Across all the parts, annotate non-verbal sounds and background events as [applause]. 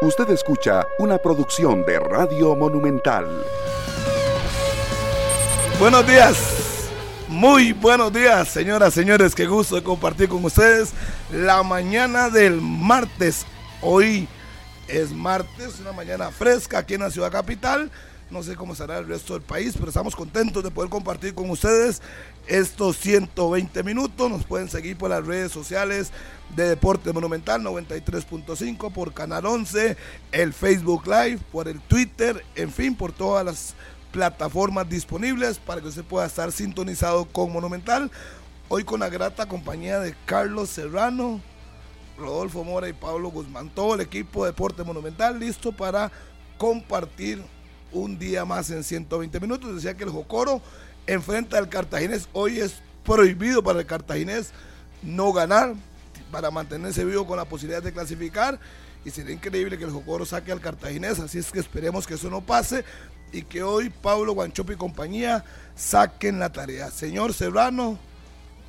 Usted escucha una producción de Radio Monumental. Buenos días. Muy buenos días, señoras, señores. Qué gusto compartir con ustedes la mañana del martes. Hoy es martes, una mañana fresca aquí en la ciudad capital. No sé cómo será el resto del país, pero estamos contentos de poder compartir con ustedes estos 120 minutos. Nos pueden seguir por las redes sociales de Deporte Monumental 93.5, por Canal 11, el Facebook Live, por el Twitter, en fin, por todas las plataformas disponibles para que usted pueda estar sintonizado con Monumental. Hoy con la grata compañía de Carlos Serrano, Rodolfo Mora y Pablo Guzmán, todo el equipo de Deporte Monumental listo para compartir un día más en 120 minutos. Decía que el Jocoro enfrenta al Cartaginés. Hoy es prohibido para el Cartaginés no ganar para mantenerse vivo con la posibilidad de clasificar. Y sería increíble que el Jocoro saque al Cartaginés. Así es que esperemos que eso no pase y que hoy Pablo Guanchope y compañía saquen la tarea. Señor Serrano,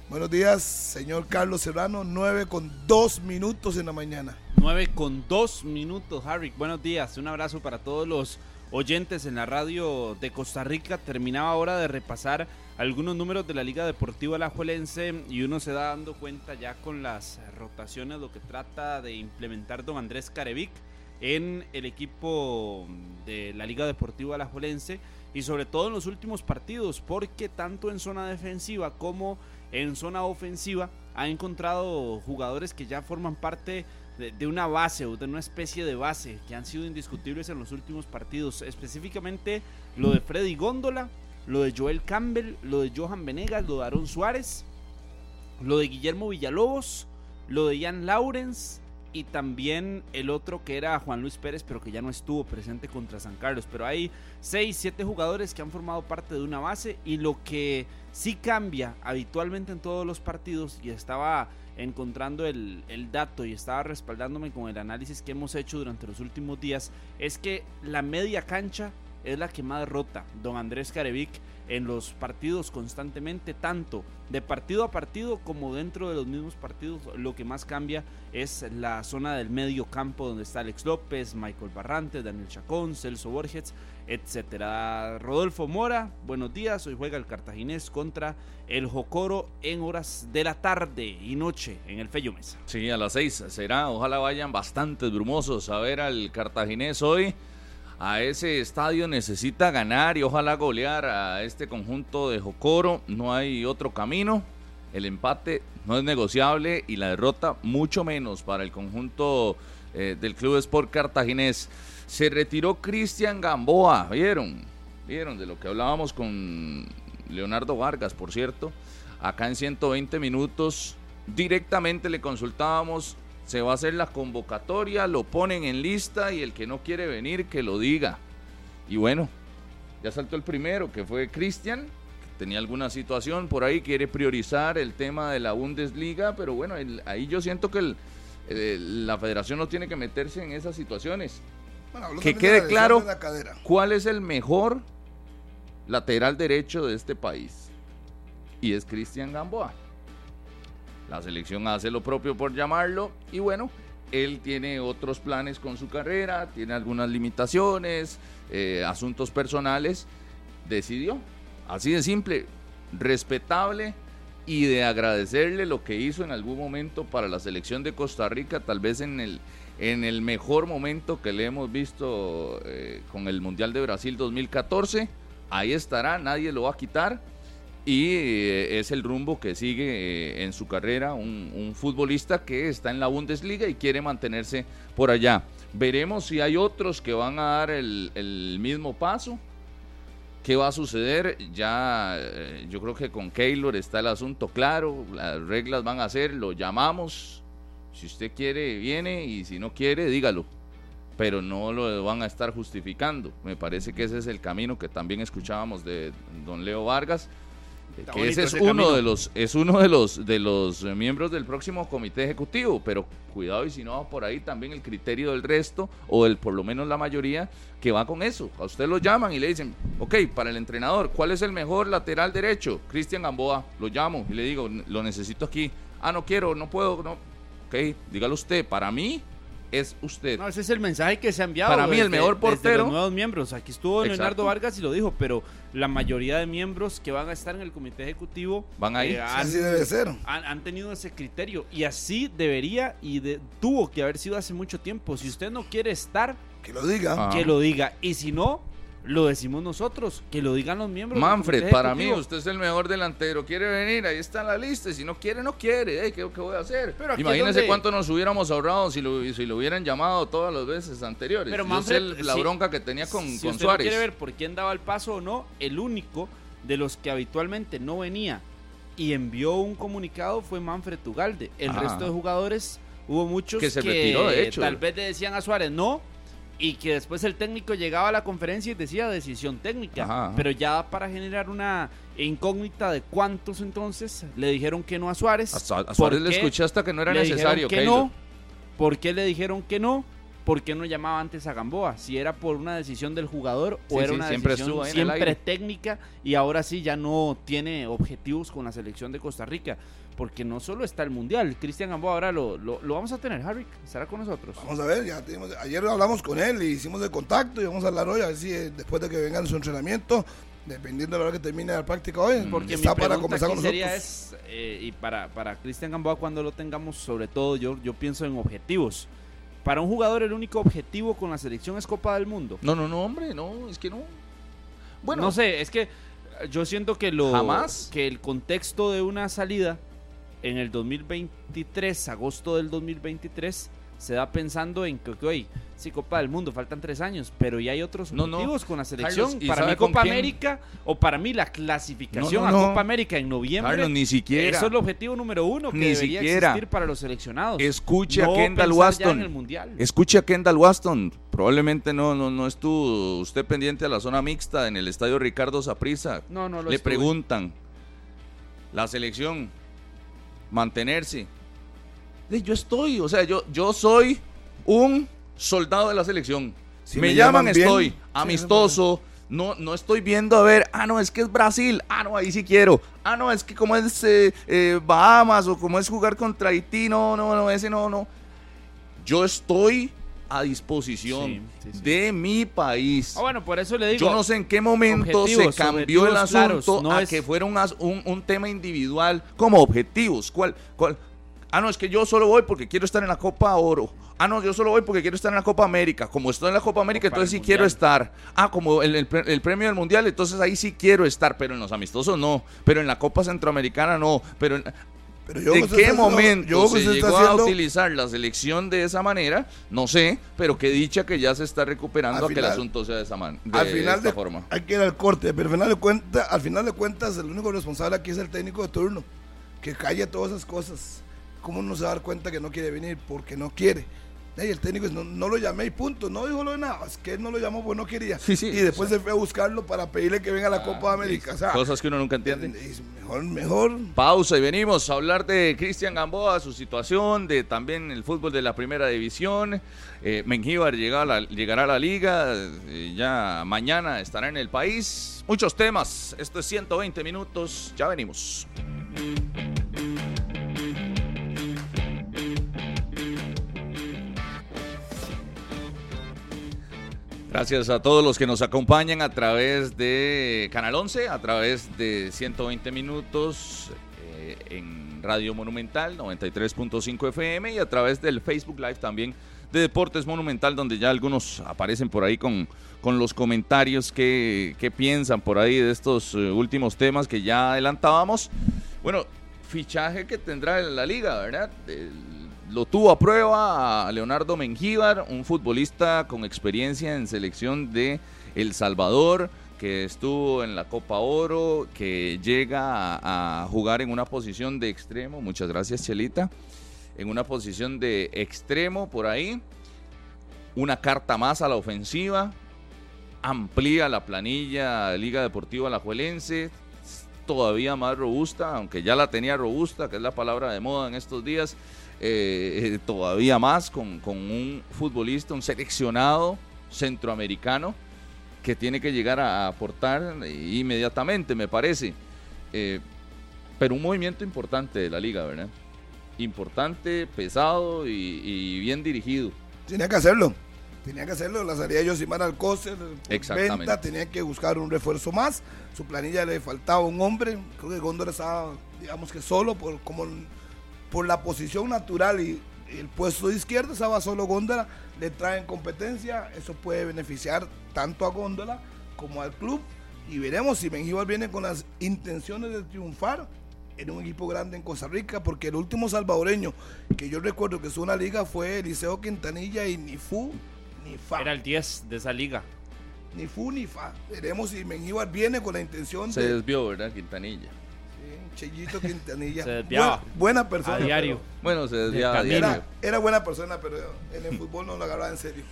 buenos días. Señor Carlos Serrano, 9 con 2 minutos en la mañana. 9 con 2 minutos, Harry. Buenos días. Un abrazo para todos los oyentes en la radio de Costa Rica. Terminaba ahora de repasar algunos números de la Liga Deportiva Alajuelense y uno se da dando cuenta ya con las rotaciones lo que trata de implementar don Andrés Carevic en el equipo de la Liga Deportiva Alajuelense y sobre todo en los últimos partidos porque tanto en zona defensiva como en zona ofensiva ha encontrado jugadores que ya forman parte de, una base o de una especie de base que han sido indiscutibles en los últimos partidos. Específicamente lo de Freddy Góndola, lo de Joel Campbell, lo de Johan Venegas, lo de Aaron Suárez, lo de Guillermo Villalobos, lo de Ian Lawrence y también el otro que era Juan Luis Pérez, pero que ya no estuvo presente contra San Carlos. Pero hay 6, 7 jugadores que han formado parte de una base y lo que sí cambia habitualmente en todos los partidos y estaba encontrando el, dato y estaba respaldándome con el análisis que hemos hecho durante los últimos días, es que la media cancha es la que más rota don Andrés Carevic en los partidos constantemente, tanto de partido a partido como dentro de los mismos partidos. Lo que más cambia es la zona del medio campo donde está Alex López, Michael Barrantes, Daniel Chacón, Celso Borges, etcétera. Rodolfo Mora, buenos días. Hoy juega el Cartaginés contra el Jocoro en horas de la tarde y noche en el Fello Mesa. Sí, a las seis será. Ojalá vayan bastante brumosos a ver al Cartaginés hoy a ese estadio necesita ganar y ojalá golear a este conjunto de Jocoro. No hay otro camino. El empate no es negociable y la derrota mucho menos para el conjunto eh, del Club Sport Cartaginés. Se retiró Cristian Gamboa, ¿vieron? ¿Vieron de lo que hablábamos con Leonardo Vargas, por cierto? Acá en 120 minutos directamente le consultábamos se va a hacer la convocatoria, lo ponen en lista y el que no quiere venir que lo diga. Y bueno, ya saltó el primero, que fue Cristian, que tenía alguna situación por ahí, quiere priorizar el tema de la Bundesliga, pero bueno, ahí yo siento que la federación no tiene que meterse en esas situaciones. que quede claro cuál es el mejor lateral derecho de este país. Y es Cristian Gamboa. La selección hace lo propio por llamarlo y bueno, él tiene otros planes con su carrera, tiene algunas limitaciones, eh, asuntos personales. Decidió, así de simple, respetable y de agradecerle lo que hizo en algún momento para la selección de Costa Rica, tal vez en el, en el mejor momento que le hemos visto eh, con el Mundial de Brasil 2014. Ahí estará, nadie lo va a quitar y eh, es el rumbo que sigue eh, en su carrera un, futbolista que está en la Bundesliga y quiere mantenerse por allá. Veremos si hay otros que van a dar el, mismo paso. ¿Qué va a suceder? Ya eh, yo creo que con Keylor está el asunto claro, las reglas van a ser, lo llamamos, si usted quiere viene y si no quiere dígalo, pero no lo van a estar justificando. Me parece que ese es el camino que también escuchábamos de don Leo Vargas que ese es uno de los es uno de los de los miembros del próximo comité ejecutivo, pero cuidado y si no por ahí también el criterio del resto o del por lo menos la mayoría que va con eso. A usted lo llaman y le dicen, ok, para el entrenador, ¿cuál es el mejor lateral derecho? Cristian Gamboa, lo llamo y le digo, lo necesito aquí. Ah, no quiero, no puedo, no. Ok, dígalo usted, para mí es usted. No, ese es el mensaje que se ha enviado. Para mí, el desde- mejor desde portero- los nuevos miembros. Aquí estuvo Exacto. Leonardo Vargas y lo dijo, pero la mayoría de miembros que van a estar en el comité ejecutivo Van ahí. eh, han, Así debe ser. han- han tenido ese criterio. Y así debería y de- tuvo que haber sido hace mucho tiempo. Si usted no quiere estar, Que lo diga. Ah. que lo diga. Y si no, lo decimos nosotros. Que lo digan los miembros. Manfred, para mí usted es el mejor delantero. ¿Quiere venir? Ahí está en la lista. Y Si no quiere, no quiere. ¿qué, qué voy a hacer? Pero Imagínese donde- cuánto nos hubiéramos ahorrado si lo, si lo hubieran llamado todas las veces anteriores. Pero Yo Manfred, sé la si- bronca que tenía con, si con usted Suárez. no quiere ver por quién daba el paso o no, el único de los que habitualmente no venía y envió un comunicado fue Manfred Tugalde. El Ajá. resto de jugadores hubo muchos Que se retiró, de hecho. tal vez le decían a Suárez no y que después el técnico llegaba a la conferencia y decía decisión técnica, Ajá, ajá. pero ya para generar una incógnita de cuántos entonces le dijeron que no a Suárez. A, Su- a ¿Por Suárez le escuché hasta que no era le necesario. que no. ¿Por qué le dijeron que no? ¿Por qué no llamaba antes a Gamboa? Si era por una decisión del jugador o Sí, era sí, una siempre decisión siempre técnica y ahora sí ya no tiene objetivos con la selección de Costa Rica. Porque no solo está el Mundial, Cristian Gamboa ahora lo, lo, lo vamos a tener, Harry, estará con nosotros. Vamos a ver, ya tenemos, ayer hablamos con él y hicimos el contacto y vamos a hablar hoy a ver si eh, después de que venga su entrenamiento, dependiendo de la hora que termine la práctica hoy, Porque está mi para conversar con sería nosotros. es, eh, y para, para Cristian Gamboa cuando lo tengamos, sobre todo yo, yo pienso en objetivos. Para un jugador el único objetivo con la selección es Copa del Mundo. No, no, no, hombre, no, es que no. Bueno, no sé, es que eh, yo siento que lo Jamás. que el contexto de una salida en el 2023, agosto del 2023, se da pensando en que, ok, sí, Copa del Mundo, faltan tres años, pero ya hay otros No, no. objetivos con la selección. Carlos, ¿y para mí Copa quién? América, o para mí la clasificación No, a. Copa América en noviembre. Carlos, ni siquiera. Eso es el objetivo número uno que Ni debería siquiera. existir para los seleccionados. Escuche a Kendall Waston. Escuche a Kendall Waston. Probablemente no, no, no estuvo usted pendiente a la zona mixta en el estadio Ricardo Saprissa. No, no lo Le estuve. preguntan, la selección, mantenerse. Yo estoy, o sea, yo, yo soy un soldado de la selección. Si me, me llaman, estoy amistoso. No, no estoy viendo a ver, ah, no, es que es Brasil, ah, no, ahí sí quiero, ah, no, es que como es eh, eh, Bahamas o como es jugar contra Haití, no, no, no, ese no, no. Yo estoy a disposición Sí, sí, sí. de mi país. Ah, bueno, por eso le digo. Yo no sé en qué momento se cambió el claros, asunto no a es- que fuera un, un- un tema individual como objetivos. ¿Cuál, cuál? Ah, no, es que yo solo voy porque quiero estar en la Copa Oro. Ah, no, yo solo voy porque quiero estar en la Copa América. Como estoy en la Copa América, entonces sí quiero estar. Ah, como el, el el premio del Mundial, entonces ahí sí quiero estar. Pero en los amistosos no. Pero en la Copa Centroamericana no. Pero en- Pero yo ¿De creo que qué haciendo- momento yo se llegó a utilizar la selección de esa manera? No sé, pero qué dicha que ya se está recuperando Al a que el asunto sea de esa manera. De al final esta de, forma. hay que ir al corte, pero al final de cuentas, al final de cuentas, el único responsable aquí es el técnico de turno, que calle todas esas cosas. ¿Cómo no se va a dar cuenta que no quiere venir? Porque no quiere. Ey, el técnico no, no lo llamé y punto, no dijo lo de nada, es que él no lo llamó porque no quería. Sí, sí, y después se fue a buscarlo para pedirle que venga a la Copa América. O sea, Cosas que uno nunca entiende. es mejor, mejor. Pausa y venimos a hablar de Cristian Gamboa, su situación, de también el fútbol de la primera división. Eh, Mengíbar llegará a la, llegará a la liga, eh, ya mañana estará en el país. Muchos temas, esto es 120 minutos, ya venimos. Gracias a todos los que nos acompañan a través de Canal 11, a través de 120 minutos eh, en Radio Monumental 93.5 FM y a través del Facebook Live también de Deportes Monumental, donde ya algunos aparecen por ahí con, con los comentarios que, que piensan por ahí de estos eh, últimos temas que ya adelantábamos. Bueno, fichaje que tendrá la liga, ¿verdad? Lo tuvo a prueba a Leonardo Mengíbar, un futbolista con experiencia en selección de El Salvador, que estuvo en la Copa Oro, que llega a, jugar en una posición de extremo. Muchas gracias, Chelita. En una posición de extremo por ahí. Una carta más a la ofensiva. Amplía la planilla Liga Deportiva Alajuelense. Todavía más robusta, aunque ya la tenía robusta, que es la palabra de moda en estos días eh, eh, todavía más con, con un futbolista, un seleccionado centroamericano que tiene que llegar a aportar inmediatamente, me parece. Eh, pero un movimiento importante de la liga, ¿verdad? Importante, pesado y, y bien dirigido. Tenía que hacerlo. Tenía que hacerlo. La salida de Yosimar Alcócer, Exactamente. venta, tenía que buscar un refuerzo más. Su planilla le faltaba un hombre. Creo que Góndola estaba, digamos que solo, por, como, por la posición natural y, el puesto de izquierda estaba solo Góndola. Le traen competencia. Eso puede beneficiar tanto a Góndola como al club. Y veremos si Mengíbar viene con las intenciones de triunfar en un equipo grande en Costa Rica, porque el último salvadoreño que yo recuerdo que estuvo en la liga fue Eliseo Quintanilla y ni fu ni fa. Era el 10 de esa liga. Ni fu ni fa. Veremos si Mengíbar viene con la intención Se de. desvió, ¿verdad? Quintanilla. Chellito Quintanilla. [laughs] Se desviaba. Buena, buena persona. A diario. Bueno, se desviaba. Era, era buena persona, pero en el fútbol no lo agarraba en serio.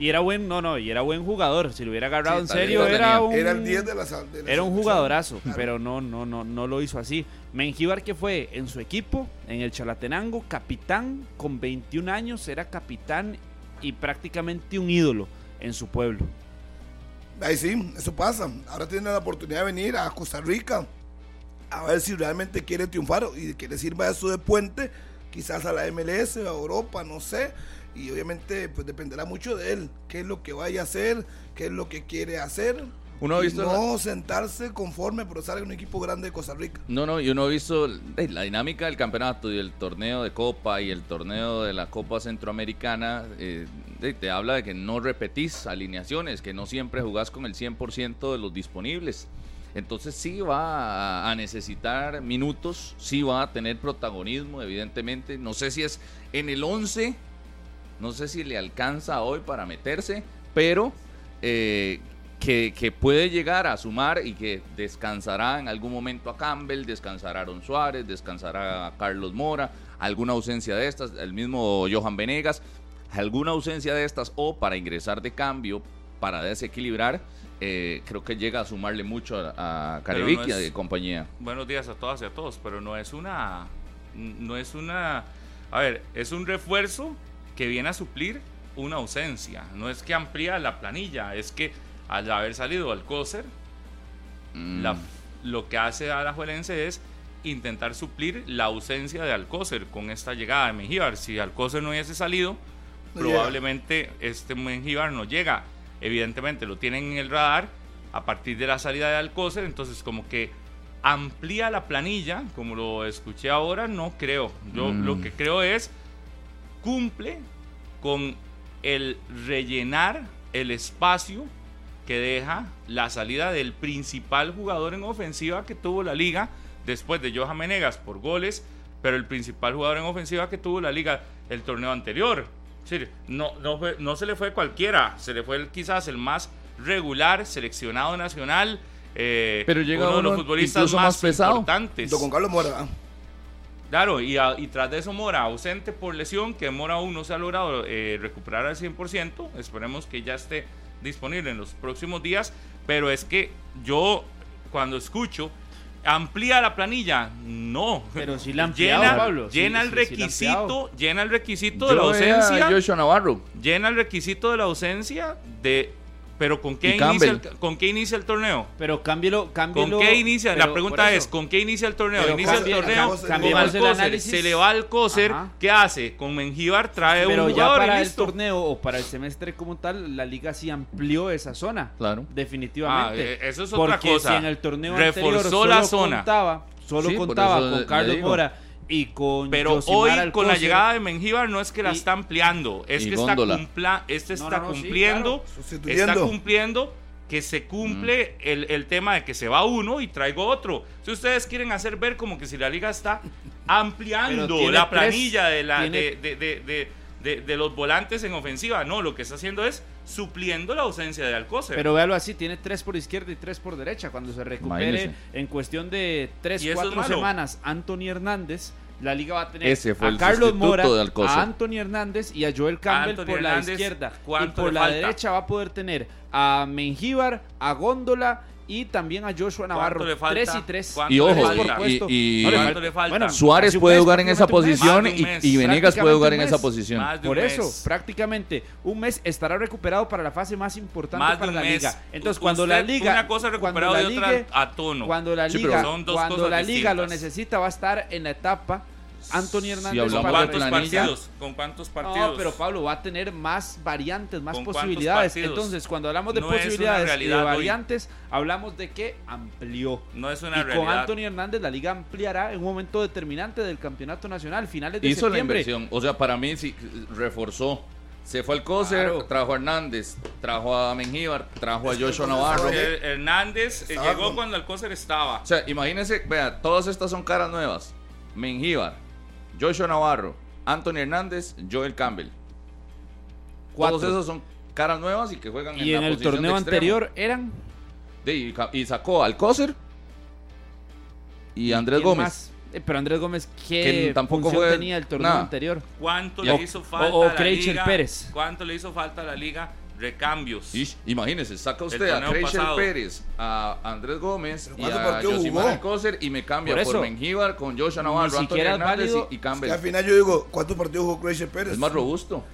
Y era buen, no, no, y era buen jugador. Si lo hubiera agarrado Sí, en serio, era un. Era el 10 de la sal- de la Era un jugadorazo, Claro. pero no, no, no, no lo hizo así. Mengíbar que fue en su equipo, en el Chalatenango, capitán con 21 años, era capitán y prácticamente un ídolo en su pueblo. Ahí sí, eso pasa. Ahora tiene la oportunidad de venir a Costa Rica a ver si realmente quiere triunfar y que le sirva eso de puente, quizás a la MLS, a Europa, no sé. Y obviamente pues dependerá mucho de él, qué es lo que vaya a hacer, qué es lo que quiere hacer. Uno ha Y visto no sentarse conforme por estar en un equipo grande de Costa Rica. No, no, yo no he visto la dinámica del campeonato y el torneo de Copa y el torneo de la Copa Centroamericana. eh, eh, te habla de que no repetís alineaciones, que no siempre jugás con el 100% de los disponibles. Entonces sí va a- necesitar minutos, sí va a tener protagonismo, evidentemente. No sé si es en el 11, no sé si le alcanza hoy para meterse, pero eh, que, que puede llegar a sumar y que descansará en algún momento a Campbell, descansará a Aaron Suárez, descansará a Carlos Mora, alguna ausencia de estas, el mismo Johan Venegas, alguna ausencia de estas o para ingresar de cambio, para desequilibrar, eh, creo que llega a sumarle mucho a, a no Careviquia es- de compañía. Buenos días a todas y a todos, pero no es una. No es una. A ver, es un refuerzo que viene a suplir una ausencia. No es que amplía la planilla, es que al haber salido Alcócer, Mm. la- lo que hace Alajuelense es intentar suplir la ausencia de Alcócer con esta llegada de Mengíbar. Si Alcócer no hubiese salido, No probablemente este Mengíbar no llega. Evidentemente lo tienen en el radar a partir de la salida de Alcócer, entonces como que amplía la planilla, como lo escuché ahora, no creo. Yo Mm. lo que creo es cumple con el rellenar el espacio que deja la salida del principal jugador en ofensiva que tuvo la liga después de Johan Menegas por goles, pero el principal jugador en ofensiva que tuvo la liga el torneo anterior. Es decir, no, no, fue- no se le fue cualquiera, se le fue el- quizás el más regular, seleccionado nacional, eh, Pero llega uno de los futbolistas incluso más, más pesado. importantes. Con Carlos Mora. Claro, y, a- y tras de eso Mora, ausente por lesión, que Mora aún no se ha logrado eh, recuperar al 100%, esperemos que ya esté disponible en los próximos días, pero es que yo cuando escucho, amplía la planilla, no. Pero sí la ampliado, llena, Pablo, sí, llena el sí, requisito, llena el requisito de la ausencia, Joshua Navarro. llena el requisito de la ausencia de pero ¿con qué, inicia el. ¿con qué inicia el torneo? Pero cámbielo, ¿Con cámbielo. qué inicia? pero la pregunta es, ¿con qué inicia el torneo? Pero inicia cambie- el torneo con cambiemos el Alcócer, análisis. se le va al Alcócer. ¿qué hace? Con Mengíbar trae Pero un ya jugador y para el torneo o para el semestre como tal, la liga sí amplió esa zona. Claro. Definitivamente. Ah, eso es otra Porque cosa. si en el torneo Reforzó anterior solo la zona. contaba, solo Sí, contaba con Carlos digo. Mora y con Pero Josimar hoy con la llegada de Mengíbar no es que la Y- está ampliando, es que Góndola. está, cumpla, este No, está no, no, sí, cumpliendo, claro. Está cumpliendo que se cumple Mm. el, el tema de que se va uno y traigo otro. Si ustedes quieren hacer ver como que si la liga está [laughs] ampliando la tres- planilla de, la, tiene- de, de- de- de- los volantes en ofensiva, no, lo que está haciendo es supliendo la ausencia de Alcócer. Pero véalo así, tiene tres por izquierda y tres por derecha. Cuando se recupere Imagínese. en cuestión de tres, cuatro semanas, Anthony Hernández, la liga va a tener Ese fue a el Carlos Mora, a Anthony Hernández y a Joel Campbell Anthony por la izquierda. Y ¿cuánto por la falta? derecha va a poder tener a Mengíbar, a Góndola y también a Joshua Navarro. le falta? Tres y tres. ¿Cuánto Y le ojo, y- y- No le ¿Cuánto falta- le falta? Bueno, Suárez puede mes, jugar en esa posición de y, y Venegas puede jugar en esa posición. De Por eso, mes. prácticamente un mes estará recuperado para la fase más importante Más de para la mes. liga. Entonces, cuando la liga una cosa cuando recuperado la y otra liga- a tono. Cuando la liga, cuando la liga lo necesita va a estar en la etapa Anthony Hernández hablamos ¿Con cuántos planilla. partidos? ¿Con cuántos partidos? No, pero Pablo va a tener más variantes, más ¿Con posibilidades. Entonces, cuando hablamos de No posibilidades y de hoy. variantes, hablamos de que amplió. No es una y con realidad. Anthony Hernández la liga ampliará en un momento determinante del campeonato nacional, finales de Hizo la septiembre. inversión. O sea, para mí sí reforzó. Se fue al Coser, Claro. trajo a Hernández, trajo a Mengíbar, trajo a Joshua Navarro. Her- Hernández eh, Estaba llegó con- cuando Alcócer estaba. O sea, imagínense, vea, todas estas son caras nuevas. Mengíbar, Joshua Navarro, Anthony Hernández, Joel Campbell. Cuatro. Todos esos son caras nuevas y que juegan Y en, en la el posición torneo de extremo. anterior eran y, y sacó al Coser y Andrés ¿quién Gómez. más? Eh, pero Andrés Gómez, ¿qué Que tampoco función fue tenía el torneo nada. anterior? ¿Cuánto le hizo falta o a la Kreichel liga? Pérez. ¿Cuánto le hizo falta a la liga? Recambios. Ish, imagínese, saca usted a pasado. Pérez, a Andrés Gómez ¿Pero y a Josimar? Alcócer y me cambia Por por. Mengíbar con Joshua Navarro, Ni es Hernández válido. y, y Que Campbell. al final yo digo, ¿cuántos partidos jugó Crazy Pérez? Es más robusto.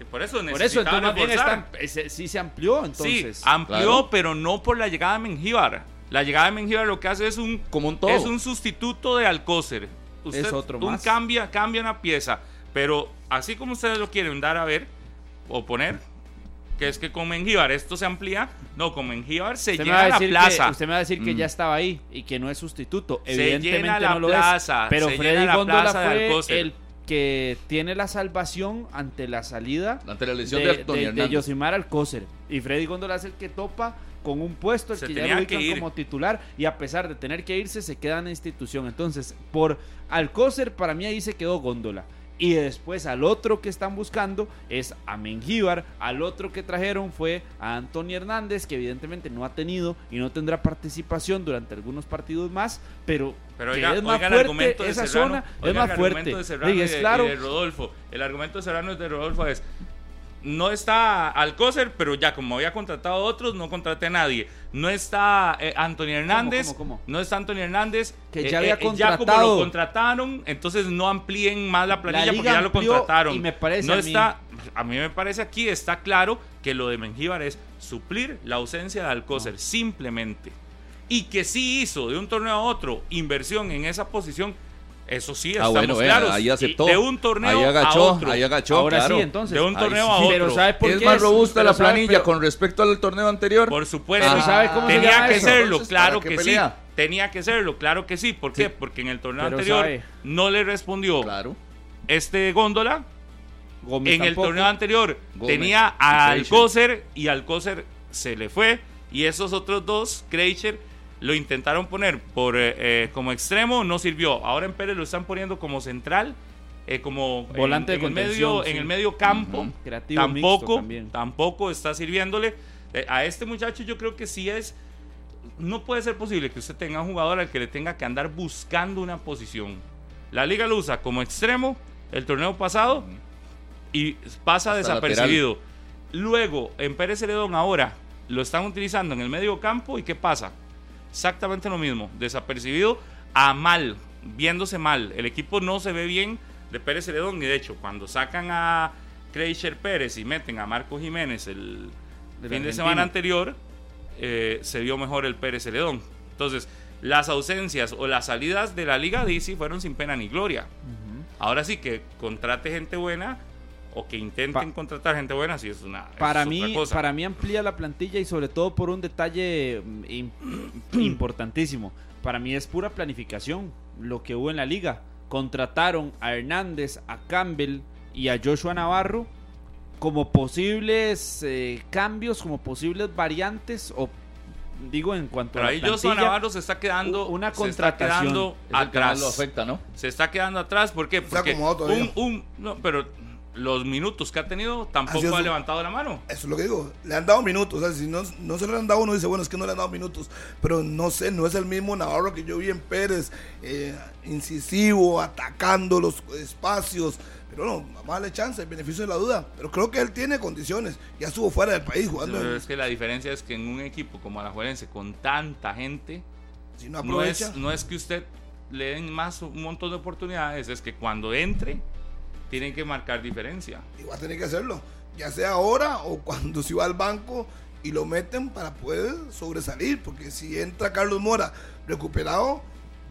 Y por eso Por eso, entonces más bien reforzar. está- ese- sí se amplió, entonces. sí, amplió, Claro. pero no por la llegada de Mengíbar. La llegada de Mengíbar lo que hace es un Como un todo. es un sustituto de Alcócer. Usted Es otro un más. cambia cambia una pieza, pero así como ustedes lo quieren dar a ver o poner que es que con Mengíbar esto se amplía, no, con Mengíbar se Usted llena a la plaza. que, usted me va a decir que Mm. ya estaba ahí y que no es sustituto. Se Evidentemente llena la no lo plaza, es. Pero se Freddy llena la Góndola fue el que tiene la salvación ante la salida Ante la lesión de, de, de- de. Yosimar Alcócer. Y Freddy Góndola es el que topa con un puesto, el Se que ya lo que ubican ir. como titular y a pesar de tener que irse se queda en la institución. Entonces, por Alcócer para mí ahí se quedó Góndola. Y después al otro que están buscando es a Mengíbar. Al otro que trajeron fue a Antonio Hernández, que evidentemente no ha tenido y no tendrá participación durante algunos partidos más, pero, Pero que es más fuerte, argumento de esa Serrano, zona es más fuerte. argumento de Serrano Y y es de- claro, y de Rodolfo. El argumento de Serrano y de Rodolfo es no está Alcócer, pero ya como había contratado a otros, no contraté a nadie. No está eh, Anthony Hernández, cómo, cómo? no está Anthony Hernández, Que eh, ya había eh, como contratado. lo contrataron, entonces no amplíen más la planilla porque ya lo contrataron. y me parece no a mí- está, a mí me parece aquí está claro que lo de Mengíbar es suplir la ausencia de Alcócer simplemente. Y que sí hizo de un torneo a otro inversión en esa posición, eso sí, Ah, estamos bueno, vea, claros. ahí aceptó. De un torneo ahí agachó, a otro. ahí agachó, ahora claro. sí, entonces. De un torneo sí. a otro. Pero ¿sabe por es qué más robusta Pero la planilla pero- con respecto al torneo anterior. Por supuesto. Pero ¿sabe cómo se Tenía llama que eso? serlo, Entonces, claro ¿para que sí. Tenía que serlo, claro que sí. ¿Por qué? Sí. Porque en el torneo Pero anterior sabe. no le respondió Claro. este Góndola. Gómez En el torneo anterior Gómez tenía a. Alcócer y Alcócer se le fue. Y esos otros dos, Kreicher, lo intentaron poner por eh, eh, como extremo, no sirvió. Ahora en Pérez lo están poniendo como central, eh, como en- Volante de en, el contención, medio, sí. en el medio campo. Creativo tampoco, tampoco está sirviéndole. Eh, a este muchacho yo creo que sí es. No puede ser posible que usted tenga un jugador al que le tenga que andar buscando una posición. La liga lo usa como extremo el torneo pasado y pasa Hasta desapercibido. Luego, en Pérez Celedón ahora lo están utilizando en el medio campo y ¿qué pasa? Exactamente lo mismo, desapercibido a mal, viéndose mal. El equipo no se ve bien de Pérez Celedón y de hecho cuando sacan a Kreischer Pérez y meten a Marco Jiménez el Del fin de semana anterior, eh, se vio mejor el Pérez Celedón. Entonces, las ausencias o las salidas de la Liga DC fueron sin pena ni gloria. Ahora sí que contrate gente buena o que intenten Pa- contratar gente buena, sí es una Para es otra mí, cosa. para mí amplía la plantilla y sobre todo por un detalle mm, im- [clears throat] importantísimo. Para mí es pura planificación lo que hubo en la liga. Contrataron a Hernández, a Campbell y a Joshua Navarro como posibles eh, cambios, como posibles variantes o digo en cuanto Pero a ahí la Joshua plantilla, Navarro se está quedando una se está contratación. quedando que atrás. lo afecta, ¿no? Se está quedando atrás ¿por qué? Se ha Porque un, todavía. un no, pero los minutos que ha tenido tampoco ha levantado la mano. Eso es lo que digo. Le han dado minutos. O sea, si no, no se le han dado, uno dice, bueno, es que no le han dado minutos. Pero no sé, no es el mismo Navarro que yo vi en Pérez. eh, incisivo, atacando los espacios. Pero no, vamos a darle chance, el beneficio de la duda. Pero creo que él tiene condiciones. Ya estuvo fuera del país jugando. Pero es que la diferencia es que en un equipo como Alajuelense con tanta gente si no no aprovecha. es, no es que usted le den más un montón de oportunidades, es que cuando entre tienen que marcar diferencia. y va a tener que hacerlo. Ya sea ahora o [laughs] cuando se va al banco y lo meten para poder sobresalir. Porque si entra Carlos Mora recuperado,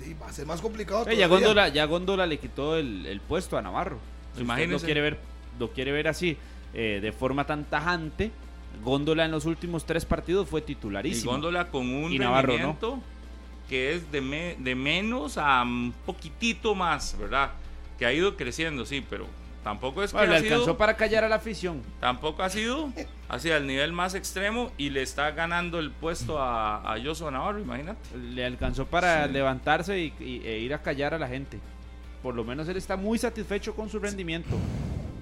y va a ser más complicado. Eh, ya. Góndola, ya Góndola le quitó el, el puesto a Navarro. Imagínese. Lo quiere ver, lo quiere ver así, eh, de forma tan tajante. Góndola en los últimos tres partidos fue Y titularísimo. Góndola con un Y Navarro, ¿no? que es de, me- de menos a un poquitito más, ¿verdad? Que ha ido creciendo, sí, pero tampoco es que Bueno, le ha sido, alcanzó para callar a la afición. tampoco ha sido hacia el nivel más extremo y le está ganando el puesto a, a Joshua Navarro, imagínate. Le alcanzó para Sí. levantarse y, y- e ir a callar a la gente. Por lo menos él está muy satisfecho con su rendimiento.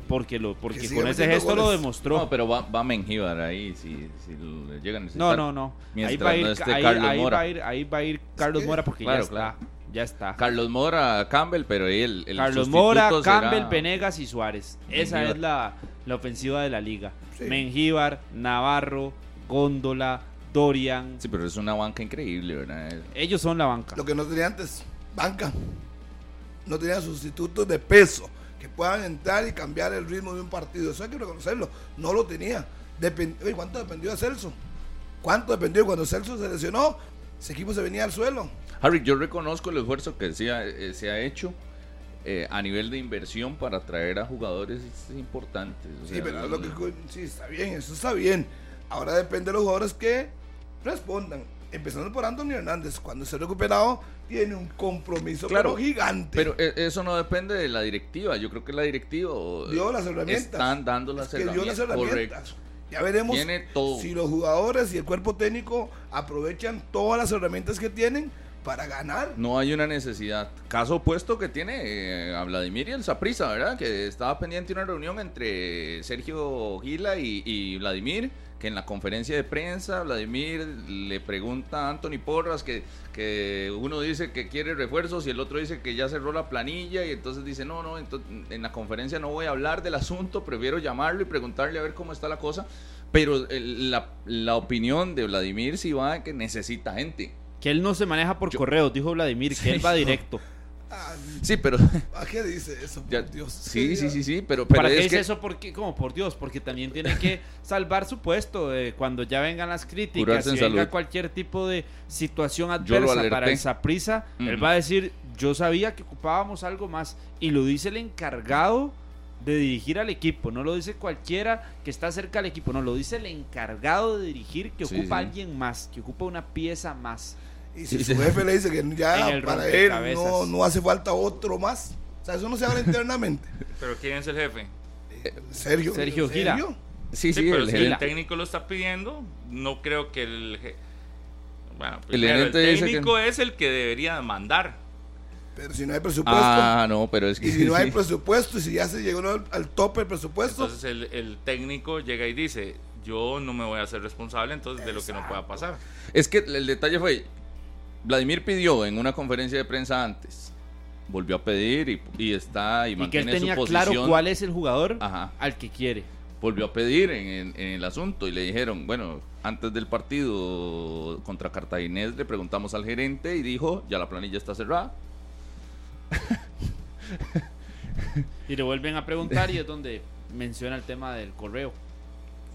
Porque, lo, porque con ese gesto lo goles. demostró. No, pero va, va Mengíbar ahí si, si le llegan a No, necesitar. no, no. Ahí Mientras va, a ir, no esté ahí- Carlos ahí Mora. va a ir, ahí va a ir Carlos que- Mora porque Claro, ya está. claro. Ya está. Carlos Mora, Campbell, pero ahí el, el Carlos Mora, será- Campbell, Venegas y Suárez. Esa Mengíbar. es la, la ofensiva de la liga. Sí. Mengíbar, Navarro, Góndola, Dorian. Sí, pero es una banca increíble, ¿verdad? Ellos son la banca. Lo que no tenía antes, banca. No tenía sustitutos de peso que puedan entrar y cambiar el ritmo de un partido. Eso hay que reconocerlo. No lo tenía. Depend- Oye, ¿Cuánto dependió de Celso? ¿Cuánto dependió? Cuando Celso se lesionó, ese equipo se venía al suelo. Harry, yo reconozco el esfuerzo que se ha, eh, se ha hecho eh, a nivel de inversión para traer a jugadores importantes. o Sí, pero es lo que sí está bien, eso está bien. Ahora depende de los jugadores que respondan. Empezando por Anthony Hernández, cuando esté recuperado, tiene un compromiso Claro, pero gigante. Pero eh, eso no depende de la directiva. Yo creo que la directiva dio las herramientas. están dando las Es que dio las herramientas. herramientas. Correcto. Ya veremos Tiene todo. si los jugadores y el cuerpo técnico aprovechan todas las herramientas que tienen para ganar. No hay una necesidad. Caso opuesto que tiene eh, a Vladimir y el Saprisa, ¿verdad? Que estaba pendiente una reunión entre Sergio Gila y, y Vladimir, que en la conferencia de prensa Vladimir le pregunta a Anthony Porras que, que uno dice que quiere refuerzos y el otro dice que ya cerró la planilla y entonces dice, no, no, en la conferencia no voy a hablar del asunto, prefiero llamarlo y preguntarle a ver cómo está la cosa. Pero la, la opinión de Vladimir sí va que necesita gente. Que él no se maneja por correos, dijo Vladimir, que él va directo. Ah, Sí, pero... ¿A qué dice eso? Por Ya- Dios. sí, sí, sí, sí, pero, pero ¿Para qué es dice que eso? Porque, como por Dios, porque también tiene que salvar su puesto eh, cuando ya vengan las críticas Curarse en venga salud. cualquier tipo de situación Yo lo adversa para alerté. el Saprisa, él Ujú. va a decir, yo sabía que ocupábamos algo más y lo dice el encargado de dirigir al equipo, no lo dice cualquiera que está cerca del equipo, no, lo dice el encargado de dirigir que Sí, ocupa sí. alguien más, que ocupa una pieza más. Y si su jefe le dice que ya el para él no, no hace falta otro más. O sea, eso no se habla [laughs] internamente. Pero ¿quién es el jefe? Sergio. Sergio Gira. sí, Sí, sí, pero el si el técnico lo está pidiendo, no creo que el... Bueno, El primero, el, gerente dice que- técnico es el que debería mandar. Pero si no hay presupuesto. Ah, no, pero es que y si no hay [laughs] sí. presupuesto, y si ya se llegó al, al tope del presupuesto, Entonces el, el técnico llega y dice, yo no me voy a hacer responsable entonces de lo que no pueda pasar. Es que el detalle fue, Vladimir pidió en una conferencia de prensa antes, volvió a pedir y, y está y Y que él mantiene tenía su posición. claro cuál es el jugador Ajá. al que quiere. Volvió a pedir en, en- en el asunto y le dijeron, bueno, antes del partido contra Cartaginés le preguntamos al gerente y dijo, ya la planilla está cerrada. [laughs] Y le vuelven a preguntar y es donde menciona el tema del correo.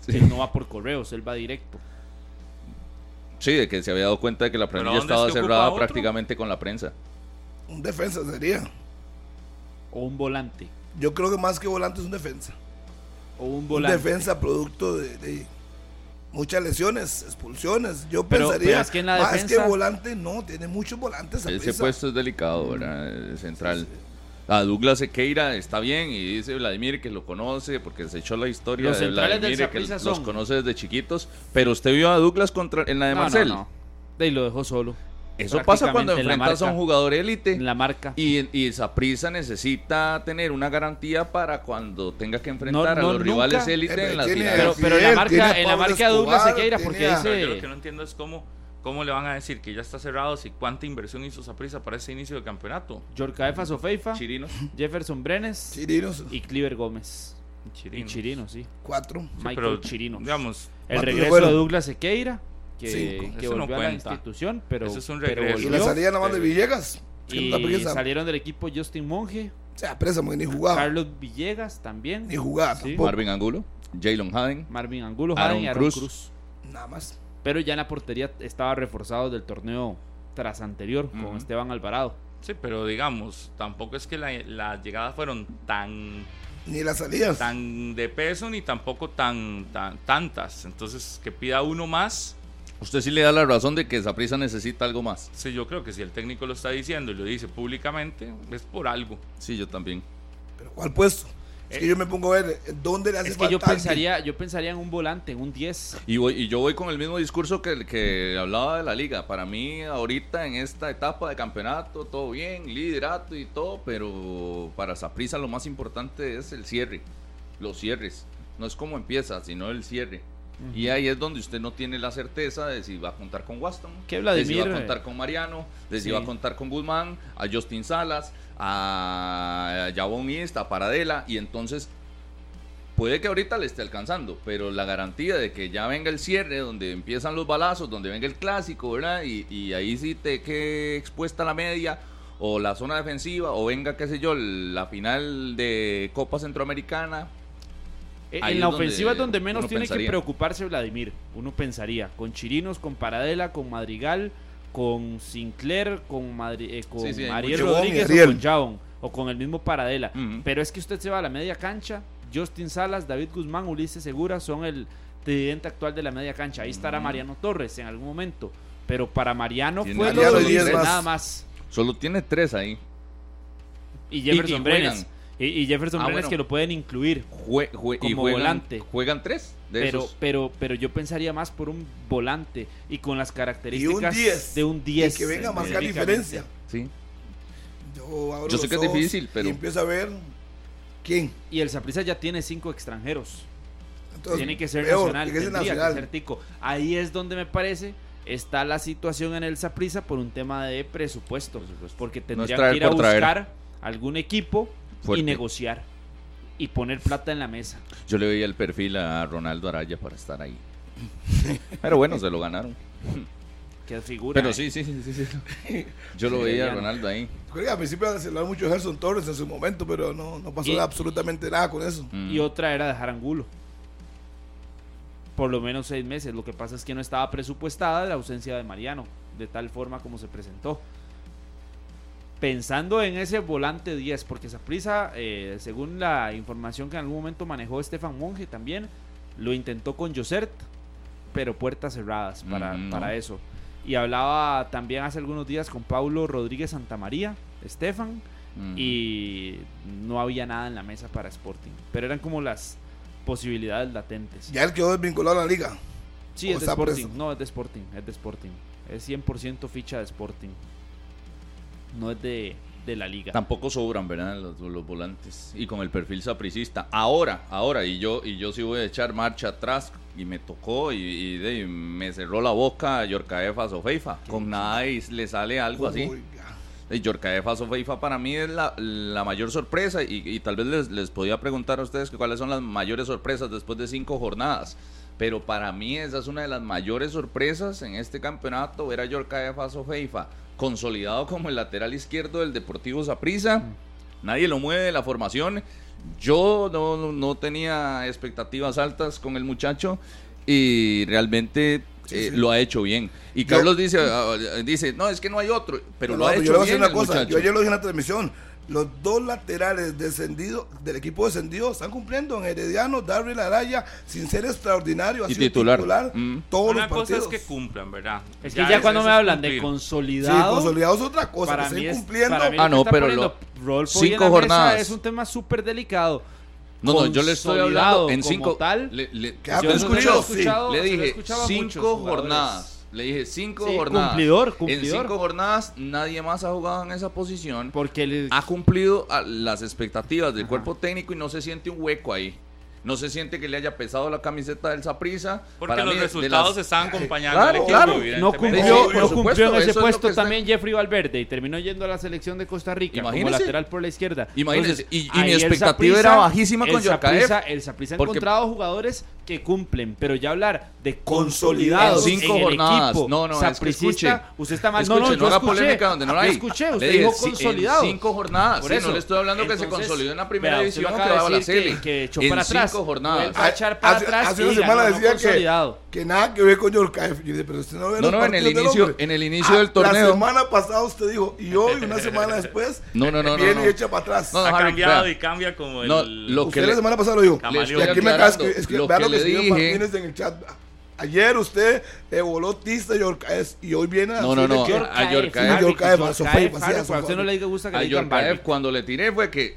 Sí. Él no va por correos, él va directo. Sí, de que se había dado cuenta de que la ¿Pero planilla estaba cerrada prácticamente con la prensa. un defensa sería. O un volante. Yo creo que más que volante es un defensa. O un Un volante. defensa producto de, de muchas lesiones, expulsiones. Yo Pero- pensaría, pero es que en la más defensa- que volante, no, tiene muchos volantes. Ese puesto es delicado, ¿verdad? Eh, Central. A Douglas Sequeira está bien y dice Vladimir que lo conoce porque se echó la historia Los de del Vladimir y que los conoce desde chiquitos. Pero usted vio a Douglas contra, en la de No, Marcel. no, no. De ahí lo dejó solo. Eso pasa cuando en enfrentas a un jugador élite. En la marca. Y, y Saprissa necesita tener una garantía para cuando tenga que enfrentar No, no, a los nunca. rivales élite Eh, en las finales. Pero, pero en la marca, en la marca Douglas Sequeira, porque dice. Yo lo que no entiendo es cómo, cómo le van a decir que ya está cerrado si cuánta inversión hizo Saprissa para ese inicio del campeonato. Yorcaefa Sofeifa, Chirinos. Jefferson Brenes Chirinos, y Cliver Gómez. Chirinos. Y Chirino, sí. cuatro. Michael pero, Chirino. Digamos, El ¿Cuántos regreso fueron? de Douglas Sequeira, que, Cinco. que Eso no volvió a la institución, pero, Ese es un pero regreso. Y volvió. la salida nada más de pero- Villegas. Y no salieron del equipo Justin Monge, Se apresa porque ni jugaba. Carlos Villegas también, Ni jugaba Sí. Marvin Angulo. Jalen Haden. Marvin Angulo, Aaron Haden y Aaron Cruz. Cruz. Nada más. Pero ya en la portería estaba reforzado del torneo tras anterior con. Esteban Alvarado. Sí, pero digamos, tampoco es que la- las llegadas fueron tan, Ni las salidas. tan de peso ni tampoco tan, tan tantas. Entonces, que pida uno más. Usted sí le da la razón de que Saprissa necesita algo más. Sí, yo creo que si el técnico lo está diciendo y lo dice públicamente, es por algo. Sí, yo también. Pero ¿cuál puesto? Es que yo me pongo a ver dónde le hace Es que falta yo pensaría, yo pensaría en un volante, en un 10. Y, voy, y yo voy con el mismo discurso que, que hablaba de la liga. Para mí, ahorita en esta etapa de campeonato, todo bien, liderato y todo, pero para Saprissa lo más importante es el cierre, los cierres. No es como empieza, sino el cierre. Y ahí es donde usted no tiene la certeza de si va a contar con Waston, de si va a contar con Mariano, de si sí. va a contar con Guzmán, a Justin Salas, a Jabón East, a Paradela, y entonces puede que ahorita le esté alcanzando, pero la garantía de que ya venga el cierre, donde empiezan los balazos, donde venga el clásico, ¿verdad? Y, y ahí sí te quede expuesta la media o la zona defensiva, o venga, qué sé yo, la final de Copa Centroamericana. Eh, Ahí en la ofensiva es donde menos tiene pensaría. que preocuparse Vladimir. Uno pensaría. Con Chirinos, con Paradela, con Madrigal, con Sinclair, con, Madri- eh, con Sí, Ariel. Rodríguez Ariel. o con Jaon. O con el mismo Paradela. Pero es que usted se va a la media cancha. Justin Salas, David Guzmán, Ulises Segura son el tridente actual de la media cancha. Ahí estará Mariano Torres en algún momento. Pero para Mariano Tiene fue Mariano lo nada más. Solo tiene tres ahí. Y Jefferson y Brenes. Y, y Jefferson Ah, Brenes bueno. que lo pueden incluir. Jue- jue- y Como juegan, volante. juegan tres de pero, esos. pero, pero yo pensaría más por un volante y con las características 10. de un 10. Y que venga a marcar diferencia. Sí. Yo, abro Yo sé que es difícil, pero- Y empiezo a ver quién. Y el Saprissa ya tiene cinco extranjeros. Entonces, tiene que ser peor, nacional, que nacional. que ser tico. Ahí es donde me parece está la situación en el Saprissa por un tema de presupuesto, porque tendría que ir a traer. buscar algún equipo Fuerte. y negociar y poner plata en la mesa. Yo le veía el perfil a Ronaldo Araya para estar ahí. Pero bueno, se lo ganaron. Que figura. Pero ¿eh? sí, sí, sí, sí, sí. [laughs] Yo lo Sí, veía a. Ronaldo ahí. Creo que al principio se hablaba mucho de Gerson Torres en su momento, pero no, no pasó Y- absolutamente nada con eso. Mm. y otra era dejar Angulo. Por lo menos seis meses. Lo que pasa es que no estaba presupuestada la ausencia de Mariano, de tal forma como se presentó. Pensando en ese volante 10, porque Saprissa, eh, según la información que en algún momento manejó Estefan Monge también, lo intentó con Josert, pero puertas cerradas para, Mm, no. para eso. Y hablaba también hace algunos días con Paulo Rodríguez Santamaría, Estefan, Mm. y no había nada en la mesa para Sporting. Pero eran como las posibilidades latentes. Ya él quedó desvinculado a la liga. Sí, es de Sporting. preso. No, es de Sporting. Es de Sporting. Es 100% ficha de Sporting. No es de, de la liga. Tampoco sobran, ¿verdad? Los, los volantes. Y con el perfil sapricista. Ahora, ahora, y yo, y yo sí voy a echar marcha atrás. Y me tocó y, y de- y me cerró la boca Yorcaefa Sofeifa. Con nada y le sale algo así. Oiga. Y Yorcaefa Sofeifa para mí es la, la mayor sorpresa. Y, y tal vez les, les podía preguntar a ustedes que cuáles son las mayores sorpresas después de cinco jornadas. Pero para mí esa es una de las mayores sorpresas en este campeonato, ver a Yorcaefa Sofeifa consolidado como el lateral izquierdo del Deportivo Saprissa. Nadie lo mueve de la formación. Yo no, no- tenía expectativas altas con el muchacho y realmente eh, lo ha hecho bien. Y Yo- Carlos dice, ah, dice, no, es que no hay otro, pero No, lo ha hecho yo bien una cosa. Yo ayer lo dije en la transmisión. Los dos laterales descendidos del equipo descendido están cumpliendo en Herediano, Darryl Araya, sin ser extraordinario, ha Y sido titular. Mm. todos Una los cosa partidos. es que cumplan, ¿verdad? es que ya, cuando me es hablan de cumplir. Sí, consolidado. consolidado es otra cosa, para que mí es, cumpliendo. para mí Ah, no, está pero lo- cinco jornadas. es un tema súper delicado. No, no, yo le estoy hablando Consolidado en cinco. tal. le, le- Yo no he sí. escuchado- le dije escuchado cinco jugadores. jornadas. Le dije cinco Sí, jornadas. cumplidor, En cumplidor. cinco jornadas nadie más ha jugado en esa posición. Porque le- ha cumplido a las expectativas del Ajá. cuerpo técnico y no se siente un hueco ahí. No se siente que le haya pesado la camiseta del Saprisa. Porque los resultados estaban acompañando Claro, al equipo, claro. no cumplió, Sí, no supuesto, cumplió en ese es puesto que está- también Jeffrey Valverde y terminó yendo a la selección de Costa Rica como Imagínese. lateral por la izquierda. Imagínese, y- y mi expectativa Saprissa- era bajísima con el Yorkaev, Saprissa- El Saprissa ha encontrado jugadores que cumplen, pero ya hablar de consolidados En cinco el jornadas. equipo No, no, es que escuche. usted está mal. Escuche, no, no, no yo haga escuché. polémica donde no la Yo hay. escuché, usted dijo sí, en consolidados. cinco jornadas. Por Sí, eso. no le estoy hablando que se consolidó en la primera vea, división que va a la serie. que echó en para atrás. cinco jornadas. A echar para hace, atrás hace una semana decía que, consolidado. que nada que ver con Yorkaev. Yo dije, pero usted no ve No, no, en el del inicio- en el inicio del La torneo. semana pasada usted dijo, y hoy, una semana después, No, no, no, viene no. y echa para atrás. No, ha cambiado y cambia como el... Usted la semana pasada lo dijo. Y aquí me acaba de le dije- Martínez en el chat. Ayer usted eh, voló Tista Yorkaev y hoy viene a No, no, no. a a no le gusta que A cuando le tiré fue que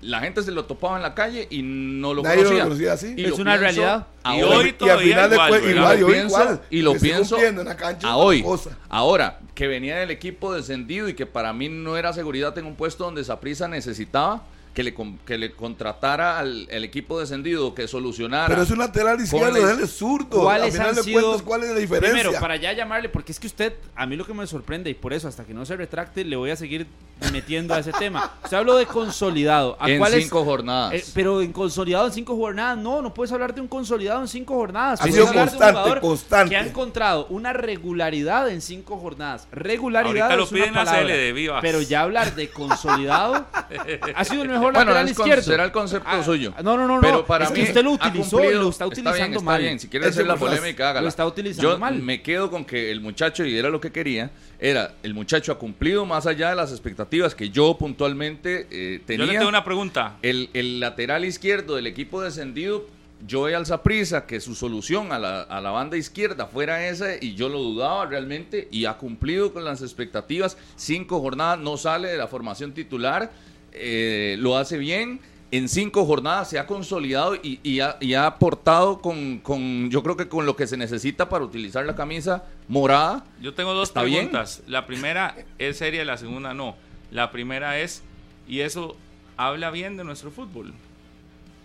la gente se lo topaba en la calle y no lo Nadie lo conocía. así. Y Es lo una pienso realidad. Y ahora. hoy y al todavía final de igual, ¿verdad? igual, Y lo yo pienso- igual. y lo pienso en la cancha a es hoy. cosa. Ahora, que venía del equipo descendido y que para mí no era seguridad en un puesto donde Saprisa necesitaba que le, que le contratara al el equipo descendido, que solucionara. Pero es un lateral izquierdo, él es zurdo. ¿Cuáles final han de sido? cuentas, ¿cuál es la diferencia? Primero, para ya llamarle, porque es que usted, a mí lo que me sorprende, y por eso hasta que no se retracte, le voy a seguir metiendo a ese tema. Usted habló de consolidado. ¿A en cuáles- cinco jornadas. Eh, pero en consolidado en cinco jornadas, no, no puedes hablar de un consolidado en cinco jornadas. Ha Puedes sido hablar de un constante, jugador constante. Que ha encontrado una regularidad en cinco jornadas. Regularidad Ahorita lo es una piden a palabra, CL de Vivas. Pero ya hablar de consolidado [laughs] ha sido el mejor Bueno, lateral izquierdo. será el concepto Ah, suyo. No, no, no, no. Pero para es mí que usted lo utilizó y cumplido- lo está utilizando bien, está mal. bien. Si quiere hacer la polémica, hágala. lo está utilizando Yo mal. me quedo con que el muchacho, y era lo que quería, era el muchacho ha cumplido más allá de las expectativas que yo puntualmente eh, Yo tenía. le tengo una pregunta. el, el lateral izquierdo del equipo descendido, Joey Alzaprisa, que su solución a la, a la banda izquierda fuera esa, y yo lo dudaba realmente, y ha cumplido con las expectativas. Cinco jornadas, no sale de la formación titular, eh, lo hace bien. En cinco jornadas se ha consolidado y, y ha, y ha aportado con, con, yo creo que con lo que se necesita para utilizar la camisa morada. Yo tengo dos ¿Está bien? preguntas. La primera es seria, la segunda no. La primera es, y eso habla bien de nuestro fútbol.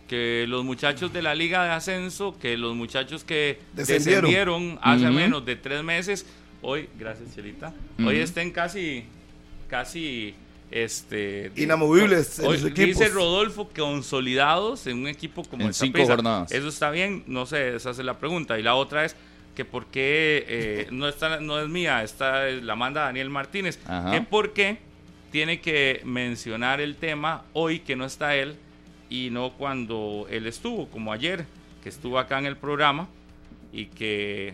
Que los muchachos de la Liga de Ascenso, que los muchachos que Descendieron. descendieron, hace menos de tres meses, hoy, gracias Chelita, hoy estén casi, casi, este... Inamovibles en hoy. Dice Rodolfo, consolidados en un equipo como En el cinco jornadas. Eso está bien, no sé, esa es la pregunta. Y la otra es que por qué, eh, no, está, no es mía, esta es- la manda Daniel Martínez, Ajá. que por qué tiene que mencionar el tema hoy que no está él y no cuando él estuvo, como ayer, que estuvo acá en el programa y que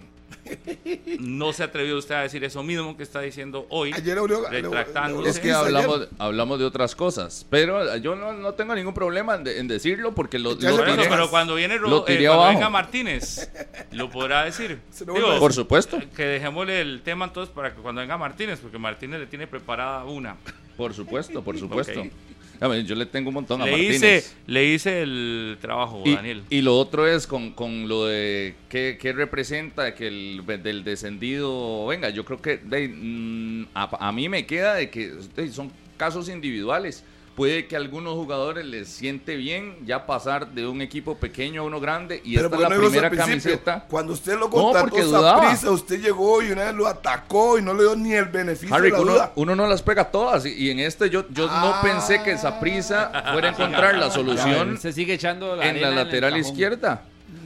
no se atrevió usted a decir eso mismo que está diciendo hoy. Ayer abrió- retractándose. Es que hablamos, hablamos de otras cosas, pero yo no, no tengo ningún problema en, de- en decirlo porque lo, lo tiré- pero cuando viene lo eh, cuando venga Martínez, lo podrá decir. [laughs] Digo, Por supuesto, que dejémosle el tema entonces para que cuando venga Martínez, porque Martínez le tiene preparada una. por supuesto, por supuesto. Ok. Yo le tengo un montón a Le Martínez. hice, le hice el trabajo, y, Daniel. y lo otro es con, con lo de qué, qué representa que el del descendido venga. Yo creo que de, mm, a, a mí me queda de que de, son casos individuales. Puede que a algunos jugadores les siente bien ya pasar de un equipo pequeño a uno grande y Pero esta ¿por es la no primera camiseta. Cuando usted lo No, contrató porque dudaba. Saprissa, usted llegó y una vez lo atacó y no le dio ni el beneficio Harry, de la uno, duda. uno no las pega todas y, y en este yo, yo Ah. no pensé que esa prisa fuera a encontrar la [laughs] solución Se sigue echando la en la lateral izquierda.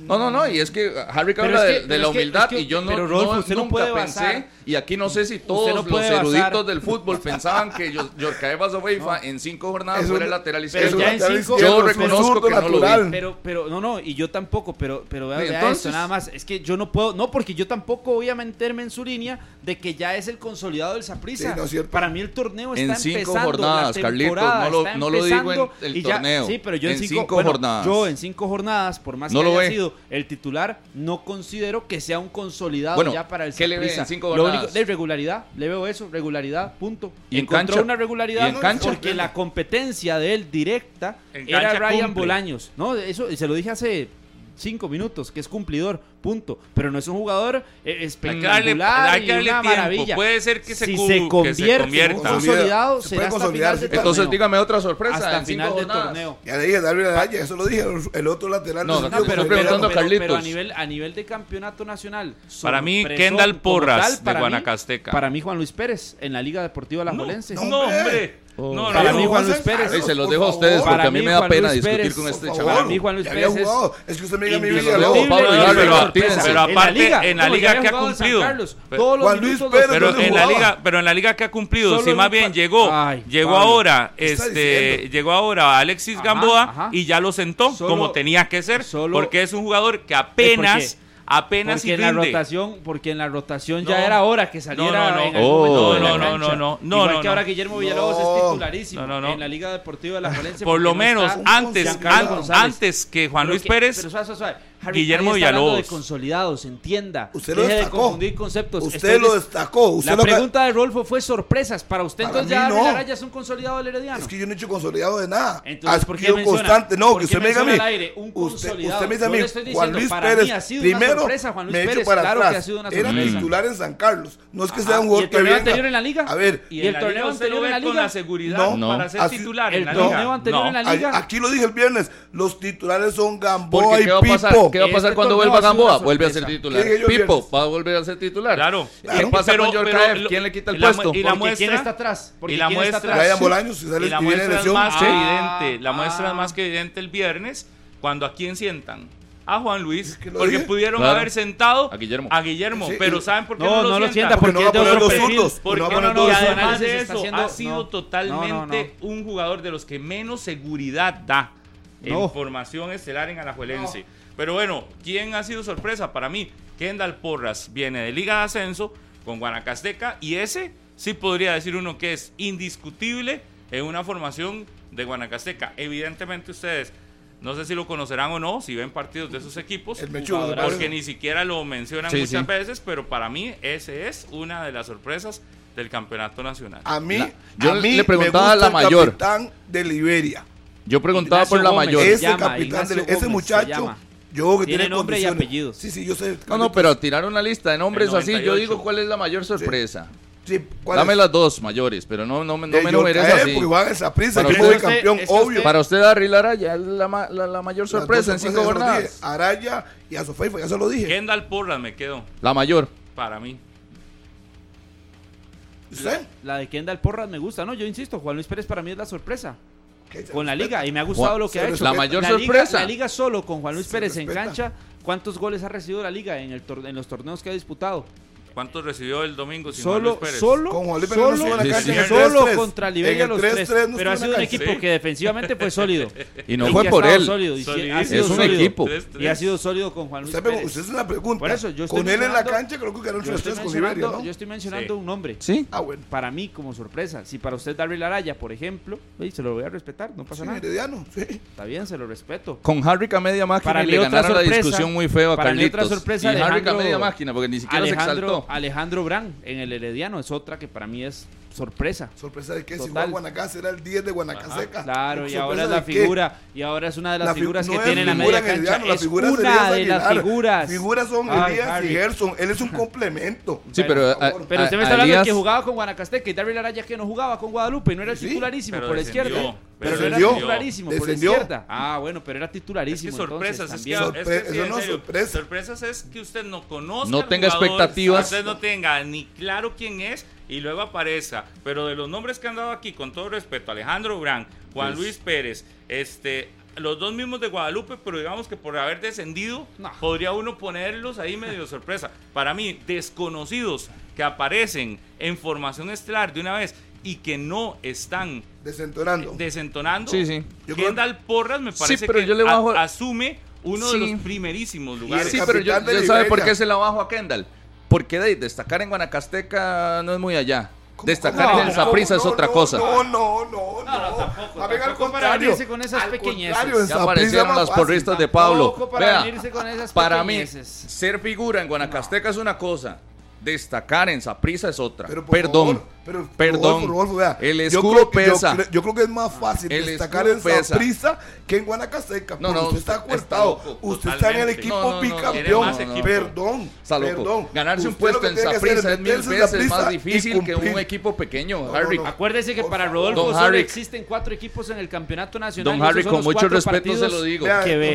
No, no, no, y es que Harry habla es que- de, la es que- humildad es que- y yo no, pero, no- usted no nunca puede pensé, basar- y aquí no sé si todos no los eruditos basar- del fútbol pensaban que Yor- Yorkaev Azoveifa en cinco jornadas fuera el lateral pero izquierdo. ya en cinco- Yo reconozco que no lo vi. Pero, pero, no, no, y yo tampoco, pero, pero vea, esto, nada más. Es que yo no puedo, no, porque yo tampoco voy a meterme en su línea de que ya es el consolidado del Saprissa. Sí, no es cierto. Para mí el torneo En está cinco empezando. jornadas, Carlitos, no lo- no digo en el ya- torneo. sí, pero yo en, En cinco, cinco bueno, jornadas. Yo en cinco jornadas, por más No que lo haya ve. sido el titular, no considero que sea un consolidado Bueno, ya para el ¿qué le ve en cinco Lo jornadas? Único, de regularidad, le veo eso, regularidad, punto. ¿Y en Encontró cancha? una regularidad ¿Y en cancha? porque la competencia de él directa En era Ryan cumple. Bolaños. No, eso y se lo dije hace cinco minutos, que es cumplidor, punto. Pero no es un jugador eh, Hay que espectacular darle, hay que y darle una tiempo. maravilla. Puede ser que se, si se que convierte, se en convierta. un consolidado, Se será puede hasta final de sí. torneo. Entonces dígame otra sorpresa hasta en final de jornadas. torneo. Ya le dije, darle la raya, eso lo dije. el- otro lateral. No, del pero- pero- preguntando pega. a nivel, a nivel de campeonato nacional. Para mí, Kendall Porras, tal, de mí- Guanacasteca. Para mí, Juan Luis Pérez, en la Liga Deportiva La No, no, hombre. Oh. No, para no, mí Juan Luis Pérez. Ay, se los dejo a ustedes porque a mí, mí me da pena Luis discutir Pérez, con este chaval. Para mí Juan Luis Pérez es, es que usted me diga mi vida. No, Pablo pero, pero aparte en la liga que ha cumplido. Juan Luis Pérez pero en la liga, pero en la liga que ha cumplido, si más bien llegó, llegó ahora, este, llegó ahora Alexis Gamboa y ya lo sentó como tenía que ser, porque es un jugador que apenas eh, apenas porque y rinde. en la rotación porque en la rotación no. ya era hora que saliera no no no. oh. no, no, no no. No igual que ahora Guillermo Villalobos es titularísimo en la Liga Deportiva de la Valencia por lo menos antes antes, antes que Juan Luis que, Pérez. pero, suave, suave, suave. Harry Guillermo Villalobos. de consolidados, entienda. Usted lo destacó. de confundir conceptos. Usted lo destacó. La pregunta de Rolfo fue sorpresas. Para usted, para entonces, ya no. Es un consolidado del Herediano. Es que yo no he hecho consolidado de nada. Entonces, ¿por qué menciona? constante. No, que usted me diga a mí. Un usted, usted, me dice a mí, Juan Luis para Pérez. Mí ha sido primero, una sorpresa, Juan Luis Pérez. Para claro atrás. Era titular en San Carlos. No es que sea ah, un jugador que el torneo anterior en la liga? A ver. ¿Y el torneo anterior en la liga? Con la seguridad para ser titular en la liga. ¿El? Aquí lo dije el viernes. Los titulares son Gamboa y Pipo. ¿Qué va a pasar este cuando vuelva a Gamboa? Vuelve a ser titular. Pipo va a volver a ser titular. Claro. ¿Qué claro. pasa pero, con Jorkaev? ¿Quién, ¿Quién le quita el puesto? ¿Y la muestra? ¿Quién está atrás? Porque ¿Y la muestra? Atrás? La muestra es más que evidente. La muestra es más que evidente el viernes cuando a quién sientan a Juan Luis, porque pudieron haber sentado a Guillermo, a Guillermo pero ¿saben por qué no, no, no lo sientan? Porque, porque, no es de otro perfil, surdos, porque porque no, no, y además de eso, haciendo, ha sido totalmente un jugador de los que menos seguridad da en formación estelar en Alajuelense. Pero bueno, ¿quién ha sido sorpresa para mí? Kendall Porras viene de Liga de Ascenso con Guanacasteca y ese sí podría decir uno que es indiscutible en una formación de Guanacasteca. Evidentemente ustedes no sé si lo conocerán o no, si ven partidos de esos equipos, porque ni siquiera lo mencionan muchas veces, pero para mí ese es una de las sorpresas del campeonato nacional. A mí, yo le preguntaba a la mayor. El Liberia. Yo preguntaba por la Gómez, mayor. Ese capitán de, ese muchacho yo que tiene, tiene nombre y apellido. Sí, sí, yo sé. No, no, pero tirar una lista de nombres así, yo digo cuál es la mayor sorpresa. Sí, Dame es? las dos mayores, pero no, no, no me enumeres eh, así. Esa prisa, para, usted, campeón, es obvio. Para usted, Darryl Araya es la, la, mayor sorpresa en cinco jornadas. Araya y a Sofeifa, ya se lo dije. Kendall Porras me quedó. La mayor. Para mí. ¿Usted? La, de Kendall Porras me gusta, ¿no? Yo insisto, Juan Luis Pérez para mí es la sorpresa con la liga y me ha gustado lo que ha hecho. La mayor sorpresa. Liga, la liga solo con Juan Luis Pérez en cancha, ¿cuántos goles ha recibido la liga en, el en los torneos que ha disputado? ¿Cuántos recibió el domingo sin solo, Pérez? Solo, Con Juan Luis solo, la cancha, solo contra Liberia los tres. pero ha sido un equipo que defensivamente fue sólido. [laughs] Y no fue por él. Ha sido Es un sólido. equipo. Y ha sido sólido con Juan Luis Usted, es la pregunta. Con él en la cancha creo que ganó 3-3 con Liberia, ¿no? yo estoy mencionando un nombre. Sí. Ah, bueno. Para mí, como sorpresa. Si para usted Darryl Araya, por ejemplo, se lo voy a respetar, no pasa nada. Está bien, se lo respeto. Con Harrick a media máquina le ganaron la discusión muy feo a y Harrick a media máquina porque ni siquiera se exaltó. Alejandro Brand en el Herediano es otra que para mí es sorpresa. ¿Sorpresa de qué? Total. Si Juan Guanacaste era el 10 de Guanacaseca. Claro, y ahora es la figura. Y ahora es una de las figuras que tiene la media cancha. La figura de las figuras. Figuras son Elías Harry. y Gerson. Él es un [laughs] complemento. Sí, pero... Eh, eh, pero usted me está hablando de que jugaba con Guanacasteca y Darryl Araya que no jugaba con Guadalupe y no era el titularísimo por la izquierda. Pero, pero no era titularísimo por izquierda. Ah, ah, bueno, pero era titularísimo. Es que sorpresas, es, que, sorpresas es que usted no conozca. No tenga expectativas. Usted no tenga ni claro quién es y luego aparezca. Pero de los nombres que han dado aquí, con todo respeto, Alejandro Brán, Juan pues. Luis Pérez, este, los dos mismos de Guadalupe, pero digamos que por haber descendido, podría uno ponerlos ahí medio sorpresa. Para mí, desconocidos que aparecen en formación estelar de una vez y que no están eh, desentonando. desentonando. Sí, sí. Kendall Porras me parece que asume uno de los primerísimos lugares. Sí, pero yo, yo sabe por qué se la bajo a Kendall. Porque de destacar en Guanacasteca no es muy allá. Destacar en el Zaprisa es otra cosa. No, no, no, no. no tampoco, a ver, al contrario. Con esas pequeñeces. Ya aparecieron las porristas de Pablo. Para, Vea, para mí, ser figura en Guanacasteca es una cosa. Destacar en Zaprisa es otra. Perdón. Pero, Perdón, el escudo yo pesa. Yo, creo que es más fácil el destacar en prisa que en Guanacasteca. No, no, usted, está acuestado. Usted está en el equipo no, bicampeón. Perdón, perdón. Ganarse un puesto en Saprisa es mil veces más difícil que un equipo pequeño, Harry. Acuérdese que para Rodolfo Don Harry. existen cuatro equipos en el campeonato nacional. Don Harry, con mucho respeto se lo digo.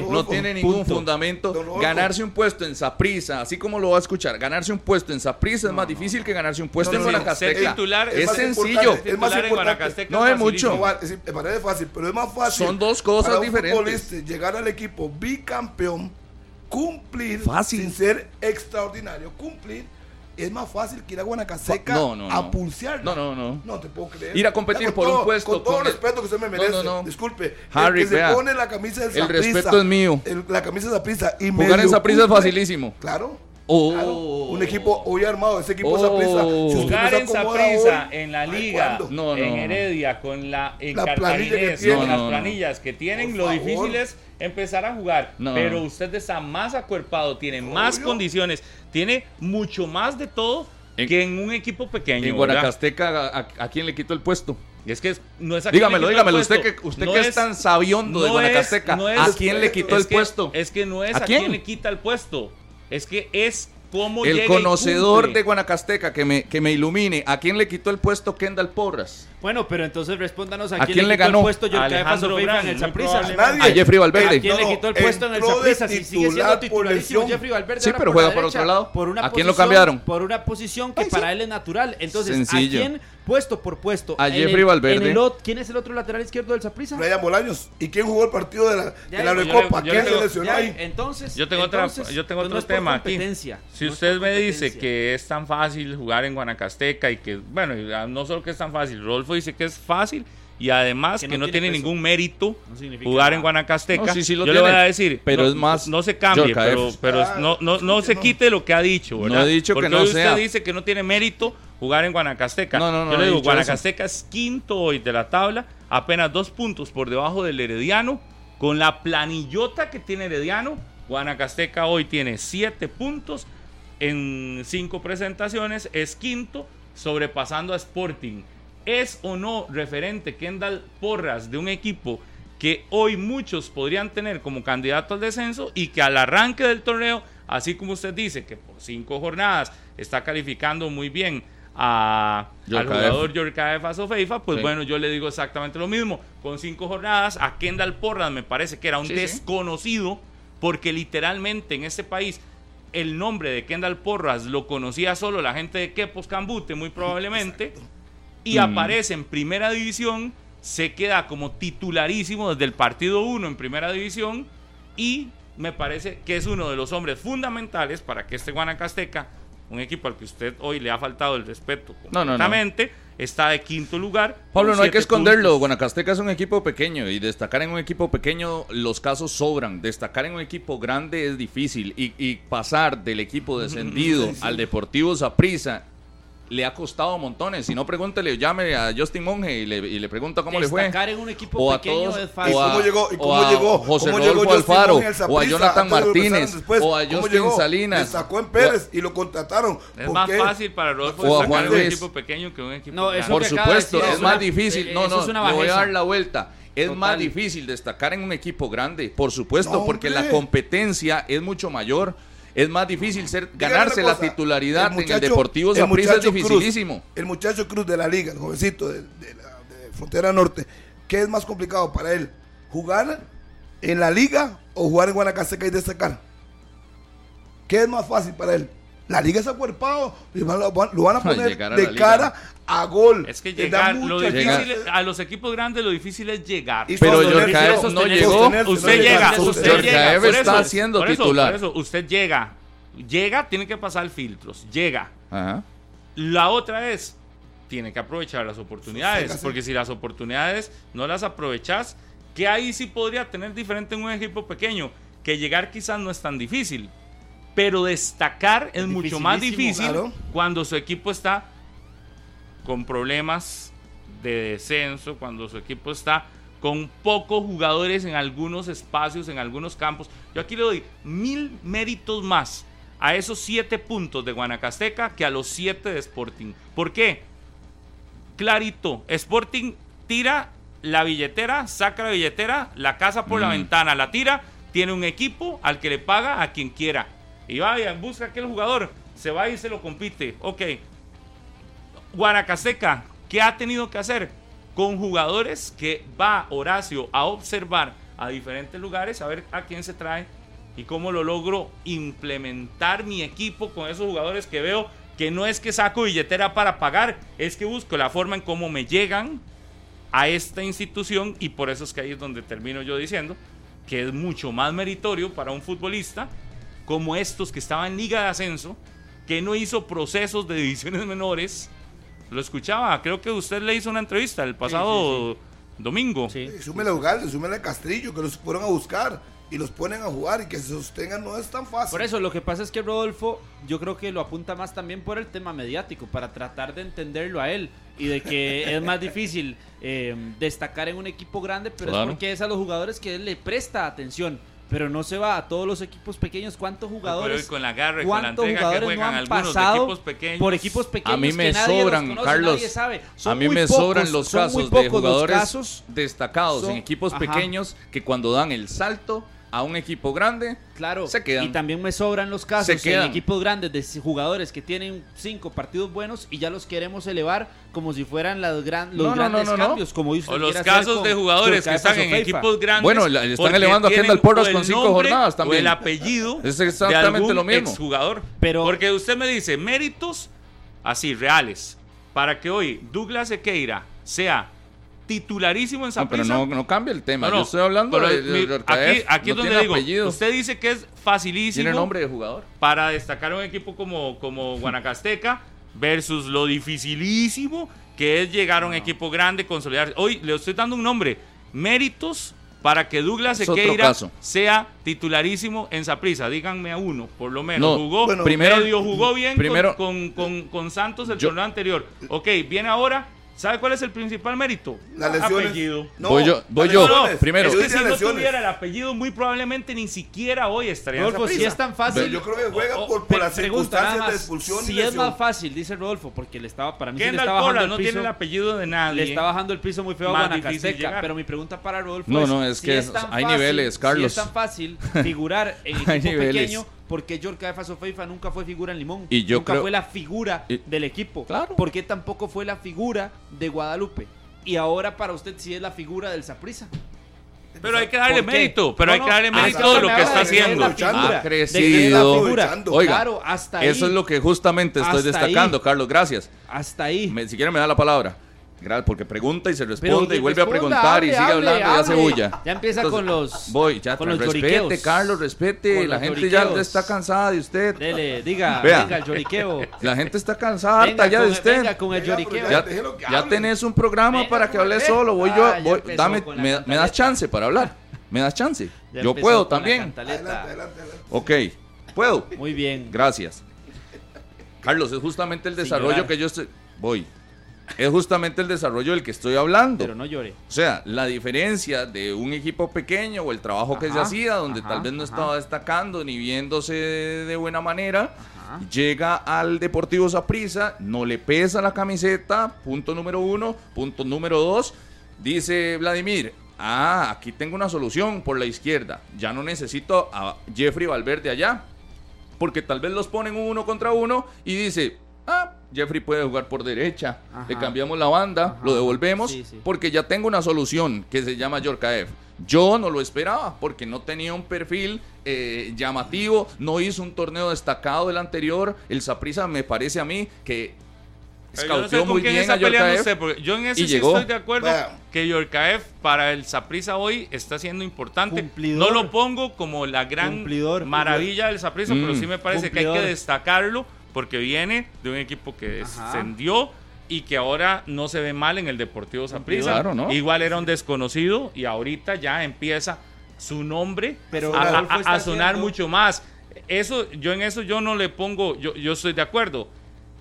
No tiene ningún fundamento. Ganarse un puesto en Saprisa, así como lo va a escuchar, ganarse un puesto en Saprisa es más difícil que ganarse un puesto en Guanacasteca. Titular. Es sencillo. Es más en importante. No es mucho. Me parece fácil, pero es más fácil. Son dos cosas para un diferentes. futbolista llegar al equipo bicampeón, cumplir Fácil. sin ser extraordinario, cumplir. Es más fácil que ir a Guanacaseca No, no, a no. pulsear. No, no, no. No te puedo creer. Ir a competir Ya, por un todo- puesto Con todo con el el- respeto que usted me merece. No, no, no. Disculpe. Harry, el que vea. se pone la camisa del El Saprissa, respeto es mío. el- la camisa de Saprissa y Jugar en Saprissa es facilísimo. Claro. Oh. claro. Un equipo hoy armado, ese equipo Oh. Saprissa. si Jugar en hoy, en la ¿ay, liga, cuándo? No, no. en Heredia, con la en La planilla que Cartaginés, tiene. con No, las planillas que tienen, Por lo favor. difícil es empezar a jugar. No, pero usted está más acuerpado, tiene más condiciones, tiene mucho más de todo En- que en un equipo pequeño. En. Guanacasteca, ¿a, a- a quién le quitó el puesto? Y es que no es a Dígamelo, dígamelo. Usted que, usted No que es, tan sabiondo de no Guanacasteca, es- no es- ¿a quién le quitó el que- puesto? Es que no es ¿A a, quién? quién? le quita el puesto. Es que es cómo El conocedor de Guanacasteca que me, que me ilumine. ¿A quién le quitó el puesto Kendall Porras? Bueno, pero entonces respóndanos a, ¿A quién, quién le quitó ganó? el puesto Alejandro Brand, en el Saprissa. Nadie. A Jeffrey Valverde. ¿A quién No, le quitó el puesto en el Saprissa? Si sigue siendo titularísimo. Jeffrey Valverde. Sí, pero juega por otro lado. Por una ¿A quién lo cambiaron? Por una posición que Ay, sí. para él es natural. Entonces, Sencillo. ¿a quién puesto por puesto? A En Jeffrey el- Valverde. en el ot- ¿Quién es el otro lateral izquierdo del Saprissa? Brian Bolaños. ¿Y quién jugó el partido de la, de la Recopa? yo ¿Quién se tengo- lesionó Ya, ahí? entonces, Yo tengo otra- entonces, yo tengo pues otro no tema aquí. Si no usted me dice que es tan fácil jugar en Guanacasteca y que, bueno, y, no solo que es tan fácil, Rodolfo dice que es fácil y además Que que, no no, tiene ningún mérito No jugar nada. en Guanacasteca. No, sí, sí lo Yo le voy a decir, pero no- es más No se cambie, pero, Ah, no, no, no se no. quite lo que ha dicho, ¿verdad? No he dicho que Porque no hoy usted sea. dice que no tiene mérito jugar en Guanacasteca. No, no, no, Yo le digo, Guanacasteca es quinto hoy de la tabla, apenas dos puntos por debajo del Herediano. Con la planillota que tiene Herediano, Guanacasteca hoy tiene siete puntos en cinco presentaciones, es quinto, sobrepasando a Sporting. ¿Es o no referente Kendall Porras de un equipo que hoy muchos podrían tener como candidato al descenso y que al arranque del torneo, así como usted dice que por cinco jornadas está calificando muy bien a, al jugador Yorka Sofeifa, pues Sí. bueno, yo le digo exactamente lo mismo. Con cinco jornadas, a Kendall Porras me parece que era un Sí, sí. desconocido, porque literalmente en este país el nombre de Kendall Porras lo conocía solo la gente de Quepos Cambute, muy probablemente, [laughs] y Mm. aparece en primera división, se queda como titularísimo desde el partido 1 en primera división, y me parece que es uno de los hombres fundamentales para que este Guanacasteca, un equipo al que usted hoy le ha faltado el respeto No, no, no. completamente, está de quinto lugar. Pablo, no hay que esconderlo. puntos. Guanacasteca es un equipo pequeño y destacar en un equipo pequeño los casos sobran. Destacar en un equipo grande es difícil y, y pasar del equipo [laughs] descendido al Deportivo Saprissa le ha costado montones. Si no, pregúntele, llame a Justin Monge y le, y le pregunta cómo le fue. Destacar en un equipo O a pequeño todos, es fácil. o a, cómo llegó- o cómo a llegó- José cómo Rodolfo Alfaro, Monge o a Jonathan Martínez, después? o a ¿Cómo Justin llegó? Salinas. Le sacó en Pérez y lo contrataron. Es ¿Por más qué? fácil para Rodolfo O a destacar Juan en un Luis. equipo pequeño que un equipo No, eso Por supuesto, decir es es más difícil. eh, No, no, le voy a dar la vuelta. Es Total. más difícil destacar en un equipo grande, por supuesto, No, porque la competencia es mucho mayor. Es más difícil ser, ganarse la titularidad en el muchacho- Deportivo el Saprissa es muchacho Cruz, dificilísimo. el muchacho Cruz de la liga, el jovencito de, de la de Frontera Norte, ¿qué es más complicado para él? ¿Jugar en la liga o jugar en Guanacasteca y destacar? ¿Qué es más fácil para él? La liga es acuerpado, y van- lo van a [laughs] poner a de cara a gol. Es que llegar, lo difícil a los equipos grandes lo difícil es llegar. Y Pero Yorkaev no llegó. Usted no llega, llegar, usted llega. Está siendo titular. por eso, usted llega. Llega, tiene que pasar filtros. Llega. Ajá. La otra es, tiene que aprovechar las oportunidades. Porque si las oportunidades no las aprovechas, que ahí sí podría tener diferente en un equipo pequeño. Que llegar quizás no es tan difícil. Pero destacar es, mucho más difícil claro. cuando su equipo está con problemas de descenso, cuando su equipo está con pocos jugadores en algunos espacios, en algunos campos. Yo aquí le doy mil méritos más a esos siete puntos de Guanacasteca que a los siete de Sporting. ¿Por qué? Clarito, Sporting tira la billetera, saca la billetera, la casa por la Mm. ventana, la tira, tiene un equipo al que le paga a quien quiera. Y vaya, busca aquel jugador, se va y se lo compite. Ok, Guanacasteca, ¿qué ha tenido que hacer? Con jugadores que va Horacio a observar a diferentes lugares, a ver a quién se trae y cómo lo logro implementar mi equipo con esos jugadores que veo que no es que saco billetera para pagar, es que busco la forma en cómo me llegan a esta institución y por eso es que ahí es donde termino yo diciendo que es mucho más meritorio para un futbolista como estos que estaban en Liga de Ascenso, que no hizo procesos de divisiones menores. Lo escuchaba, creo que usted le hizo una entrevista el pasado domingo. Sí. Súmele a Ugalde, súmele a Castrillo, que los fueron a buscar y los ponen a jugar y que se sostengan no es tan fácil. Por eso, lo que pasa es que Rodolfo, yo creo que lo apunta más también por el tema mediático, para tratar de entenderlo a él y de que [laughs] es más difícil eh, destacar en un equipo grande, pero Claro. es porque es a los jugadores que él le presta atención. Pero no se va a todos los equipos pequeños. ¿Cuántos jugadores? Pero con la garra y con la ¿Cuántos entrega que jugadores no juegan han algunos pasado equipos pequeños? por equipos pequeños A mí me que nadie los sobran, conoce, Carlos. nadie sabe? Son a mí me pocos, sobran los casos de jugadores casos. destacados Son- en equipos ajá. pequeños que cuando dan el salto a un equipo grande Claro, se quedan. y también me sobran los casos Se en quedan. equipos grandes de jugadores que tienen cinco partidos buenos y ya los queremos elevar como si fueran las gran- los No, grandes no, no, no. cambios, como usted O los casos de jugadores que están en equipos grandes. Bueno, la- le están elevando a Kendall Porras o con cinco nombre jornadas O también. el apellido [laughs] Es de exactamente algún lo mismo. exjugador. Pero- porque usted me dice méritos así, reales, para que hoy Douglas Equeira sea titularísimo en No, pero Saprissa. no, no cambia el tema. No, Yo estoy hablando de, de- de aquí, aquí es donde digo, apellido. usted dice que es facilísimo Tiene nombre de jugador. para destacar un equipo como, como Guanacasteca versus lo dificilísimo que es llegar a un equipo grande, consolidarse. Hoy le estoy dando un nombre, méritos para que Douglas Sequeira sea titularísimo en Saprissa. Díganme a uno, por lo menos. No, jugó, bueno, primero- medio jugó bien con- primero- con, con- con Santos el Yo- torneo anterior. Ok, viene ahora. ¿Sabe cuál es el principal mérito? Las lesiones. Apellido. No, Voy yo- voy yo. lesiones. Primero. Es que si no tuviera el apellido, muy probablemente ni siquiera hoy estaría en Rodolfo, si es tan fácil. Pero yo creo que juega o- o- por, por las circunstancias nada de más, expulsión y Si es lesión. más fácil, dice Rodolfo, porque le estaba, para mí sí le está bajando el no piso. tiene el apellido de nadie. Le está bajando el piso muy feo a Más Guanacasteca. Pero mi pregunta para Rodolfo No, es: no, es si que es- tan hay fácil- niveles, Carlos. Si es tan fácil [laughs] figurar en equipo niveles. Pequeño, porque Yorka Feifa nunca fue figura en Limón. Y yo nunca creo- fue la figura Y- del equipo. Claro. ¿Por qué tampoco fue la figura de Guadalupe? Y ahora para usted sí es la figura del Saprissa. Pero hay que darle ¿Por qué? mérito, pero No, hay que darle mérito de lo que está haciendo. Ha crecido. Oiga, claro, hasta ahí. Eso es lo que justamente estoy destacando, ahí. Carlos. Gracias. Hasta ahí. Me- si quiere me da la palabra. Gracias, porque pregunta y se responde y vuelve a preguntar y hable, sigue hable, hablando y hace hable. bulla. Ya empieza con los- Voy, ya con tra- los respete, lloriqueos. Carlos, respete. Con La gente ya está cansada de usted. Dele, diga, Vea. venga el lloriqueo. [laughs] La gente está cansada Venga harta ya de usted. venga con el Venga, lloriqueo. pero Ya, hable. tenés un programa Venga, para que hables solo. Voy yo, Ah, voy, empezó dame, me, me das chance para hablar. Me das chance. [laughs] Ya yo puedo también. Adelante, adelante, adelante. Ok, puedo. Muy bien. Gracias. Carlos, es justamente el desarrollo que yo estoy. Voy. Es justamente el desarrollo del que estoy hablando. Pero no llore. O sea, la diferencia de un equipo pequeño o el trabajo que se hacía, donde ajá, tal vez no ajá. estaba destacando ni viéndose de buena manera, llega al Deportivo Saprissa, no le pesa la camiseta, punto número uno, punto número dos, dice Vladimir, ah, aquí tengo una solución por la izquierda, ya no necesito a Jeffrey Valverde allá, porque tal vez los ponen uno contra uno y dice, ah, Jeffrey puede jugar por derecha, Ajá. le cambiamos la banda, Ajá. lo devolvemos, Sí, sí. porque ya tengo una solución que se llama Yorkaev. Yo no lo esperaba porque no tenía un perfil eh, llamativo, no hizo un torneo destacado el anterior. El Saprissa me parece a mí que yo no sé escauteó con muy quién bien está a peleando Yorkaev. usted, porque yo en eso sí llegó. estoy de acuerdo que Yorkaev para el Saprissa hoy está siendo importante. Cumplidor. No lo pongo como la gran Cumplidor. maravilla del Saprissa, pero sí me parece que hay que destacarlo porque viene de un equipo que Ajá. descendió y que ahora no se ve mal en el Deportivo Saprissa. Claro, ¿no? Igual era un desconocido y ahorita ya empieza su nombre Pero a, sonar haciendo- mucho más. Eso, yo en eso yo no le pongo, yo, yo estoy de acuerdo.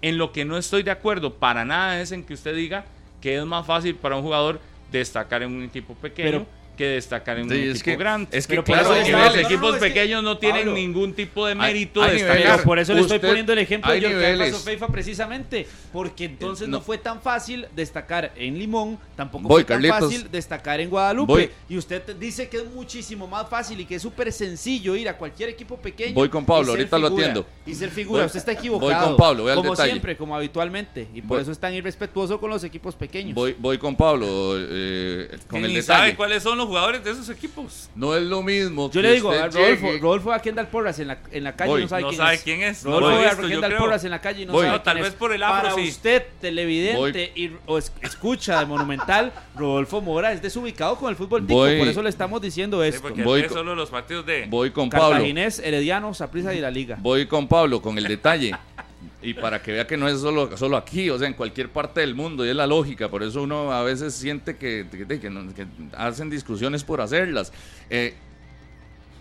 En lo que no estoy de acuerdo para nada es en que usted diga que es más fácil para un jugador destacar en un equipo pequeño Pero- que destacar en un es equipo que- grande. es que Pero por eso los niveles. equipos No, no, pequeños no tienen Pablo, ningún tipo de mérito hay de destacar. Pero por eso le estoy poniendo el ejemplo hay de Yorka niveles. Feifa precisamente, porque entonces no. no. fue tan fácil destacar en Limón, tampoco Voy, fue tan Carlitos. fácil destacar en Guadalupe. Voy. Y usted te- dice que es muchísimo más fácil y que es súper sencillo ir a cualquier equipo pequeño. Voy con Pablo, y ser ahorita lo figura. atiendo. Y ser figura, Voy- usted está voy equivocado. con Pablo, voy al como detalle. siempre, como habitualmente. Y por Voy- eso es tan irrespetuoso con los equipos pequeños. Voy, voy con Pablo eh, con el ni sabe detalle. cuáles son los jugadores de esos equipos. No es lo mismo. Yo que le digo usted a Rodolfo, llegue- Rodolfo a quién da el porras en la, en la calle Voy. no sabe No quién sabe es. quién es, no Rodolfo lo he ve a visto, quién yo da el creo. porras en la calle y no Voy. sabe No, tal quién vez es. por el afro, Para sí. usted, televidente y, o es- escucha de Monumental, Rodolfo Mora es desubicado con el fútbol tico, Voy. por eso le estamos diciendo Sí, esto. porque Voy ve con- solo los partidos de... Voy con Pablo. Cartaginés, Herediano, Saprissa y la Liga. Voy con Pablo, con el detalle. [laughs] Y para que vea que no es solo, solo aquí, o sea, en cualquier parte del mundo, y es la lógica. Por eso uno a veces siente que, que- hacen discusiones por hacerlas. Eh,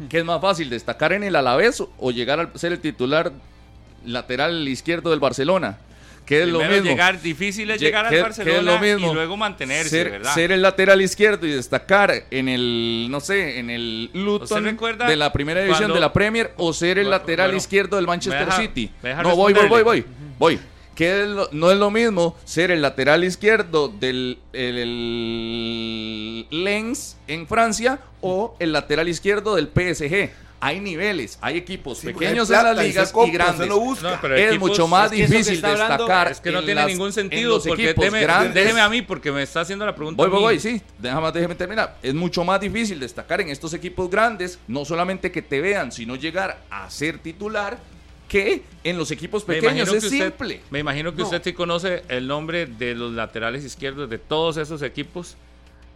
¿Qué es más fácil, destacar en el Alavés o llegar a ser el titular lateral izquierdo del Barcelona? ¿Qué es lo mismo? llegar, difícil es Lle- llegar ¿qué- al es Barcelona lo mismo? y luego mantenerse, ser, ¿verdad? ser el lateral izquierdo y destacar en el, no sé, en el ¿Usted Luton de la primera división cuando- de la Premier o ser el Bueno, lateral bueno, izquierdo del Manchester deja- City. No, voy, voy, voy, voy, voy. Que es lo- no es lo mismo ser el lateral izquierdo del el, el Lens en Francia o el lateral izquierdo del PSG. Hay niveles, hay equipos Sí, pequeños hay en plata las ligas y compra, grandes. lo busca. No, pero es equipos- mucho más es que difícil destacar. Es que no en tiene las- ningún en sentido, los porque equipos déjeme, grandes. déjeme a mí, porque me está haciendo la pregunta Voy, voy, voy, sí. Déjame, déjeme terminar. Es mucho más difícil destacar en estos equipos grandes, no solamente que te vean, sino llegar a ser titular, que en los equipos pequeños es usted- simple. Me imagino que No. usted sí conoce el nombre de los laterales izquierdos de todos esos equipos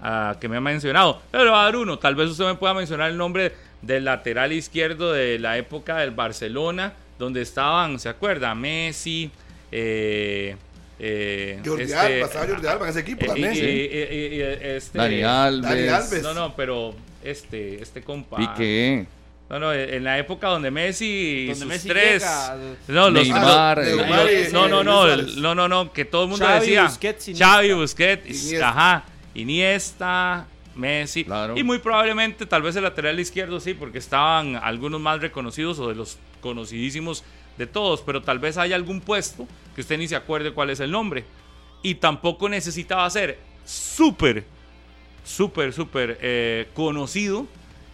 ah, que me ha mencionado. Pero le voy a dar uno. Tal vez usted me pueda mencionar el nombre del lateral izquierdo de la época del Barcelona, donde estaban, ¿se acuerda? Messi, eh, eh, Jordi este, Alba, estaba Jordi Alba en ese equipo eh, también. este- Dani Alves, Dani Alves. No, no, pero este, este compa. Piqué, No, no, en la época donde Messi y Donde sus Messi tres. llega, no, los, Neymar, Ah, eh, no, no, Neymar no, no, no, no, no, no, que todo el mundo Xavi, decía Busquets. Xavi, Busquets, ajá, Iniesta, Messi, Claro. y muy probablemente tal vez el lateral izquierdo sí, porque estaban algunos más reconocidos o de los conocidísimos de todos, pero tal vez haya algún puesto que usted ni se acuerde cuál es el nombre, y tampoco necesitaba ser súper, súper, súper eh, conocido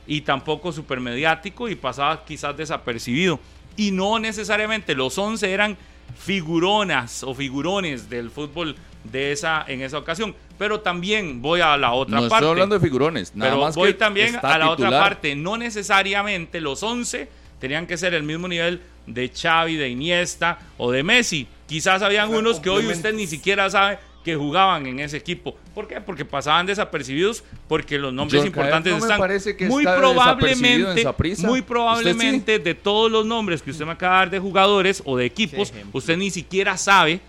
y tampoco súper mediático y pasaba quizás desapercibido. Y no necesariamente los 11 eran figuronas o figurones del fútbol de esa, en esa ocasión. Pero también voy a la otra no parte. estoy hablando de figurones, nada pero más voy que también está a la otra parte. No necesariamente los 11 tenían que ser el mismo nivel de Xavi, de Iniesta o de Messi. Quizás habían unos que hoy usted ni siquiera sabe que jugaban en ese equipo. ¿Por qué? Porque pasaban desapercibidos, porque los nombres importantes no me están parece que muy está desapercibido en probablemente, Saprissa. muy ¿Usted probablemente de todos los nombres que usted me acaba de dar de jugadores o de equipos, usted ni siquiera sabe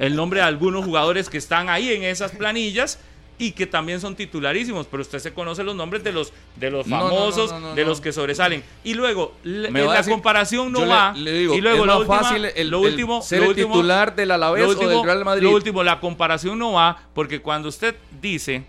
el nombre de algunos jugadores que están ahí en esas planillas y que también son titularísimos, pero usted se conoce los nombres de los de los No, no, no, famosos, no, de los que sobresalen. Y luego Me la decir- comparación no le- va. le digo, y luego es la más última- fácil el- lo el último, ser lo el último- titular del Alavés lo o del Real Madrid. Lo último, la comparación no va porque cuando usted dice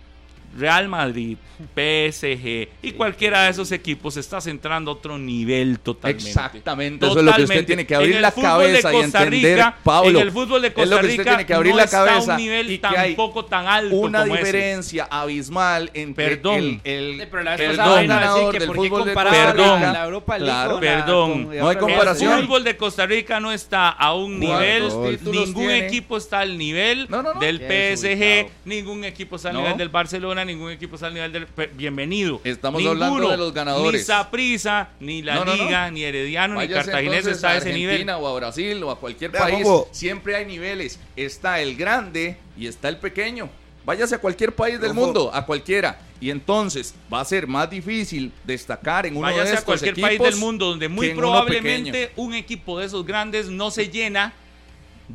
Real Madrid, PSG y cualquiera de esos equipos está centrando a otro nivel totalmente. Exactamente, eso es lo que usted Totalmente. tiene que abrir En el la fútbol de cabeza y Costa entender, Rica, Pablo. En el fútbol de es Costa lo que usted Rica tiene que abrir no la está a un nivel y tampoco tan alto una como ese. diferencia abismal entre Perdón. el, el, la ganador que del fútbol de Costa Perdón. la- Rica. la Europa League Claro. la- Perdón. con- No hay comparación. El fútbol de Costa Rica no está a un nivel, ¿Cuántos títulos ningún tiene? equipo está al nivel No, no, no. del PSG, ningún equipo está al nivel del Barcelona, ningún equipo está al nivel del bienvenido. Estamos Ninguno, hablando de los ganadores. Ni Saprissa, ni la No, no, no. Liga, ni Herediano, ni Cartaginés está a a ese nivel. Argentina o a Brasil o a cualquier Vea, país. Siempre hay niveles. Está el grande y está el pequeño. Váyase a cualquier país del mundo, a cualquiera. Y entonces va a ser más difícil destacar en uno de Váyase estos a cualquier equipos país del mundo donde muy probablemente un equipo de esos grandes no se llena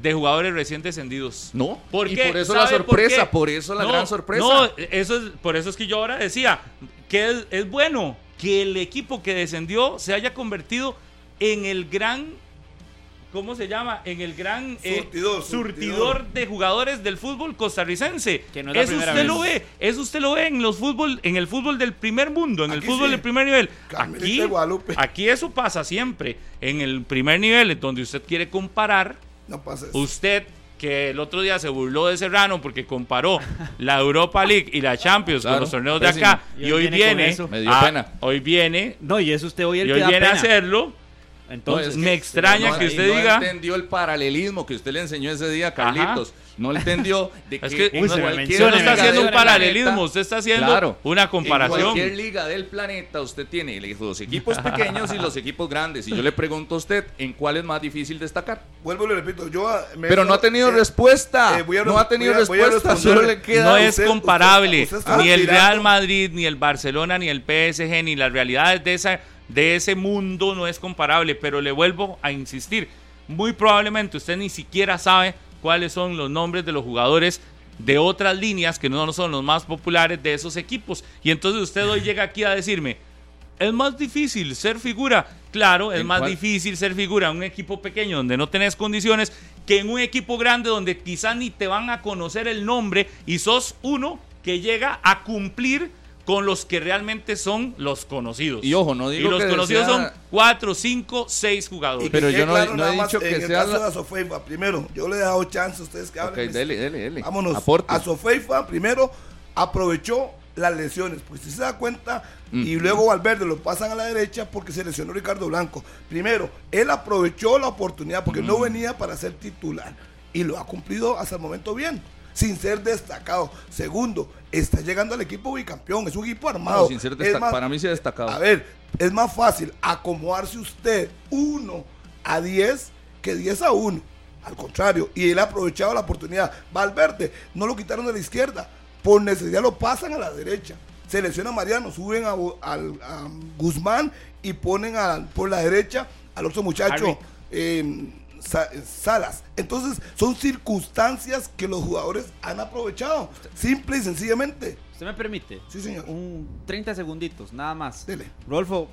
de jugadores recién descendidos. No, ¿Por y qué? por eso la ¿Sabe por sorpresa, por eso la No, gran sorpresa. No, eso es, por eso es que yo ahora decía que es, es bueno que el equipo que descendió se haya convertido en el gran, ¿cómo se llama? En el gran eh, Surtidor, surtidor surtidor. de jugadores del fútbol costarricense. Que no es la eso usted vez. lo ve, eso usted lo ve en los fútbol, en el fútbol del primer mundo, en el fútbol sí. del primer nivel. Aquí, aquí eso pasa siempre. En el primer nivel, en donde usted quiere comparar, No pasa eso. Usted que el otro día se burló de Serrano porque comparó la Europa League y la Champions Claro, con los torneos de acá Y hoy viene viene. Me dio a, pena. hoy viene No, y es usted hoy el y que hoy da viene a hacerlo Entonces, No, me extraña no, que usted no diga- entendió el paralelismo que usted le enseñó ese día a Carlitos. No entendió de [laughs] Es que, que Uy, cualquier Usted no menciona, está haciendo un paralelismo, planeta- usted está haciendo Claro. una comparación. En cualquier liga del planeta usted tiene los equipos pequeños y los [laughs] equipos grandes. Y yo le pregunto a usted, ¿en cuál es más difícil destacar? Vuelvo y le repito, yo ah, me Pero no ha tenido eh, respuesta. eh, voy a no ha tenido voy a- voy a respuesta. Solo le queda. no es usted- comparable usted- usted ni el Real Madrid, ni el Barcelona, ni el PSG, ni las realidades de, esa, de ese mundo no es comparable. Pero le vuelvo a insistir, muy probablemente usted ni siquiera sabe cuáles son los nombres de los jugadores de otras líneas que no son los más populares de esos equipos. Y entonces usted hoy llega aquí a decirme, es más difícil ser figura. Claro, es ¿En más cuál? difícil ser figura en un equipo pequeño donde no tenés condiciones que en un equipo grande donde quizás ni te van a conocer el nombre y sos uno que llega a cumplir con los que realmente son los conocidos. Y ojo, no digo Y los que conocidos sea- son cuatro, cinco, seis Y jugadores. que Pero yo no- claro no nada he más dicho que en el sea caso la- de Asofeifa, primero, yo le he dado chance a ustedes que hablen. dele, dele, dele. Vámonos. Aporte. Asofeifa, primero, aprovechó las lesiones. Pues si se da cuenta, y luego Valverde lo pasan a la derecha porque se lesionó Ricardo Blanco. Primero, él aprovechó la oportunidad porque no venía para ser titular. Y lo ha cumplido hasta el momento bien. Sin ser destacado. Segundo, está llegando al equipo bicampeón. Es un equipo armado. No, sin ser Es desta- más- para mí sí ha destacado. A ver, es más fácil acomodarse usted 1 a 10 que 10 a 1. Al contrario, y él ha aprovechado la oportunidad. Valverde, no lo quitaron de la izquierda. Por necesidad lo pasan a la derecha. Selecciona a Mariano, suben a, Guzmán y ponen a- por la derecha al otro muchacho. Eh, Salas. Entonces, son circunstancias que los jugadores han aprovechado. Simple y sencillamente. ¿Usted me permite? Sí, señor. Un 30 segunditos, nada más. Dele. Rodolfo,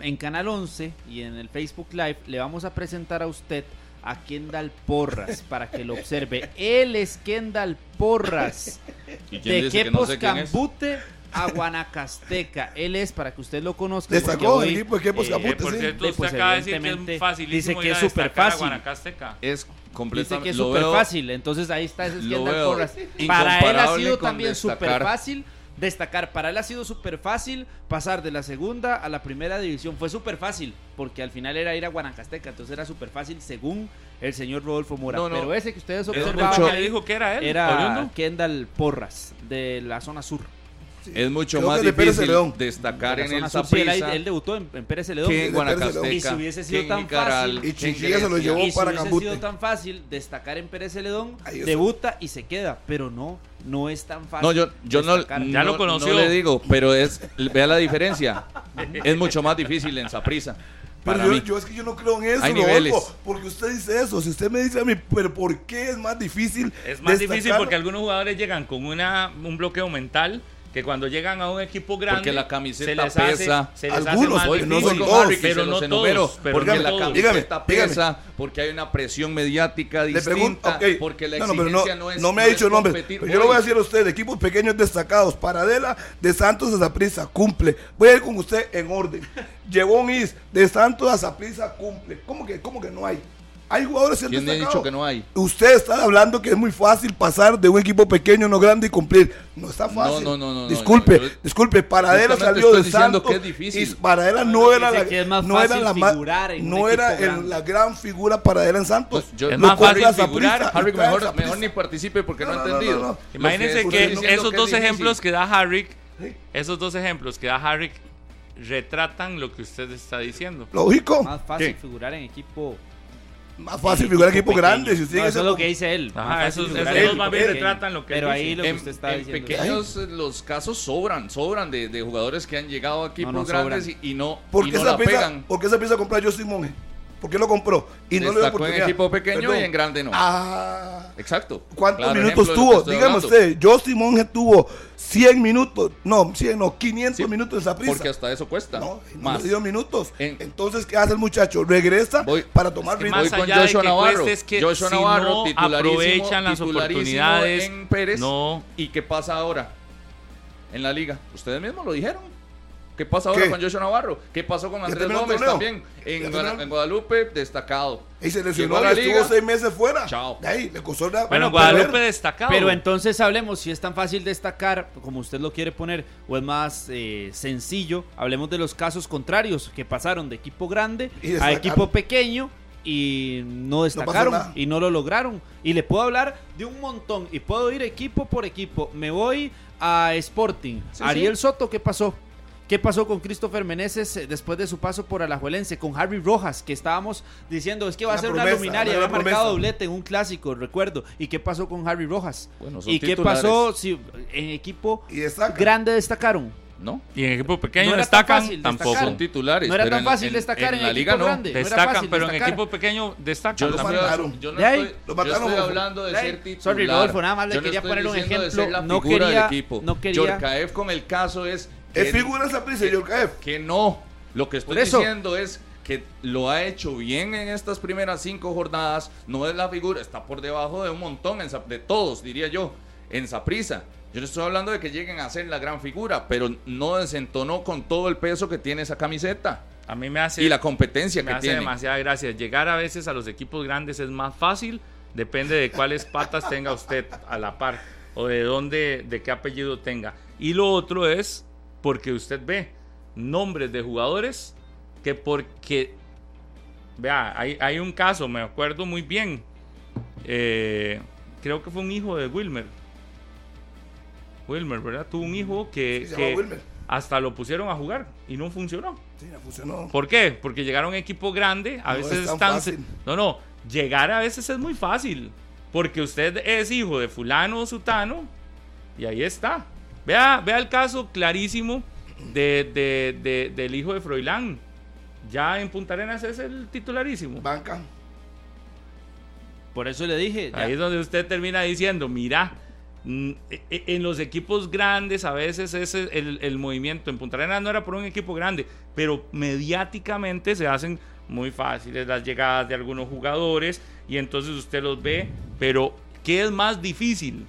en Canal 11 y en el Facebook Live le vamos a presentar a usted a Kendall Porras para que lo observe. [laughs] Él es Kendall Porras. ¿Y quién De dice que no Quepos sé quién es? A Guanacasteca. Él es para que usted lo conozca. Sacó el equipo de Quepos eh, Cambute, por sí. cierto, Sí, usted pues, acaba de decir que es facilísimo dice que ir a es súper fácil. Guanacasteca. Es Dice completamente. que es súper fácil, entonces ahí está ese es Porras. Para él ha sido también súper fácil destacar. Para él ha sido súper fácil pasar de la segunda a la primera división. Fue súper fácil, porque al final era ir a Guanacasteca, entonces era súper fácil según el señor Rodolfo Mora. No, no. Pero ese que ustedes ¿Es observaban mucho- que le dijo que era él? era oriundo? Kendall Porras, de la zona sur. Es mucho Creo más difícil León. destacar en el. Sí, él, debutó en, en Pérez Celedón. que en León. Guanacasteca. Y si hubiese sido tan fácil- Y Chinchilla se lo llevó y si para hubiese Cambute. sido tan fácil destacar en Pérez está. debuta y se queda. Pero no, no es tan fácil. No, yo, yo no. Ya lo no- conoció. no le digo, pero es vea la diferencia. es mucho más difícil en Saprissa. Pero yo, yo es que yo no creo en eso, Hay niveles. porque usted dice eso. Si usted me dice a mí, pero ¿por qué es más difícil? Es más difícil destacar? porque algunos jugadores llegan con una, un bloqueo mental que cuando llegan a un equipo grande Porque la camiseta se les pesa. hace, se les hace Algunos, porque no son todos, pero se no todos, pero porque no la camiseta Dígame, pesa, porque hay una presión mediática Le distinta, pregunto, porque la no, no, pero exigencia no, no, es no me ha dicho nombre. yo le voy a decir a usted, equipos pequeños destacados, Paradela, de Santos a Zaprisa, cumple. Voy a ir con usted en orden. Llevó un is, de Santos a Zaprisa, cumple. ¿Cómo que, cómo que no hay? Hay jugadores que han ¿Quién le ha destacado. dicho que no hay? Usted está hablando que es muy fácil pasar de un equipo pequeño a uno grande y cumplir. No está fácil. No, no, no, no, Disculpe, no, yo- disculpe, Paradela salió de Santos. que es difícil. Y Paradela no era la, que es más no era la no era el- la gran figura Paradela en Santos. Pues yo- Es más fácil figurar, Harry, mejor, ni participe porque no, No, ha no, no, entendido. no, no. Imagínense que, esos que dos es ejemplos que da Harry, esos dos ejemplos que da Harry retratan lo que usted está diciendo. Lógico. Más fácil figurar en equipo. Más fácil figurar equipo pequeño. grande. Si usted No, dice eso es lo que dice él. Ajá, dos más bien pequeño. retratan lo que él Pero dice. ahí lo que En, usted está en diciendo. pequeños eh, los casos sobran, sobran de, de jugadores que han llegado a equipos no grandes y, y no, ¿Por y qué no la pieza, pegan. ¿Por qué esa pieza compró Justin Monge? ¿Por qué lo compró? Y no le dio Destacó en oportunidad. equipo pequeño Perdón. y en grande no. Ah. Exacto. ¿Cuántos Claro minutos de que tuvo? Dígame usted. Justin Monge tuvo 100 minutos. No, 100, no, 500 Sí, minutos en esa prisa. Porque hasta eso cuesta. No, no más. dio minutos. En- Entonces, ¿qué hace el muchacho? Regresa Voy- para tomar que ritmo. más Voy con de Joshua que Navarro. es que Joshua si Navarro, no titularísimo, aprovechan las titularísimo oportunidades, en Pérez. no. ¿Y qué pasa ahora? En la liga. Ustedes mismos lo dijeron. ¿Qué pasa ahora ¿Qué? con Joshua Navarro? ¿Qué pasó con Andrés Gómez también? ¿Ya En, Guadalupe, destacado. Y se lesionó y la estuvo seis meses fuera. Chao. De ahí, le costó la- Bueno, Guadalupe destacado. Pero entonces hablemos, si es tan fácil destacar, como usted lo quiere poner, o es más eh, sencillo, hablemos de los casos contrarios, que pasaron de equipo grande a equipo pequeño y no destacaron y no lo lograron. Y le puedo hablar de un montón y puedo ir equipo por equipo. Me voy a Sporting. Sí, Ariel sí. Soto, ¿qué pasó? ¿Qué pasó con Christopher Meneses eh, después de su paso por Alajuelense? Con Harry Rojas, que estábamos diciendo, es que va a ser promesa, una luminaria, había marcado doblete en un clásico, recuerdo. ¿Y qué pasó con Harry Rojas? Bueno, ¿Y qué pasó si en equipo Y destaca. grande destacaron? ¿No? Y en equipo pequeño No destacan tampoco. destacar. Son titulares. No era tan en- fácil destacar en la equipo liga no. grande. no Destacan, fácil pero en destacar. equipo pequeño destacan. Yo no, Lo estoy, mataron. yo no De ahí. estoy- Lo yo mataron, estoy hablando de De ser titular. Sorry, Rodolfo, nada más le Yo no quería poner un ejemplo. ser la No quería- del equipo. no quería- Yorkaev con el caso es Es que- figura esa prisa, Yorkaev. que no. Lo que estoy diciendo es que lo ha hecho bien en estas primeras cinco jornadas. No es la figura, está por debajo de un montón, en de todos, diría yo, en Saprisa. Yo no estoy hablando de que lleguen a ser la gran figura, pero no desentonó con todo el peso que tiene esa camiseta A mí me hace, y la competencia me que hace tiene. demasiada gracia. Llegar a veces a los equipos grandes es más fácil, depende de cuáles patas tenga usted a la par o de dónde, de qué apellido tenga. Y lo otro es porque usted ve nombres de jugadores que porque, vea, hay, hay un caso, me acuerdo muy bien, eh, creo que fue un hijo de Wilmer. Wilmer, ¿verdad? Tuvo un hijo que, Sí, que hasta lo pusieron a jugar y no funcionó. Sí, no funcionó. ¿Por qué? Porque llegar a un equipo grande a No veces es tan. No, no, llegar a veces es muy fácil. Porque usted es hijo de fulano o sutano y ahí está. Vea, vea el caso clarísimo de, de- de- del hijo de Froilán. Ya en Punta Arenas es el titularísimo. Banca. Por eso le dije. ya. Ahí es donde usted termina diciendo, mira, e- e- en los equipos grandes a veces ese el, el movimiento. En Punta Arenas no era por un equipo grande, pero mediáticamente se hacen muy fáciles las llegadas de algunos jugadores y entonces usted los ve. Pero, ¿qué es más difícil?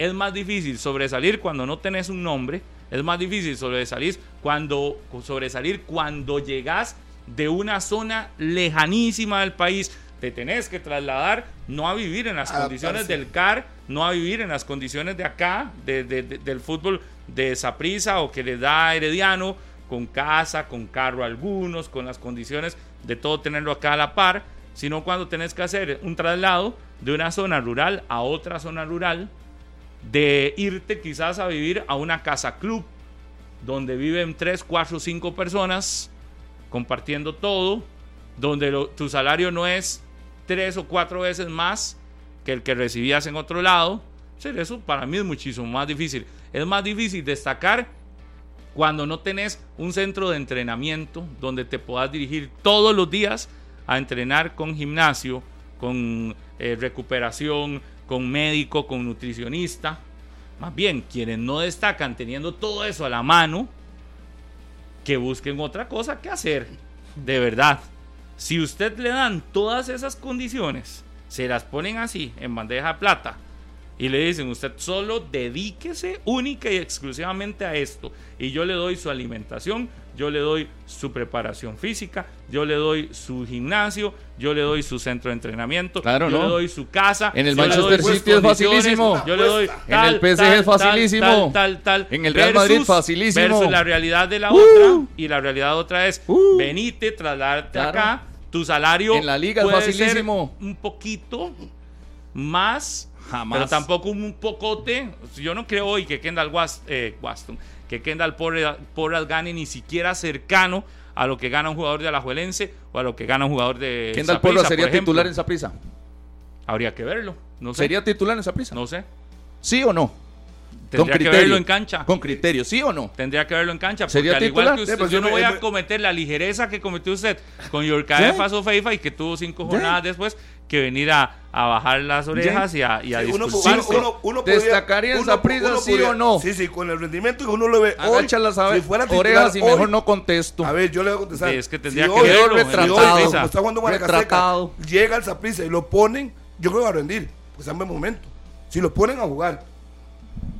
Es más difícil sobresalir cuando no tenés un nombre. Es más difícil sobresalir cuando, sobresalir cuando llegas de una zona lejanísima del país. Te tenés que trasladar, no a vivir en las Adaptarse. condiciones del CAR, no a vivir en las condiciones de acá, de- de- de- del fútbol de Saprisa o que le da Herediano, con casa, con carro algunos, con las condiciones de todo tenerlo acá a la par, sino cuando tenés que hacer un traslado de una zona rural a otra zona rural, de irte quizás a vivir a una casa club donde viven 3, 4, 5 personas compartiendo todo, donde tu salario no es tres o cuatro veces más que el que recibías en otro lado. Eso para mí es muchísimo más difícil. Es más difícil destacar cuando no tenés un centro de entrenamiento donde te puedas dirigir todos los días a entrenar con gimnasio, con eh, recuperación, con médico, con nutricionista. Más bien, quienes no destacan teniendo todo eso a la mano, que busquen otra cosa que hacer. De verdad. Si usted le dan todas esas condiciones, se las ponen así, en bandeja de plata, y le dicen, usted solo dedíquese única y exclusivamente a esto. Y yo le doy su alimentación, yo le doy su preparación física, yo le doy su gimnasio, yo le doy su centro de entrenamiento, Claro, yo ¿no? le doy su casa. En el Manchester City es facilísimo. Yo le doy En el tal, PSG tal, es facilísimo. Tal, tal, tal, En el Real Madrid, facilísimo. Versus la realidad de la Uh. otra. Y la realidad otra es, Uh. venite, trasladarte Claro. acá. Tu salario En la liga es ser facilísimo. un poquito más, Jamás. pero tampoco un pocote. Yo no creo hoy que Kendall Was- eh, Waston, que Kendall Porras, Porras gane ni siquiera cercano a lo que gana un jugador de Alajuelense o a lo que gana un jugador de Kendall Saprissa, Porras sería por titular en Saprisa. Habría que verlo. No sé. ¿Sería titular en Saprisa? No sé. ¿Sí o no? Tendría que verlo en cancha. Con criterio, ¿sí o no? Tendría que verlo en cancha. Porque ¿Sería al igual titular? que usted, Sí, pues yo yo no voy a me- cometer la ligereza que cometió usted con Yorkaev ¿Sí? Faso Feifa y que tuvo cinco ¿Sí? jornadas después que venir a, a bajar las orejas y a, y a Sí, uno, uno- uno ¿Destacaría en uno sí podría- o no? Sí, sí, con el rendimiento que uno lo ve hoy. Ver. si fuera titular orejas y hoy- mejor no contesto. A ver, yo le voy a contestar. Sí, es que tendría Si que hoy- verlo si el como está jugando Retratado. llega al Saprissa y lo ponen, yo creo que va a rendir. Pues está en buen momento. Si lo ponen a jugar.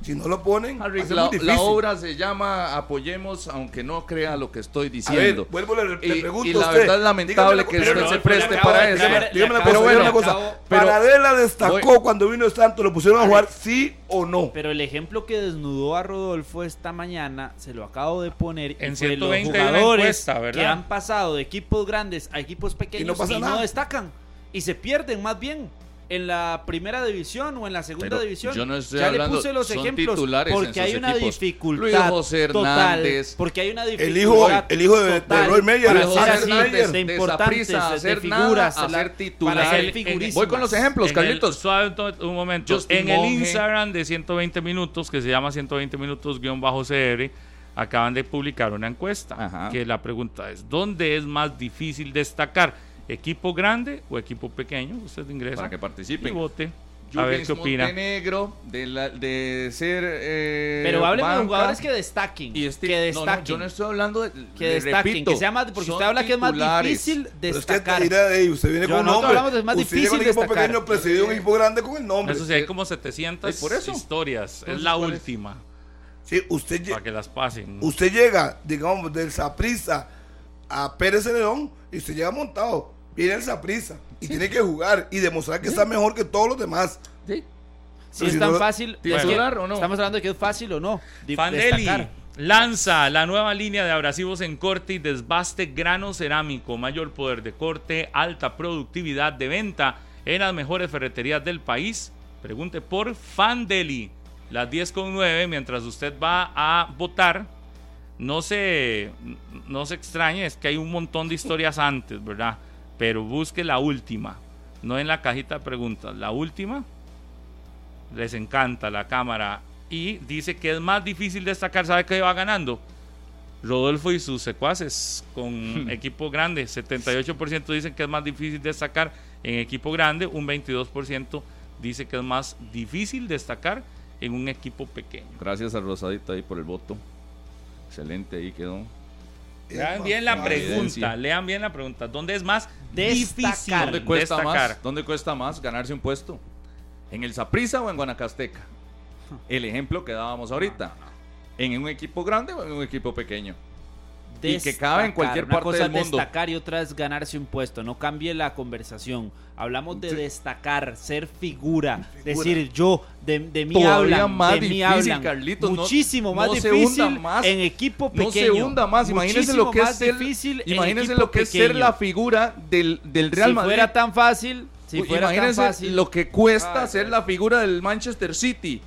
Si no lo ponen, Harry, la, obra se llama Apoyemos, aunque no crea lo que estoy A ver, diciendo. vuelvo le, le y, pregunto y la usted. verdad es lamentable que usted se preste para eso. Dígame, Pero cosa, bueno, una cosa. acabo- pero- Paradela destacó Voy- cuando vino Santos, ¿lo pusieron a jugar sí o no? Pero el ejemplo que desnudó a Rodolfo esta mañana, se lo acabo de poner. En fue 120 los jugadores encuesta, ¿verdad? que han pasado de equipos grandes a equipos pequeños y no, destacan. Y se pierden más bien en la primera división o en la segunda Pero división. yo no estoy ya hablando- le puse los son ejemplos titulares en porque hay una equipos. dificultad Luis José total, Hernández. porque hay una El dificultad hijo, el hijo de, de total Roy Meyer, para ser así de de importantes, figuras, nada, la- hacer titular. para ser el- figurísimas. Voy con los ejemplos, En el- Carlitos. suave un, un momento. Justin en el Monge. Instagram de 120 minutos, que se llama 120 minutos-cr, acaban de publicar una encuesta. Ajá. Que la pregunta es: ¿dónde es más difícil destacar? ¿Equipo grande o equipo pequeño? Usted ingresa Para que y participen. vote. A ver qué opina. Montenegro, de, la- de ser. eh, Pero hablen de jugadores que destaquen. y este- que no, no, destaquen. yo no estoy hablando de. que destaquen, repito, que sea más, porque usted habla que es más difícil Pero es que destacar. dirá, "Ey, usted viene Yo- con un nosotros nombre. hablamos de más usted llega a un difícil equipo destacar. pequeño, presidió un equipo grande con el nombre. Eso sí, hay como 700 Eh, por eso. historias. Es Entonces, la ¿cuál es? última. Sí, usted, Para que las pasen. usted llega, digamos, del Saprissa a Pérez Celedón y usted llega montado. Viene el Saprissa y tiene que jugar y demostrar que está mejor que todos los demás. Sí. Si es si tan no- fácil, es que ¿Titular o no? estamos hablando de que es fácil o no. destacar. lanza la nueva línea de abrasivos en corte y desbaste grano cerámico, mayor poder de corte, alta productividad de venta en las mejores ferreterías del país. Pregunte por Fandeli, las 10 con 9, mientras usted va a votar. No se, no se extrañe, es que hay un montón de historias antes, ¿verdad? Pero busque la última, no en la cajita de preguntas, la última les encanta la cámara y dice que es más difícil destacar, ¿sabe qué va ganando? Rodolfo y sus secuaces con [laughs] equipo grande, 78% dicen que es más difícil destacar en equipo grande, un 22% dice que es más difícil destacar en un equipo pequeño. Gracias a Rosadito ahí por el voto. Excelente, ahí quedó. Lean bien la Evidencia. pregunta, lean bien la pregunta, ¿dónde es más Destacar. difícil ¿Dónde cuesta destacar? más? ¿Dónde cuesta más ganarse un puesto? ¿En el Saprissa o en Guanacasteca? [laughs] El ejemplo que dábamos ahorita. ¿En un equipo grande o en un equipo pequeño? Y que cabe en cualquier Una parte cosa del es mundo. destacar y otra es ganarse un puesto. No cambie la conversación. Hablamos de destacar, ser figura. Decir yo, de, de mí Todavía hablan, más de mí difícil, hablan. Carlitos, no- Muchísimo más no difícil más. en equipo pequeño. No se hunda más. Imagínense lo que es ser, difícil en imagínense lo que es ser la figura del, del Real si Madrid. fuera tan fácil, si fuera tan imagínense fácil. lo que cuesta Ay, ser la figura del Manchester City.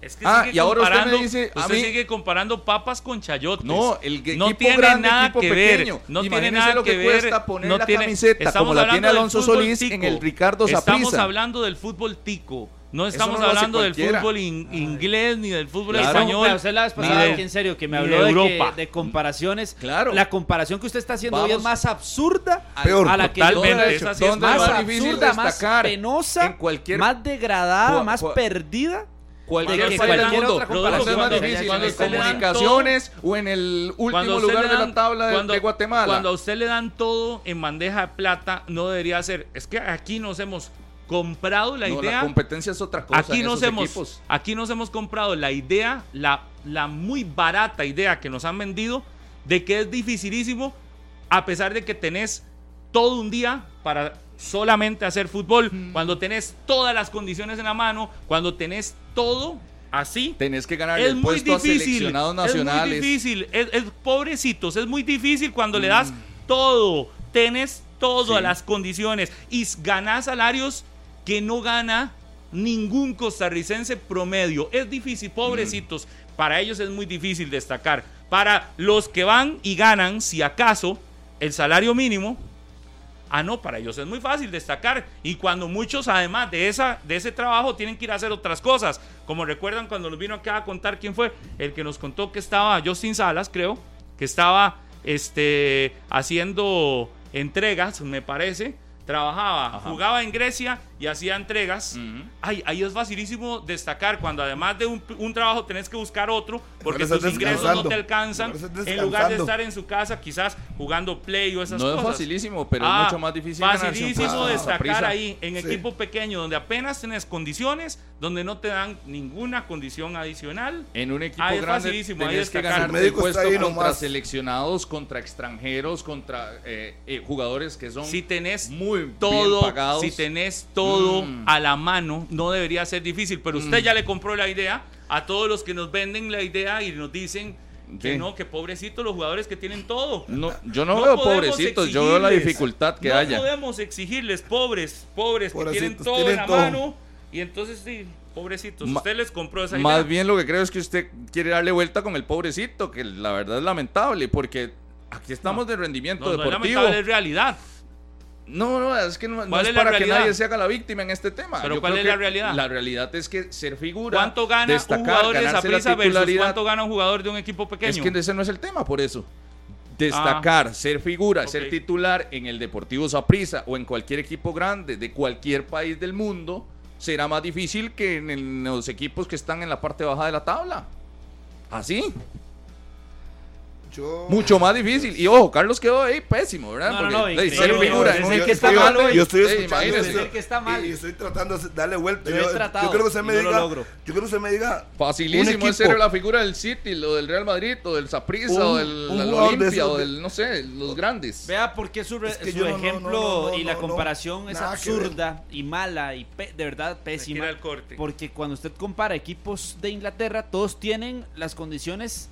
Es que Ah, sigue y ahora usted me comparando- dice, a usted mí- sigue comparando papas con chayotes. No, el que- no equipo tiene grande, nada equipo que pequeño. ver. No tiene nada lo que que ver. cuesta poner no la tiene- camiseta estamos como la tiene hablando del Alonso fútbol Solís en el Ricardo Estamos Saprissa. hablando del fútbol tico. No estamos no hablando del fútbol in- inglés ni del fútbol Claro. español. Pero usted la vez ni pasada, de- que en serio, que me habló de, que- Europa. de comparaciones. Claro. La comparación que usted está haciendo hoy es Vamos. más absurda Peor. a la que yo he hecho. es ¿Dónde más absurda, más destacar? penosa, En cualquier- más degradada, más perdida. Cualquier cualquier otra ¿Dónde comparación es más difícil? hecho ¿En comunicaciones o en el último Cuando lugar le de dan- la tabla de, cuando- de Guatemala? Cuando a usted le dan todo en bandeja de plata, no debería ser. Es que aquí nos hemos comprado la No, idea. la competencia es otra cosa aquí nos hemos equipos. aquí nos hemos comprado la idea la, la muy barata idea que nos han vendido de que es dificilísimo a pesar de que tenés todo un día para solamente hacer fútbol cuando tenés todas las condiciones en la mano cuando tenés todo así Tenés que ganar es el muy puesto a difícil seleccionados es muy nacionales. difícil es, es- pobrecitos es muy difícil cuando le das todo tenés todo a Sí. las condiciones y ganás salarios que no gana ningún costarricense promedio. Es difícil, pobrecitos. Para ellos es muy difícil destacar. Para los que van y ganan, si acaso, el salario mínimo, ah, no, para ellos es muy fácil destacar. Y cuando muchos, además de, esa, de ese trabajo, tienen que ir a hacer otras cosas. Como recuerdan cuando nos vino acá a contar quién fue, el que nos contó que estaba, Justin Salas, creo, que estaba este, haciendo entregas, me parece, trabajaba, Ajá. jugaba en Grecia y hacía entregas. Ujú. Ay, ahí es facilísimo destacar cuando además de un, un trabajo tenés que buscar otro porque tus ingresos no te alcanzan. En lugar de estar en su casa quizás jugando play o esas No es cosas. facilísimo, pero Ah, es mucho más difícil Facilísimo destacar ahí en Sí. equipo pequeño donde apenas tenés condiciones, donde no te dan ninguna condición adicional. En un equipo Ah, es grande facilísimo, ahí tenés que destacar. ganar médico puesto está ahí contra nomás. seleccionados, contra extranjeros, contra eh, eh, jugadores que son Si tenés muy todo, bien pagados. si tenés todo Mm. a la mano, no debería ser difícil. Pero usted ya le compró la idea a todos los que nos venden la idea y nos dicen que no, que pobrecitos los jugadores que tienen todo. No, yo no, veo podemos pobrecitos, yo veo la dificultad que no haya. podemos exigirles pobres, pobres, que tienen todo tienen en la todo. mano. Y entonces sí, pobrecitos. Ma- usted les compró esa Más idea. bien lo que creo es que usted quiere darle vuelta con el pobrecito, que la verdad es lamentable, porque aquí estamos de rendimiento no, no es deportivo. lamentable, es realidad. No, no, es que no, no ¿Cuál es para que nadie se haga la víctima en este tema. Pero Yo ¿cuál es la realidad? La realidad es que ser figura, ¿Cuánto gana destacar, un jugador de la Saprissa versus cuánto gana un jugador de un equipo pequeño? Es que ese no es el tema, por eso. Destacar, ser figura, ser titular en el Deportivo Saprissa o en cualquier equipo grande de cualquier país del mundo será más difícil que en el- los equipos que están en la parte baja de la tabla. Así, Yo- mucho más difícil. Y ojo, Carlos quedó ahí pésimo, ¿verdad? No, no, Porque, no, No, figura es el que está yo, malo, yo estoy escuchando Es el que está mal. Y, estoy tratando de darle vuelta. Yo yo creo que usted me no lo diga. logro. Yo creo que usted me diga. Facilísimo es ser equipo- la figura del City, lo del Real Madrid, o del Saprissa, o del de Olimpia, o de- del, no sé, los grandes. Vea por qué su, re- Es que su yo no, no, ejemplo no, no, y la no, no. comparación es absurda y mala y pe- de verdad pésima. Porque cuando usted compara equipos de Inglaterra, todos tienen las condiciones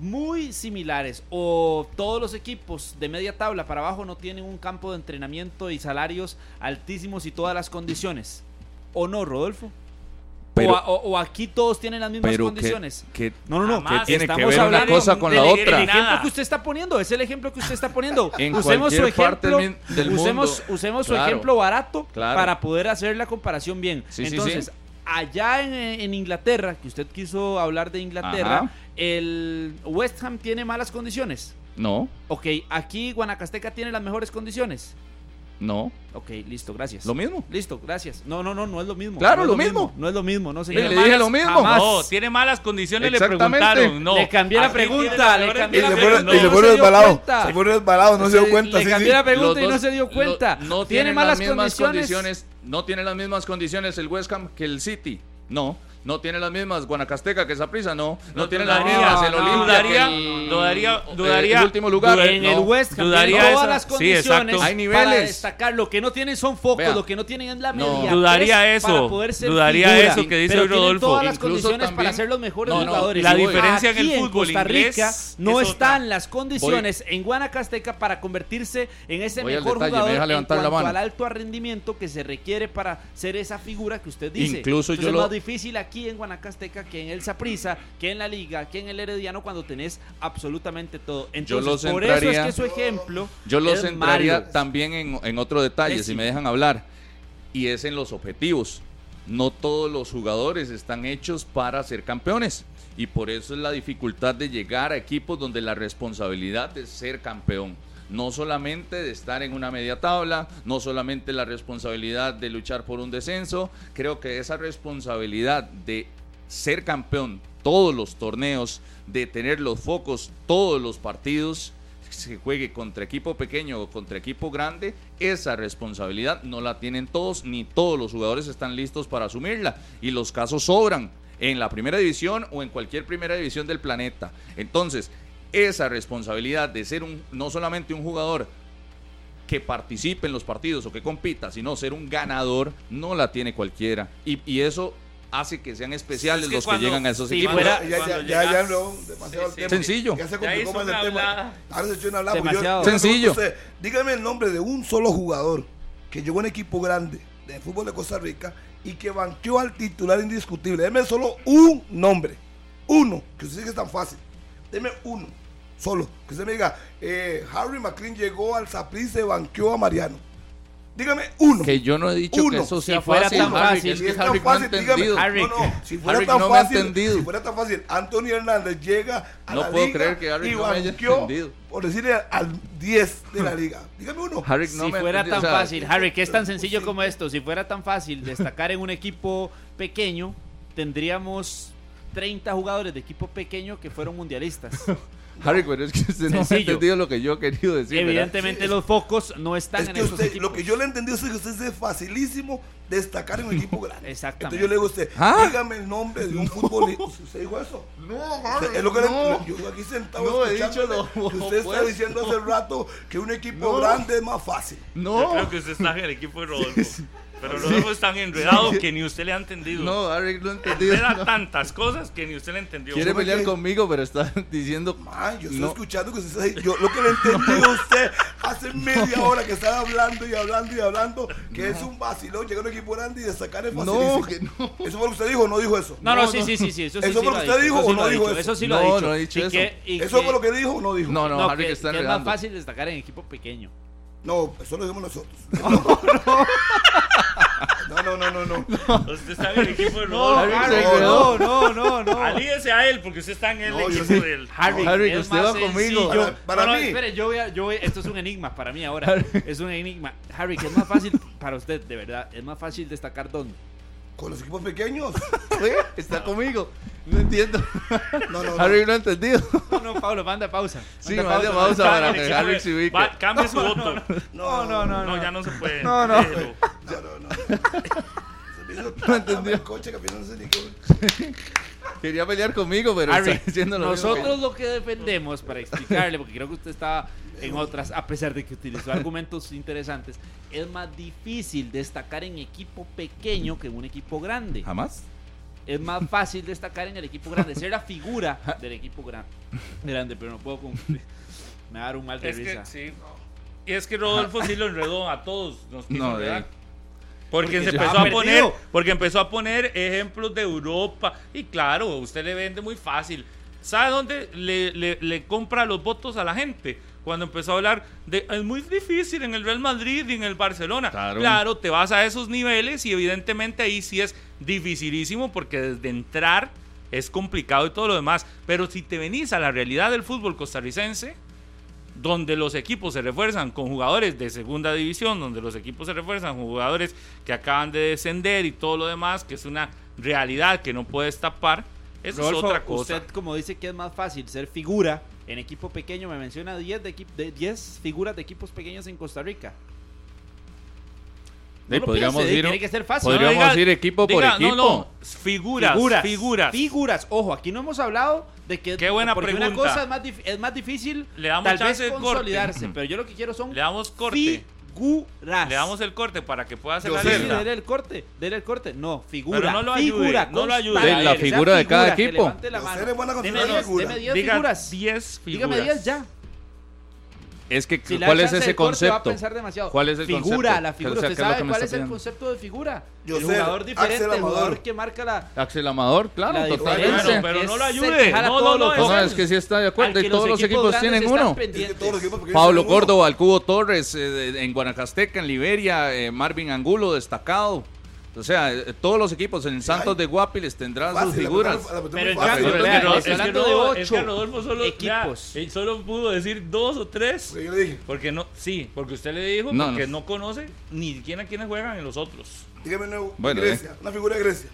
muy similares. O todos los equipos de media tabla para abajo no tienen un campo de entrenamiento y salarios altísimos y todas las condiciones. ¿O no, Rodolfo? Pero- o, a- o- o aquí todos tienen las mismas Pero condiciones. que, No, no, no. Jamás. que tiene que estamos ver una hablando cosa con de la El otra. Nada. ejemplo que usted está poniendo es el ejemplo que usted está poniendo. [laughs] En usemos su ejemplo, del del usemos, mundo. usemos su ejemplo barato Claro. para poder hacer la comparación bien. Sí, sí, Entonces, sí. allá en, en Inglaterra, que usted quiso hablar de Inglaterra, Ajá. El West Ham tiene malas condiciones. No, Ok, aquí Guanacasteca tiene las mejores condiciones. no, Ok, listo, gracias. lo mismo. Listo, gracias. No, no, no, no es lo mismo. Claro, No es lo mismo. No es lo mismo, no Le señor. dije malas- lo mismo. jamás. No, tiene malas condiciones, le Exactamente. preguntaron. No, Le cambié la pregunta, le cambié la pone, y se no pone se pone resbalado, no se dio cuenta. Le cambié la pregunta y no se dio lo- cuenta. no tiene malas las mismas condiciones. No tiene las mismas condiciones el West Ham que el City. No. No tiene las mismas Guanacasteca que Saprissa, no. No, No, tiene las mismas el Olimpia dudaría, que el, dudaría, eh, dudaría. el último lugar. En el West Ham dudaría todas esa- las sí, condiciones exacto. Hay para niveles. destacar. Lo que no tienen son focos, Vea. lo que no tienen es la No. media. Dudaría eso, dudaría figura. eso que dice Rodolfo. todas las Incluso condiciones también- para ser los mejores No, no, jugadores. la diferencia en aquí el fútbol Costa inglés Rica no es están las condiciones en Guanacasteca para convertirse en ese Voy mejor detalle, me jugador deja en la cuanto mano. al alto rendimiento que se requiere para ser esa figura que usted dice. Incluso Entonces yo es lo- más difícil aquí en Guanacasteca que en el Saprissa, que en la Liga, que en el Herediano cuando tenés absolutamente todo. Entonces, los por eso es entraría- que su ejemplo Yo los es centraría Mario. también en, en otro detalle, si me dejan hablar. Y es en los objetivos. No todos los jugadores están hechos para ser campeones. Y por eso es la dificultad de llegar a equipos donde la responsabilidad es ser campeón. No solamente de estar en una media tabla, no solamente la responsabilidad de luchar por un descenso. Creo que esa responsabilidad de ser campeón todos los torneos, de tener los focos todos los partidos, se juegue contra equipo pequeño o contra equipo grande, esa responsabilidad no la tienen todos, ni todos los jugadores están listos para asumirla. Y los casos sobran en la primera división o en cualquier primera división del planeta. Entonces, esa responsabilidad de ser un, no solamente un jugador que participe en los partidos o que compita, sino ser un ganador, no la tiene cualquiera. Y, y eso hace que sean especiales Es que los cuando- que llegan a esos si equipos. fuera- ya, ya, ya, ya, no, demasiado Sí, sí. tiempo. Sencillo. Ya se Ya complicó más el tema. Ahora se echó una hablada. Demasiado. Yo- Sencillo. usted, dígame el nombre de un solo jugador que llegó a un equipo grande de fútbol de Costa Rica y que banqueó al titular indiscutible. Deme solo un nombre. Uno, que usted dice que es tan fácil. Deme uno, solo. Que usted me diga, eh, Harry McLean llegó al Saprissa y banqueó a Mariano. Dígame uno. Que yo no he dicho Uno. que eso sea Si fuera fácil, tan Harry, fácil, es Si que es tan Harry no ha fácil, dígame. Harry. No, no, si fuera Harry tan no fácil, si fuera tan fácil, Anthony Hernández llega a No la puedo liga creer que Harry y no me haya banqueó, entendido. por decirle al 10 de la liga. Dígame uno. Harry no si fuera tan o sea, fácil, Harry, que es tan sencillo como esto, si fuera tan fácil destacar en un equipo pequeño, tendríamos 30 jugadores de equipo pequeño que fueron mundialistas. [laughs] Harry, pero es que usted no ha entendido lo que yo he querido decir. ¿verdad? Evidentemente Sí, es- los focos no están Es en que esos usted, equipos. lo que yo le entendí es que usted es facilísimo destacar en un equipo grande. [laughs] Exactamente. Entonces yo le digo a usted, ¿Ah? dígame el nombre de un futbolista. ¿Usted dijo eso? No, Es lo que le- no. yo aquí sentado No, he dicho lo que usted está diciendo hace rato que un equipo No. grande es más fácil. Yo No, creo que usted está en el equipo de Rodolfo. Pero Rodolfo es tan enredado que ni usted le ha entendido. no, Harry no ha entendido. Era no. tantas cosas que ni usted le entendió. Quiere ¿Sabe pelear qué? conmigo, pero está [laughs] diciendo. Man, yo estoy No. escuchando que usted está Yo lo que le [laughs] entendí a usted hace [laughs] media hora que estaba hablando y hablando y hablando, que es un vacilón llegar a un equipo grande y destacar es facilísimo. No, que no. ¿Eso fue lo que usted dijo o no dijo eso? No, no, No, sí, no. sí, sí, sí, eso sí. ¿Eso sí fue lo que usted dijo o sí no dijo eso? Eso sí lo No, ha dicho. no he dicho eso. ¿Eso fue lo que dijo o no dijo? No, no, No, Harry que, está que es más enredando. fácil destacar en equipo pequeño. No, eso lo dijimos nosotros. [laughs] No, no, no, no, no. Usted está en el equipo de No, Rodolfo. Harry se Harry, quedó. no, no, no, no. Alíese a él porque usted está en el No, yo equipo sí. del. Harry, Harry, es usted más va conmigo. sencillo. Para- para no, no, mí. espere, yo voy a, yo voy, esto es un enigma para mí ahora. Es un enigma. Harry, que es más fácil para usted, de verdad, es más fácil destacar dónde. Con los equipos pequeños. [laughs] Oye, Está conmigo. No entiendo. No, no, no. Harry no ha entendido. No, no, Pablo, manda pausa. Sí, Manda mande pausa para que Cambie, Harry se ubique. va- Cambie su voto. No, no, no. No, ya no se puede. No, no. Déjelo. Ya, no, no. [laughs] Se me hizo tan entendió. el coche que [laughs] Quería pelear conmigo, pero Harry, está diciendo lo nosotros lo que defendemos, para explicarle, porque creo que usted estaba en otras, a pesar de que utilizó argumentos interesantes, es más difícil destacar en equipo pequeño que en un equipo grande. ¿Jamás? Es más fácil destacar en el equipo grande, ser la figura del equipo gran- grande, pero no puedo cumplir. Me va a dar un mal de Es risa. que sí. Y es que Rodolfo sí lo enredó a todos. Nos quiso No, de. Porque, Porque se se empezó a poner, porque empezó a poner ejemplos de Europa. Y claro, usted le vende muy fácil. ¿Sabe dónde le, le- le compra los votos a la gente? Cuando empezó a hablar de es muy difícil en el Real Madrid y en el Barcelona. Claro. te vas a esos niveles y evidentemente ahí sí es dificilísimo porque desde entrar es complicado y todo lo demás. Pero si te venís a la realidad del fútbol costarricense, donde los equipos se refuerzan con jugadores de segunda división, donde los equipos se refuerzan con jugadores que acaban de descender y todo lo demás, que es una realidad que no puedes tapar, eso es otra cosa. Usted, como dice que es más fácil ser figura en equipo pequeño, me menciona 10 de, de 10 figuras de equipos pequeños en Costa Rica. Podríamos piense, ir- tiene que ser fácil. podríamos No, diga- ir equipo por equipo. No, no, figuras, figuras. figuras. Figuras. Ojo, aquí no hemos hablado de que. Qué buena pregunta. una cosa es más, dif- es más difícil. Le damos tal chance vez de corte. consolidarse. Pero yo lo que quiero son. Le damos corte. Figuras. Le damos el corte para que pueda hacer Yo la sé. Sí, sí, lista. dele el corte. Dele el corte. No, figura. Pero no lo ayude, figura, no lo ayude. constante, De la figura de cada equipo. Deme considerar 10 figura. deme 10 Diga figuras. 10 figuras. Dígame 10 ya. Es que, Si ¿cuál es ese corte, va a concepto? pensar demasiado. ¿Cuál es el figura, concepto? la ¿Qué- figura. o sea, ¿Usted sabe cuál es el concepto de figura? Yo el sé, jugador diferente, Axel el jugador que marca la. Axel Amador, claro, La totalmente. diferencia. Pero no lo ayude. No, todos no, los no. No, es que sí está de acuerdo. Y todos los equipos tienen uno. Pablo. Córdoba, el Cubo Torres, eh, en Guanacasteca, en Liberia, eh, Marvin Angulo, destacado. O sea, eh, todos los equipos en Santos de Guapiles tendrán sus Fácil, figuras. la Pero fácil. cambio, es que es Rodolfo- solo, equipos. vea, él solo pudo decir dos o tres. Porque yo le dije, Porque no, sí, porque usted le dijo No, porque no. no, conoce ni siquiera quiénes juegan en los otros. dígame una, Bueno, Grecia, una figura de Grecia.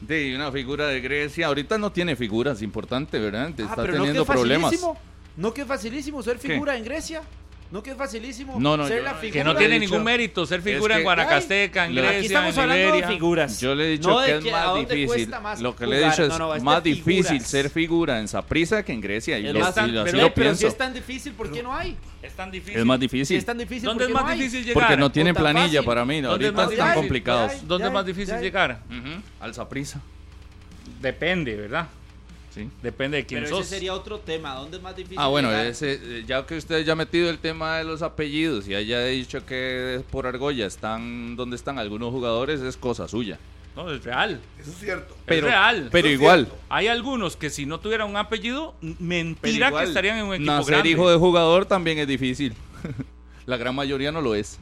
De una figura de Grecia. Ahorita no tiene figuras importantes, ¿verdad? Ah, Está pero no que teniendo problemas. facilísimo. No que es facilísimo ser figura en Grecia. No que es facilísimo No, no, ser yo la figura. Que no tiene dicho- ningún mérito ser figura que- en Guanacasteca, en Grecia, Aquí estamos en hablando Liberia. de figuras. Yo le he dicho No que es que más difícil. más Lo que le he dicho es No, no, es de más difícil figuras. ser figura en Saprissa que en Grecia. Y Es lo, más, y lo- así pero, lo pero si pienso. es tan difícil, ¿por qué no hay? Es tan difícil. Es más Si difícil. es tan difícil, ¿Dónde ¿por es más difícil llegar? Porque no tienen planilla fácil. para mí. ¿Dónde es Ahorita más están complicados. ¿Dónde es más difícil llegar? Al Saprissa. Depende, ¿verdad? Sí. Depende de quién Pero sos. ese sería otro tema. ¿Dónde es más difícil? Ah, bueno, llegar? ese, eh, ya que usted ya ha metido el tema de los apellidos y haya dicho que por Argolla están donde están algunos jugadores, es cosa suya. No, es real. Eso es cierto. Pero, real. Pero es igual, cierto. Hay algunos que si no tuvieran un apellido, mentira que estarían en un equipo nacer grande. hijo de jugador también es difícil. [laughs] La gran mayoría no lo es.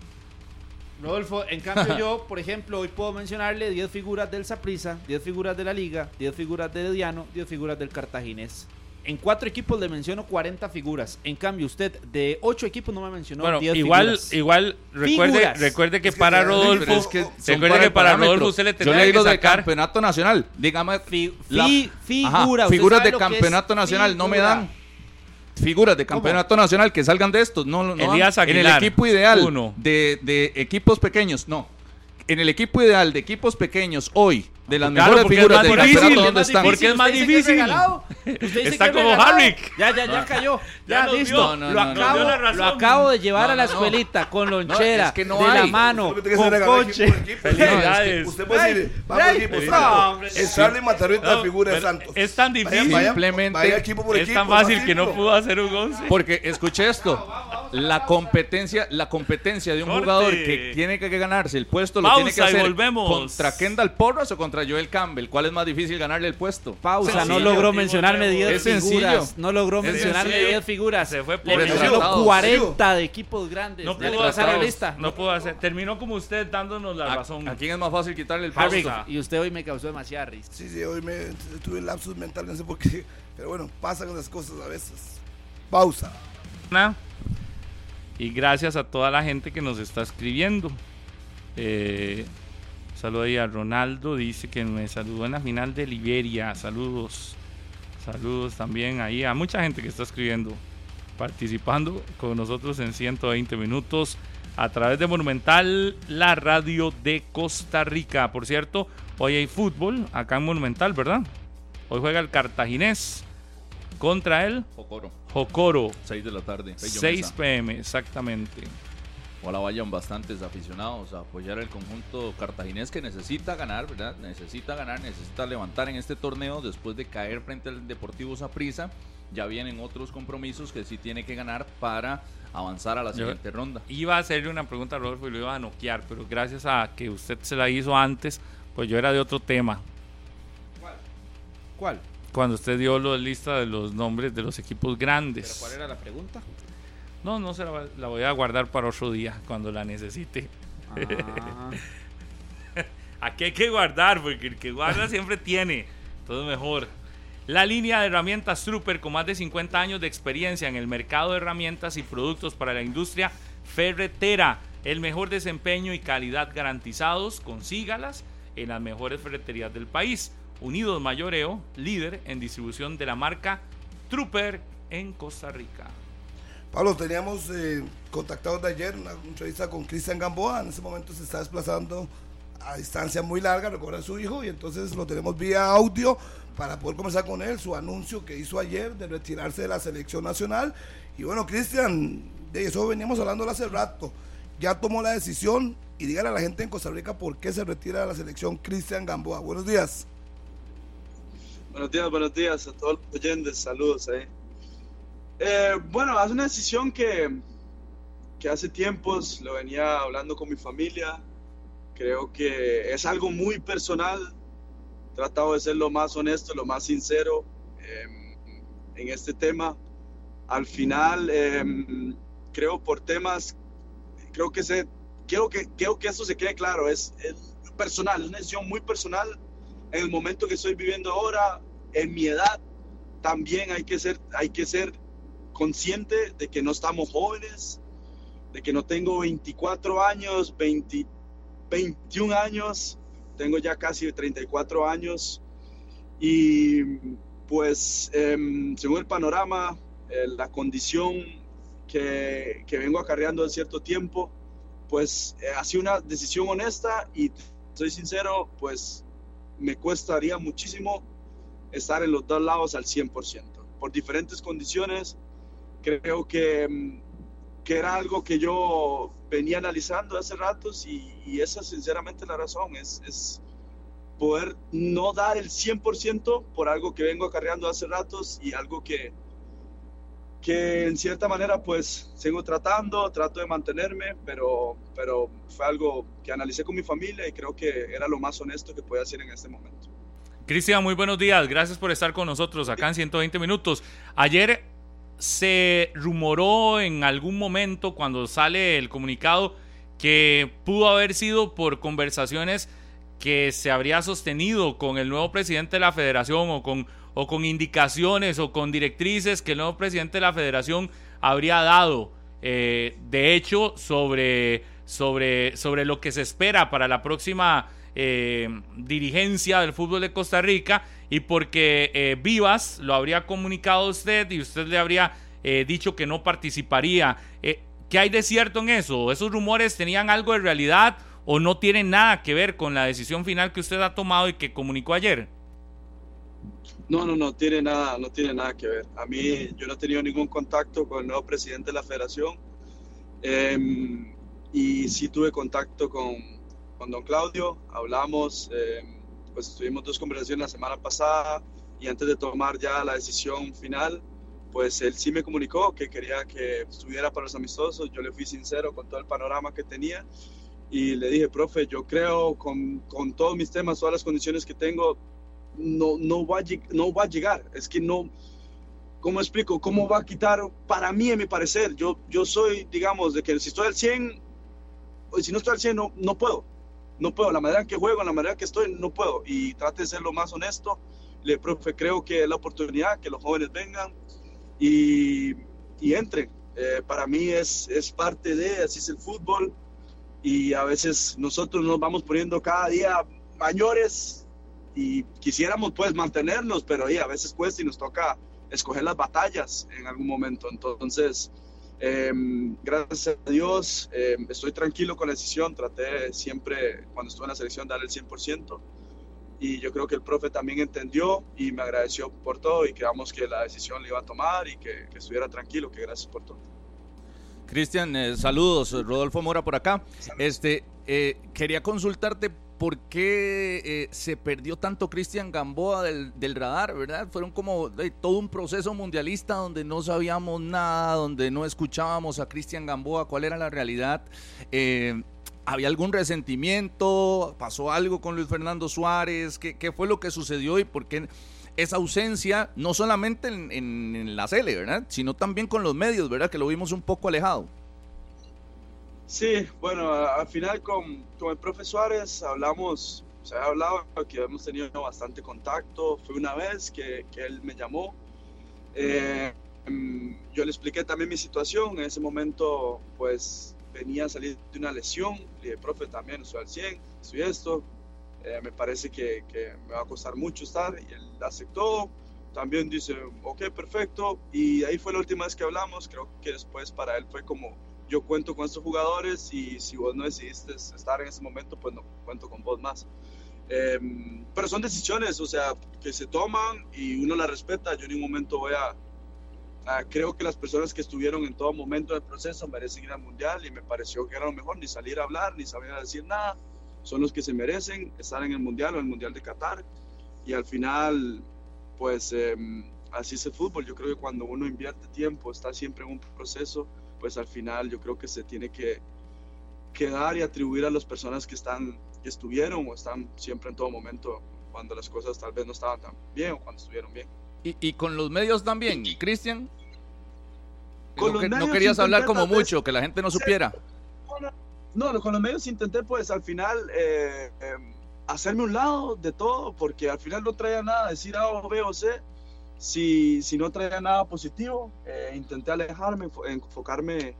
Rodolfo, en cambio yo, por ejemplo, hoy puedo mencionarle 10 figuras del Saprissa, 10 figuras de la Liga, 10 figuras del Diano, 10 figuras del Cartaginés. En cuatro equipos le menciono 40 figuras. En cambio, usted de 8 equipos no me mencionó Bueno, 10 igual, figuras. igual recuerde, Figuras. recuerde que Es que para Rodolfo, es que recuerde que el para parámetro. Rodolfo usted le le que digo de sacar campeonato nacional. Dígame. Fi- la- fi- figura, Ajá, figuras de que campeonato nacional. No me figura. dan figuras de campeonato nacional que salgan de estos. No, no, no Elías dan. En el Aguilar, equipo ideal uno. de, de equipos pequeños, no. En el equipo ideal de equipos pequeños hoy, de las Claro, mejores figuras más del difícil, campeonato, es ¿dónde más están? Porque es más difícil. [laughs] Está como. Harrick. Ya, ya, ya cayó. Ya listo. dio. No, no, lo, no. acabo, lo de llevar No, a la escuelita con lonchera No, es que no de la mano, con coche. equipo por equipo. Felicidades. Usted puede decir, vamos equipo, no, Santos. hombre. Es Charlie Matarrita, No, figura de Santos. es tan Vaya, difícil. Simplemente vaya equipo por Es equipo, tan fácil que no pudo hacer un 11. Porque escuche esto, la competencia, la competencia de un Corte. jugador que tiene que ganarse el puesto lo tiene que y hacer volvemos. contra Kendall Porras o contra Joel Campbell. ¿Cuál es más difícil ganarle el puesto? Pausa, Sencillo, no logró mencionarme volvemos. 10 Es sencillo. figuras. No logró mencionarme sencillo. 10 figuras. Se fue por Le mencionó retratados. 40 de equipos grandes. No pudo repasar la hacer. lista. No pudo hacer. Terminó como usted dándonos la ¿A, razón. a quién es más fácil quitarle el puesto? y usted hoy me causó demasiada risa. Sí, sí, hoy me tuve lapsus mental, no sé por qué. Pero bueno, pasan esas cosas a veces. Pausa. Y gracias a toda la gente que nos está escribiendo. Eh, saludo ahí a Ronaldo, dice que me saludó en la final de Liberia. Saludos. Saludos también ahí a mucha gente que está escribiendo, participando con nosotros en 120 minutos a través de Monumental, la radio de Costa Rica. Por cierto, hoy hay fútbol acá en Monumental, ¿verdad? Hoy juega el Cartaginés contra el Jocoro, Jocoro. 6 de la tarde. Pello 6 Mesa. pm, exactamente. Ojalá vayan bastantes aficionados a apoyar el conjunto cartaginés que necesita ganar, ¿verdad? Necesita ganar, necesita levantar en este torneo después de caer frente al Deportivo Saprissa. Ya vienen otros compromisos que sí tiene que ganar para avanzar a la Yo- siguiente ronda. Iba a hacerle una pregunta a Rodolfo y lo iba a noquear, pero gracias a que usted se la hizo antes, pues yo era de otro tema. ¿Cuál? Cuando usted dio la lista de los nombres de los equipos ¿Pero grandes. cuál era la pregunta? No, no se la, la voy a guardar para otro día, cuando la necesite. Ah, [laughs] Aquí hay que guardar, porque el que guarda [laughs] siempre tiene. Todo mejor. La línea de herramientas Trooper con más de 50 años de experiencia en el mercado de herramientas y productos para la industria ferretera. El mejor desempeño y calidad garantizados. Consígalas en las mejores ferreterías del país. Unidos Mayoreo, líder en distribución de la marca Trooper en Costa Rica. Pablo, teníamos eh, contactados de ayer una entrevista con Cristian Gamboa. En ese momento se está desplazando a distancia muy larga, recuerda a su hijo, y entonces lo tenemos vía audio para poder conversar con él, su anuncio que hizo ayer de retirarse de la selección nacional. Y bueno, Cristian, de eso veníamos hablando hace rato. Ya tomó la decisión y dígale a la gente en Costa Rica por qué se retira de la selección Cristian Gamboa. Buenos días. Buenos días, buenos días a todos los oyentes, saludos ahí. Eh, bueno, es una decisión que, que hace tiempos lo venía hablando con mi familia. Creo que es algo muy personal. He tratado de ser lo más honesto, lo más sincero eh, en este tema. Al final, eh, creo por temas, creo que se, quiero que, quiero que eso se quede claro. Es, es personal, es una decisión muy personal en el momento que estoy viviendo ahora, en mi edad, también hay que ser, hay que ser consciente de que no estamos jóvenes, de que no tengo 24 años, 20, 21 años, tengo ya casi 34 años. Y pues em, según el panorama, eh, la condición que, que vengo acarreando en cierto tiempo, pues eh, ha sido una decisión honesta y soy sincero, pues me costaría muchísimo estar en los dos lados al 100%. Por diferentes condiciones, creo que, mm, que era algo que yo venía analizando hace ratos y, y esa es sinceramente la razón, es, es poder no dar el 100% por algo que vengo acarreando hace ratos y algo que, que en cierta manera pues sigo tratando, trato de mantenerme, pero, pero fue algo que analicé con mi familia y creo que era lo más honesto que podía hacer en este momento. Cristian, muy buenos días. Gracias por estar con nosotros acá en 120 minutos. Ayer se rumoró en algún momento cuando sale el comunicado que pudo haber sido por conversaciones que se habría sostenido con el nuevo presidente de la federación o con, o con indicaciones o con directrices que el nuevo presidente de la federación habría dado, eh, de hecho, sobre, sobre, sobre lo que se espera para la próxima eh, dirigencia del fútbol de Costa Rica y porque eh, Vivas lo habría comunicado a usted y usted le habría dicho que no participaría. ¿Qué hay de cierto en eso? ¿Esos rumores tenían algo de realidad o no tienen nada que ver con la decisión final que usted ha tomado y que comunicó ayer? No, no, no tiene nada, no tiene nada que ver. A mí yo no he tenido ningún contacto con el nuevo presidente de la federación. Em, y sí tuve contacto con, con don Claudio, hablamos, em, pues tuvimos dos conversaciones la semana pasada y antes de tomar ya la decisión final, pues él sí me comunicó que quería que estuviera para los amistosos, yo le fui sincero con todo el panorama que tenía y le dije, profe, yo creo con, con todos mis temas, todas las condiciones que tengo, no, no, va a, no va a llegar. Es que no, ¿cómo explico? ¿Cómo va a quitar? Para mí, en mi parecer, yo, yo soy, digamos, de que si estoy al 100, o si no estoy al 100, no, no puedo. No puedo. La manera en que juego, la manera que estoy, no puedo. Y trate de ser lo más honesto. Le, profe, creo que es la oportunidad que los jóvenes vengan y, y entren. Eh, para mí es, es parte de, así es el fútbol. Y a veces nosotros nos vamos poniendo cada día mayores y quisiéramos pues mantenernos, pero ahí a veces cuesta y nos toca escoger las batallas en algún momento. Entonces, em, gracias a Dios, em, estoy tranquilo con la decisión. Traté siempre, cuando estuve en la selección, dar el 100%. Y yo creo que el profe también entendió y me agradeció por todo y creamos que la decisión le iba a tomar y que, estuviera tranquilo, que gracias por todo. Cristian, eh, saludos, Rodolfo Mora por acá. Este, eh, quería consultarte por qué eh, se perdió tanto Cristian Gamboa del, radar, ¿verdad? Fueron como todo un proceso mundialista donde no sabíamos nada, donde no escuchábamos a Cristian Gamboa, cuál era la realidad. Eh, ¿Había algún resentimiento? ¿Pasó algo con Luis Fernando Suárez? ¿Qué, fue lo que sucedió y por qué esa ausencia, no solamente en, en la Cele, ¿verdad? Sino también con los medios, ¿verdad? Que lo vimos un poco alejado. Sí, bueno, al final con, con el profe Suárez hablamos, se ha hablado que hemos tenido bastante contacto. Fue una vez que, que él me llamó. Eh, yo le expliqué también mi situación. En ese momento, pues venía a salir de una lesión. Le dije, profe, también estoy al 100, estoy esto. Eh, me parece que, que, me va a costar mucho estar. Y él aceptó. También dice, ok, perfecto. Y ahí fue la última vez que hablamos. Creo que después para él fue como yo cuento con estos jugadores y si vos no decidiste estar en ese momento, pues no cuento con vos más. Em, pero son decisiones, o sea, que se toman y uno las respeta. Yo en ningún momento voy a, Creo que las personas que estuvieron en todo momento del proceso merecen ir al Mundial y me pareció que era lo mejor, ni salir a hablar, ni salir a decir nada. Son los que se merecen estar en el Mundial o el Mundial de Qatar. Y al final, pues em, así es el fútbol. Yo creo que cuando uno invierte tiempo, está siempre en un proceso pues al final yo creo que se tiene que, quedar y atribuir a las personas que están que estuvieron o están siempre en todo momento cuando las cosas tal vez no estaban tan bien o cuando estuvieron bien. ¿Y, con los medios también, Cristian? no, querías hablar como mucho, que la gente no supiera. No, con los medios intenté pues al final eh, em, hacerme un lado de todo porque al final no traía nada, decir A o B o C si, si no traía nada positivo, eh, intenté alejarme, enfocarme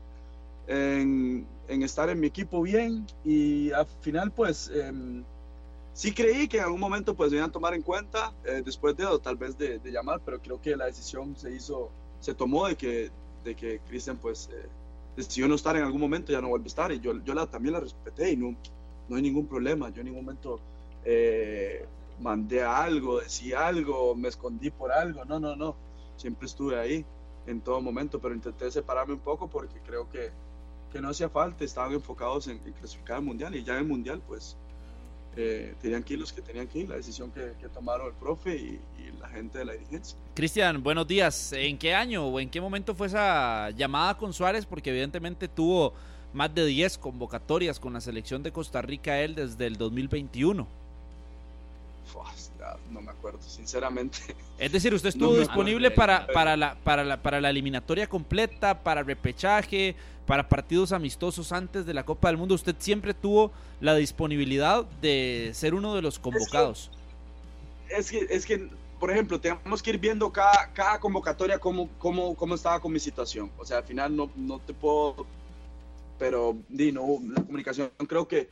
en, en, estar en mi equipo bien y al final pues em, sí creí que en algún momento pues iban a tomar en cuenta eh, después de tal vez de, llamar, pero creo que la decisión se hizo, se tomó de que, de que Cristian pues eh, decidió no estar en algún momento, ya no vuelve a estar y yo, yo la, también la respeté y no, no hay ningún problema, yo en ningún momento mandé algo, decía algo, me escondí por algo. No, no, no. Siempre estuve ahí en todo momento, pero intenté separarme un poco porque creo que, que no hacía falta. Estaban enfocados en, clasificar al mundial y ya en el mundial, pues eh, tenían que ir los que tenían que ir. La decisión que, tomaron el profe y, la gente de la dirigencia. Cristian, buenos días. ¿En qué año o en qué momento fue esa llamada con Suárez? Porque evidentemente tuvo más de 10 convocatorias con la selección de Costa Rica él desde el 2021. No me acuerdo, sinceramente. Es decir, usted [laughs] estuvo disponible para, para, la, para, la, para la eliminatoria completa, para repechaje, para partidos amistosos antes de la Copa del Mundo. Usted siempre tuvo la disponibilidad de ser uno de los convocados. Es que, es que, por ejemplo, tenemos que ir viendo cada, cada convocatoria cómo, cómo, cómo estaba con mi situación. O sea, al final no, no te puedo, pero di, no, la comunicación creo que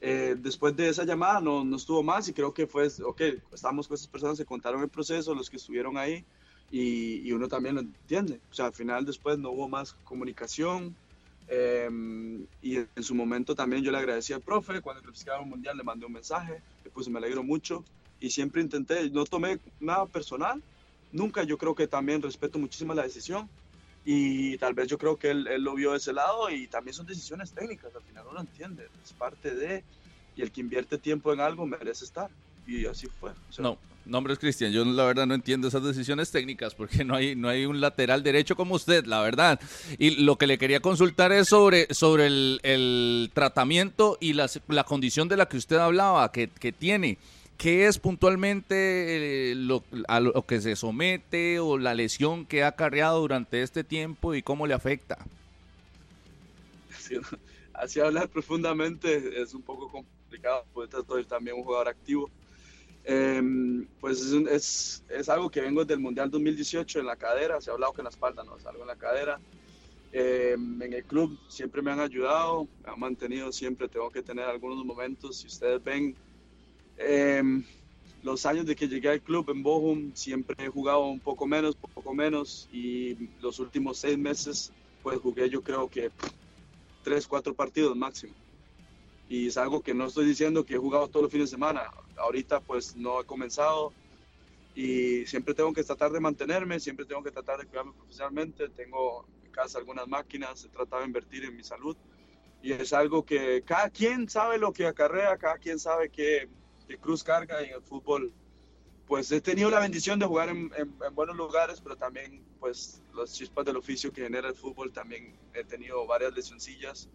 eh, después de esa llamada no, no, estuvo más y creo que fue, ok, estamos con esas personas que contaron el proceso, los que estuvieron ahí y, y uno también lo entiende. O sea, al final después no hubo más comunicación em, y en su momento también yo le agradecí al profe, cuando clasificaba un mundial le mandé un mensaje, pues me alegro mucho y siempre intenté, no tomé nada personal, nunca yo creo que también respeto muchísimo la decisión y tal vez yo creo que él, él, lo vio de ese lado y también son decisiones técnicas, al final uno entiende, es parte de, y el que invierte tiempo en algo merece estar, y así fue. no, nombres Cristian, yo la verdad no entiendo esas decisiones técnicas porque no hay, no hay un lateral derecho como usted, la verdad. Y lo que le quería consultar es sobre, sobre el, el tratamiento y la, la condición de la que usted hablaba, que, que tiene. ¿Qué es puntualmente eh, lo, a lo que se somete o la lesión que ha acarreado durante este tiempo y cómo le afecta? [laughs] así hablar profundamente es un poco complicado, porque estoy también un jugador activo. Em, pues es, es, es, algo que vengo del Mundial 2018 en la cadera, se ha hablado que en la espalda, no, es algo en la cadera. Em, en el club siempre me han ayudado, me han mantenido siempre, tengo que tener algunos momentos, si ustedes ven Em, los años de que llegué al club en Bochum siempre he jugado un poco menos, poco menos y los últimos seis meses pues jugué yo creo que tres, cuatro partidos máximo. Y es algo que no estoy diciendo que he jugado todos los fines de semana. Ahorita pues no he comenzado y siempre tengo que tratar de mantenerme, siempre tengo que tratar de cuidarme profesionalmente. Tengo en casa algunas máquinas, he tratado de invertir en mi salud y es algo que cada quien sabe lo que acarrea, cada quien sabe que Cruz Carga y en el fútbol, pues he tenido la bendición de jugar en, buenos lugares, pero también pues las chispas del oficio que genera el fútbol, también he tenido varias lesioncillas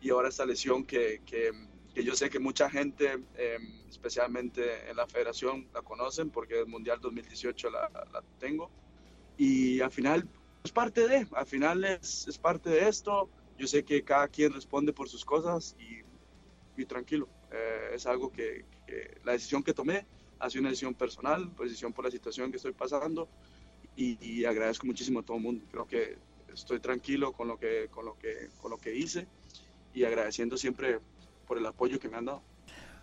y ahora esta lesión que, que, yo sé que mucha gente, em, especialmente en la federación, la conocen porque el Mundial 2018 la, la tengo y al final es parte de, al final es, es parte de esto. Yo sé que cada quien responde por sus cosas y, y tranquilo. Eh, es algo que, la decisión que tomé ha sido una decisión personal, decisión por la situación que estoy pasando y, agradezco muchísimo a todo el mundo. Creo que estoy tranquilo con lo que, con lo que, con lo que hice y agradeciendo siempre por el apoyo que me han dado.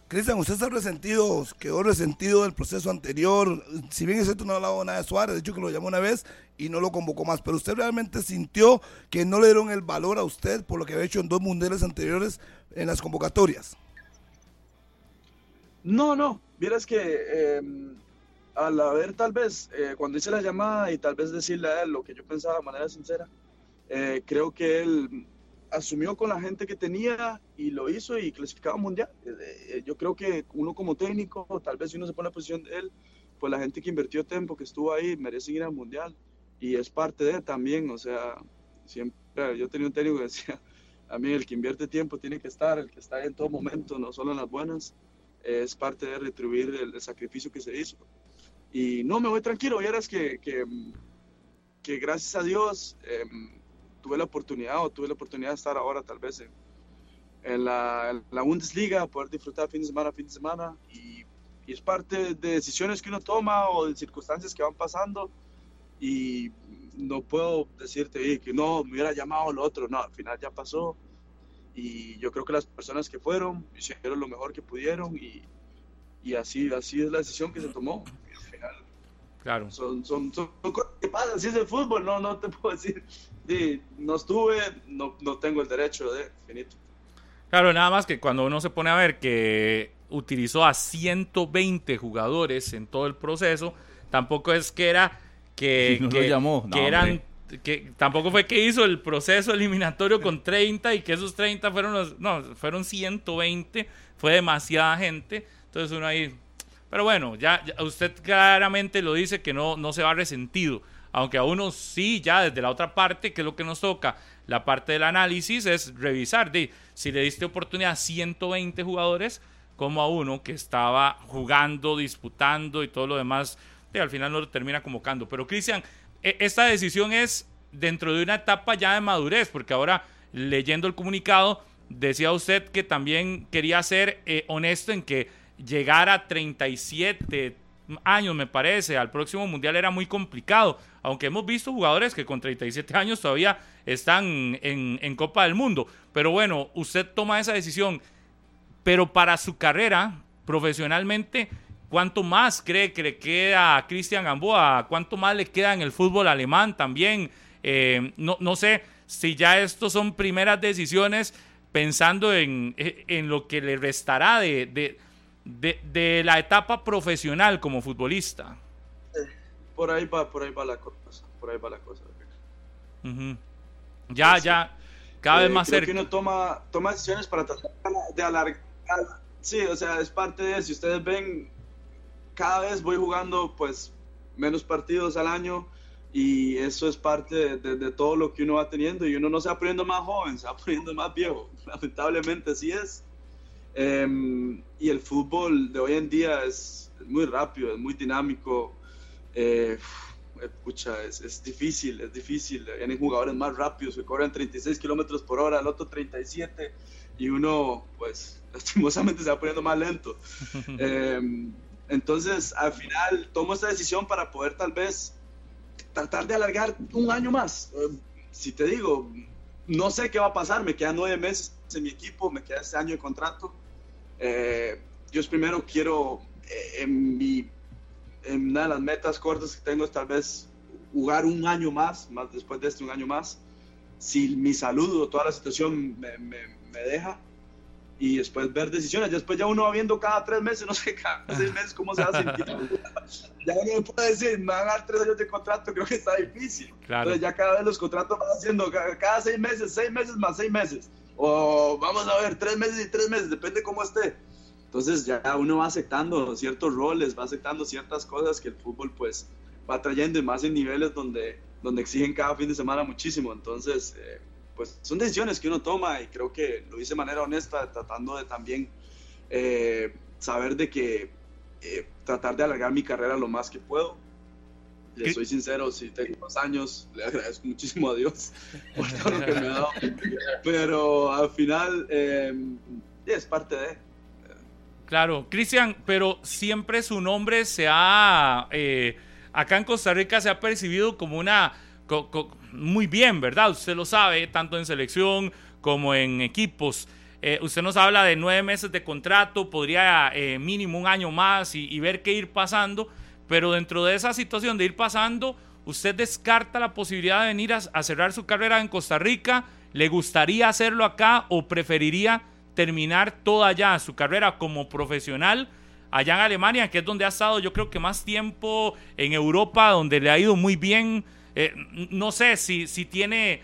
Cristian, usted está resentido, quedó resentido del proceso anterior. Si bien es cierto, no ha hablado nada de Suárez, de hecho que lo llamó una vez y no lo convocó más. Pero usted realmente sintió que no le dieron el valor a usted por lo que había hecho en dos mundiales anteriores en las convocatorias. No, no, vieras que em, al haber tal vez, eh, cuando hice la llamada y tal vez decirle a él lo que yo pensaba de manera sincera, eh, creo que él asumió con la gente que tenía y lo hizo y clasificaba mundial. Eh, yo creo que uno como técnico, tal vez si uno se pone en la posición de él, pues la gente que invirtió tiempo, que estuvo ahí, merece ir al mundial y es parte de también, o sea, siempre, yo tenía un técnico que decía, [laughs] a mí el que invierte tiempo tiene que estar, el que está ahí en todo momento, no solo en las buenas es parte de retribuir el, sacrificio que se hizo. Y no, me voy tranquilo, vieras que, que, que gracias a Dios em, tuve la oportunidad o tuve la oportunidad de estar ahora tal vez en, la, Bundesliga, poder disfrutar fin de semana, fin de semana. Y, y, es parte de decisiones que uno toma o de circunstancias que van pasando. Y no puedo decirte que no, me hubiera llamado lo otro, no, al final ya pasó y yo creo que las personas que fueron hicieron lo mejor que pudieron y, y así, así es la decisión que se tomó. al final, claro. Son, son, son, ¿qué pasa? Así es el fútbol, no, no te [laughs] puedo decir, sí, no estuve, no, no tengo el derecho de, finito. Claro, nada más que cuando uno se pone a ver que utilizó a 120 jugadores en todo el proceso, tampoco es que era que, [laughs] que, llamó. que eran que tampoco fue que hizo el proceso eliminatorio con 30 y que esos 30 fueron los, no, fueron 120, fue demasiada gente, entonces uno ahí, pero bueno, ya, usted claramente lo dice que no, no se va resentido, aunque a uno sí, ya desde la otra parte, que es lo que nos toca, la parte del análisis es revisar, de, si le diste oportunidad a 120 jugadores, como a uno que estaba jugando, disputando y todo lo demás, y al final no lo termina convocando. Pero Cristian, esta decisión es dentro de una etapa ya de madurez, porque ahora leyendo el comunicado, decía usted que también quería ser eh, honesto en que llegar a 37 años, me parece, al próximo mundial era muy complicado, aunque hemos visto jugadores que con 37 años todavía están en, en Copa del Mundo. Pero bueno, usted toma esa decisión, pero para su carrera profesionalmente, ¿Cuánto más cree que le queda a Cristian Gamboa? ¿Cuánto más le queda en el fútbol alemán también? Eh, no, no, sé si ya estos son primeras decisiones pensando en, en lo que le restará de, de, de, la etapa profesional como futbolista. Por ahí va, por ahí va la cosa, por ahí va la cosa. Ya, ya, cada vez eh, más creo cerca. Que uno toma, toma decisiones para tratar de alargar. Sí, o sea, es parte de, si ustedes ven, cada vez voy jugando pues menos partidos al año y eso es parte de, todo lo que uno va teniendo y uno no se va poniendo más joven, se va [laughs] poniendo más viejo, lamentablemente así es. Em, y el fútbol de hoy en día es, muy rápido, es muy dinámico. Eh, es, es, difícil, es difícil. Vienen jugadores más rápidos que corren 36 kilómetros por hora, el otro 37 y uno, pues, [laughs] lastimosamente se va poniendo más lento. [laughs] eh, entonces, al final, tomo esta decisión para poder tal vez tratar de alargar un año más. Eh, si te digo, no sé qué va a pasar, me quedan nueve meses en mi equipo, me queda este año de contrato. Eh, yo primero quiero, eh, en, mi, una de las metas cortas que tengo es tal vez jugar un año más, más después de este un año más. Si mi salud o toda la situación me, me deja, y después ver decisiones. Después ya uno va viendo cada tres meses, no sé, cada seis meses cómo se va a sentir. ya uno puede decir, me van a dar tres años de contrato, creo que está difícil. Entonces ya cada vez los contratos van haciendo cada, seis meses, seis meses más seis meses. O vamos a ver, tres meses y tres meses, depende cómo esté. Entonces ya uno va aceptando ciertos roles, va aceptando ciertas cosas que el fútbol pues va trayendo y más en niveles donde, donde exigen cada fin de semana muchísimo. Entonces, eh, pues son decisiones que uno toma y creo que lo hice de manera honesta, tratando de también eh, saber de que eh, tratar de alargar mi carrera lo más que puedo. Le soy sincero, si tengo más años, [laughs] le agradezco muchísimo a Dios [laughs] por todo lo que me ha dado. Pero al final eh, es parte de... Claro, Cristian, pero siempre su nombre se ha, acá en Costa Rica se ha percibido como una muy bien, ¿verdad? Usted lo sabe, tanto en selección como en equipos. Eh, usted nos habla de nueve meses de contrato, podría eh, mínimo un año más y, ver qué ir pasando, pero dentro de esa situación de ir pasando, usted descarta la posibilidad de venir a, cerrar su carrera en Costa Rica, ¿le gustaría hacerlo acá o preferiría terminar toda allá su carrera como profesional? Allá en Alemania, que es donde ha estado yo creo que más tiempo en Europa, donde le ha ido muy bien, eh, no sé si, si tiene,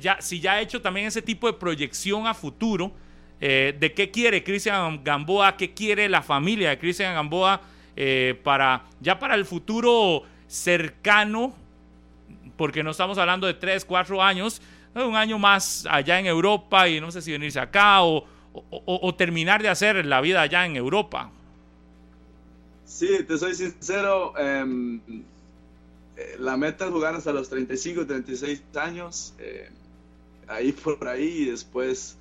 ya, si ya ha hecho también ese tipo de proyección a futuro eh, de qué quiere Cristian Gamboa, qué quiere la familia de Cristian Gamboa eh, para, ya para el futuro cercano, porque no estamos hablando de tres, cuatro años, un año más allá en Europa y no sé si venirse acá o, o terminar de hacer la vida allá en Europa. Sí, te soy sincero, em, eh, la meta es jugar hasta los 35, 36 años, eh, ahí por ahí, y después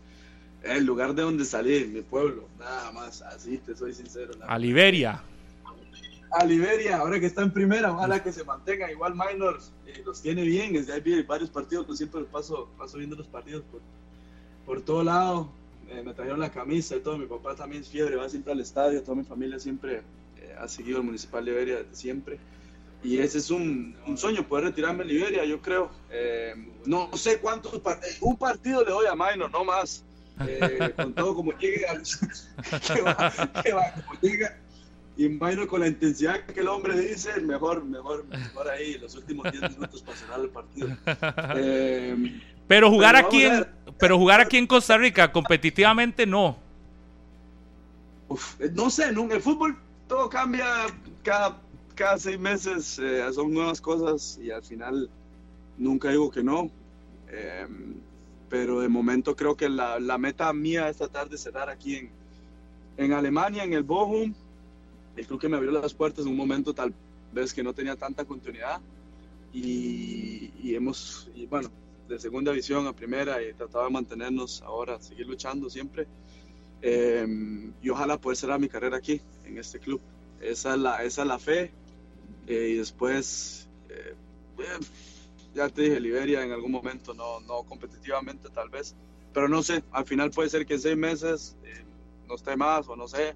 el lugar de donde salí, mi pueblo, nada más, así te soy sincero. A Liberia. A Liberia, ahora que está en primera, ojalá que se mantenga, igual Minors eh, los tiene bien, es, hay varios partidos, yo siempre paso, paso viendo los partidos por, por todo lado, me trajeron la camisa y todo, mi papá también es fiebre, va siempre al estadio, toda mi familia siempre ha seguido el Municipal de Liberia desde siempre y ese es un, un, sueño, poder retirarme en Liberia, yo creo. Eh, no sé cuántos partidos, un partido le doy a Minor, no más. Eh, con todo como llegue, [laughs] que va, que va, como llega. Y Minor con la intensidad que el hombre dice, mejor, mejor, mejor ahí, los últimos 10 minutos para cerrar el partido. Eh, pero jugar pero aquí, en, pero jugar aquí en Costa Rica competitivamente no. Uf, no sé, en el fútbol todo cambia cada cada seis meses eh, son nuevas cosas y al final nunca digo que no. Em, pero de momento creo que la, la, meta mía esta tarde es cerrar aquí en, en Alemania, en el Bochum, el club que me abrió las puertas en un momento tal vez que no tenía tanta continuidad y, y hemos, y bueno, de segunda división a primera y trataba de mantenernos ahora, seguir luchando siempre. Eh, y ojalá poder cerrar mi carrera aquí, en este club. Esa es la, esa es la fe. Eh, y después, eh, ya te dije, Liberia en algún momento, no, no competitivamente tal vez, pero no sé, al final puede ser que en seis meses no esté más o no sé.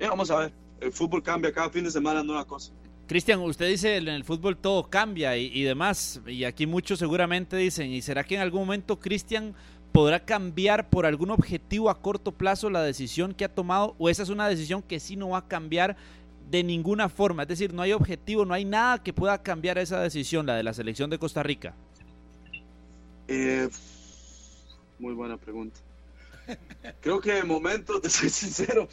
vamos a ver, el fútbol cambia cada fin de semana, nueva cosa. Cristian, usted dice en el fútbol todo cambia y, demás, y aquí muchos seguramente dicen, ¿y será que en algún momento Cristian podrá cambiar por algún objetivo a corto plazo la decisión que ha tomado? ¿O esa es una decisión que sí no va a cambiar de ninguna forma? Es decir, no hay objetivo, no hay nada que pueda cambiar esa decisión, la de la selección de Costa Rica. Eh, muy buena pregunta. [laughs] Creo que de momento, te soy sincero,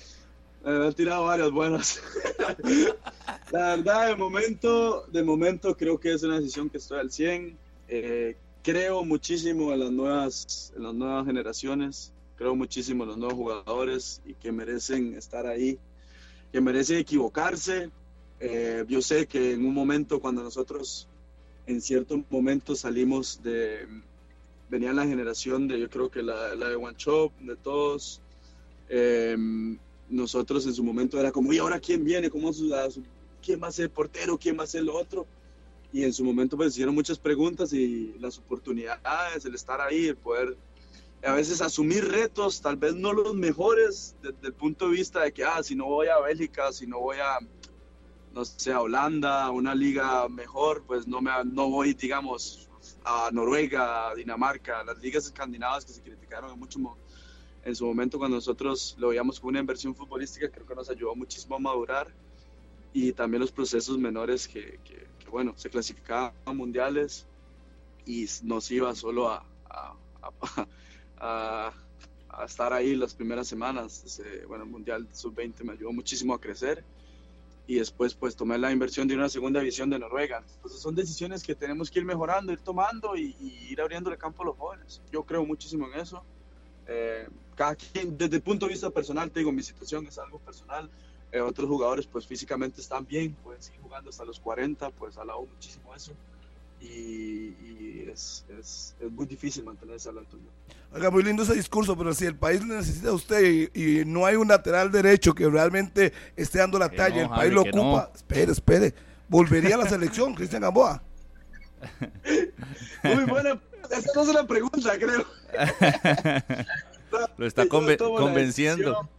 me han tirado varias buenas. [laughs] la verdad, de momento, de momento creo que es una decisión que estoy al 100. Eh, creo muchísimo en las, nuevas, en las nuevas generaciones, creo muchísimo en los nuevos jugadores y que merecen estar ahí, que merecen equivocarse. Eh, yo sé que en un momento cuando nosotros en cierto momento salimos de, venía la generación de, yo creo que la, la de One Chop, de todos, eh, nosotros en su momento era como, ¿y ahora quién viene? ¿Cómo, ¿Quién va a ser portero? ¿Quién va a ser lo otro? Y en su momento pues hicieron muchas preguntas y las oportunidades, el estar ahí, el poder a veces asumir retos, tal vez no los mejores desde el punto de vista de que, ah, si no voy a Bélgica, si no voy a, no sé, Holanda, una liga mejor, pues no, me, no voy, digamos, a Noruega, a Dinamarca, las ligas escandinavas que se criticaron mucho en su momento cuando nosotros lo veíamos como una inversión futbolística, creo que nos ayudó muchísimo a madurar y también los procesos menores que, que, bueno, se clasificaban a mundiales y nos iba solo a, a estar ahí las primeras semanas. bueno, el Mundial Sub-20 me ayudó muchísimo a crecer y después pues tomé la inversión de una segunda división de Noruega. Entonces son decisiones que tenemos que ir mejorando, ir tomando y, y ir abriendo el campo a los jóvenes. Yo creo muchísimo en eso. Eh, cada quien, desde el punto de vista personal, te digo, mi situación es algo personal. Eh, otros jugadores, pues físicamente están bien, pueden seguir jugando hasta los 40, pues alabo muchísimo eso. Y, y es, es, es, muy difícil mantenerse a la altura. Oiga, muy lindo ese discurso, pero si el país le necesita a usted y, y, no hay un lateral derecho que realmente esté dando la talla, no, el país lo ocupa, no. espere, espere, volvería a la selección, [laughs] Cristian Gamboa. [laughs] muy buena, esa no es la pregunta, creo. [laughs] Lo está conven convenciendo.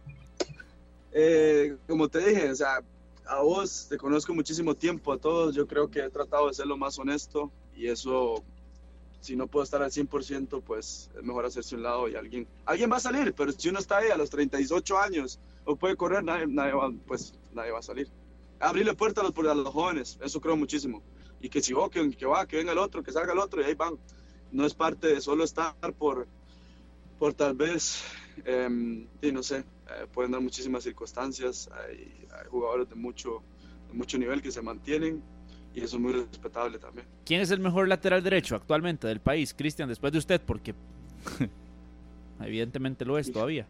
Eh, como te dije, o sea, a vos te conozco muchísimo tiempo, a todos. Yo creo que he tratado de ser lo más honesto y eso, si no puedo estar al 100%, pues es mejor hacerse un lado y alguien, alguien va a salir, pero si uno está ahí a los 38 años o puede correr, nadie, nadie va, pues nadie va a salir. Abrirle puertas a los, jóvenes, eso creo muchísimo. Y que si que, que va, que venga el otro, que salga el otro y ahí van. No es parte de solo estar por, por tal vez, eh, y no sé, eh, pueden dar muchísimas circunstancias, hay, hay, jugadores de mucho, de mucho nivel que se mantienen y eso es muy respetable también. ¿Quién es el mejor lateral derecho actualmente del país, Cristian, después de usted? Porque [laughs] evidentemente lo es todavía.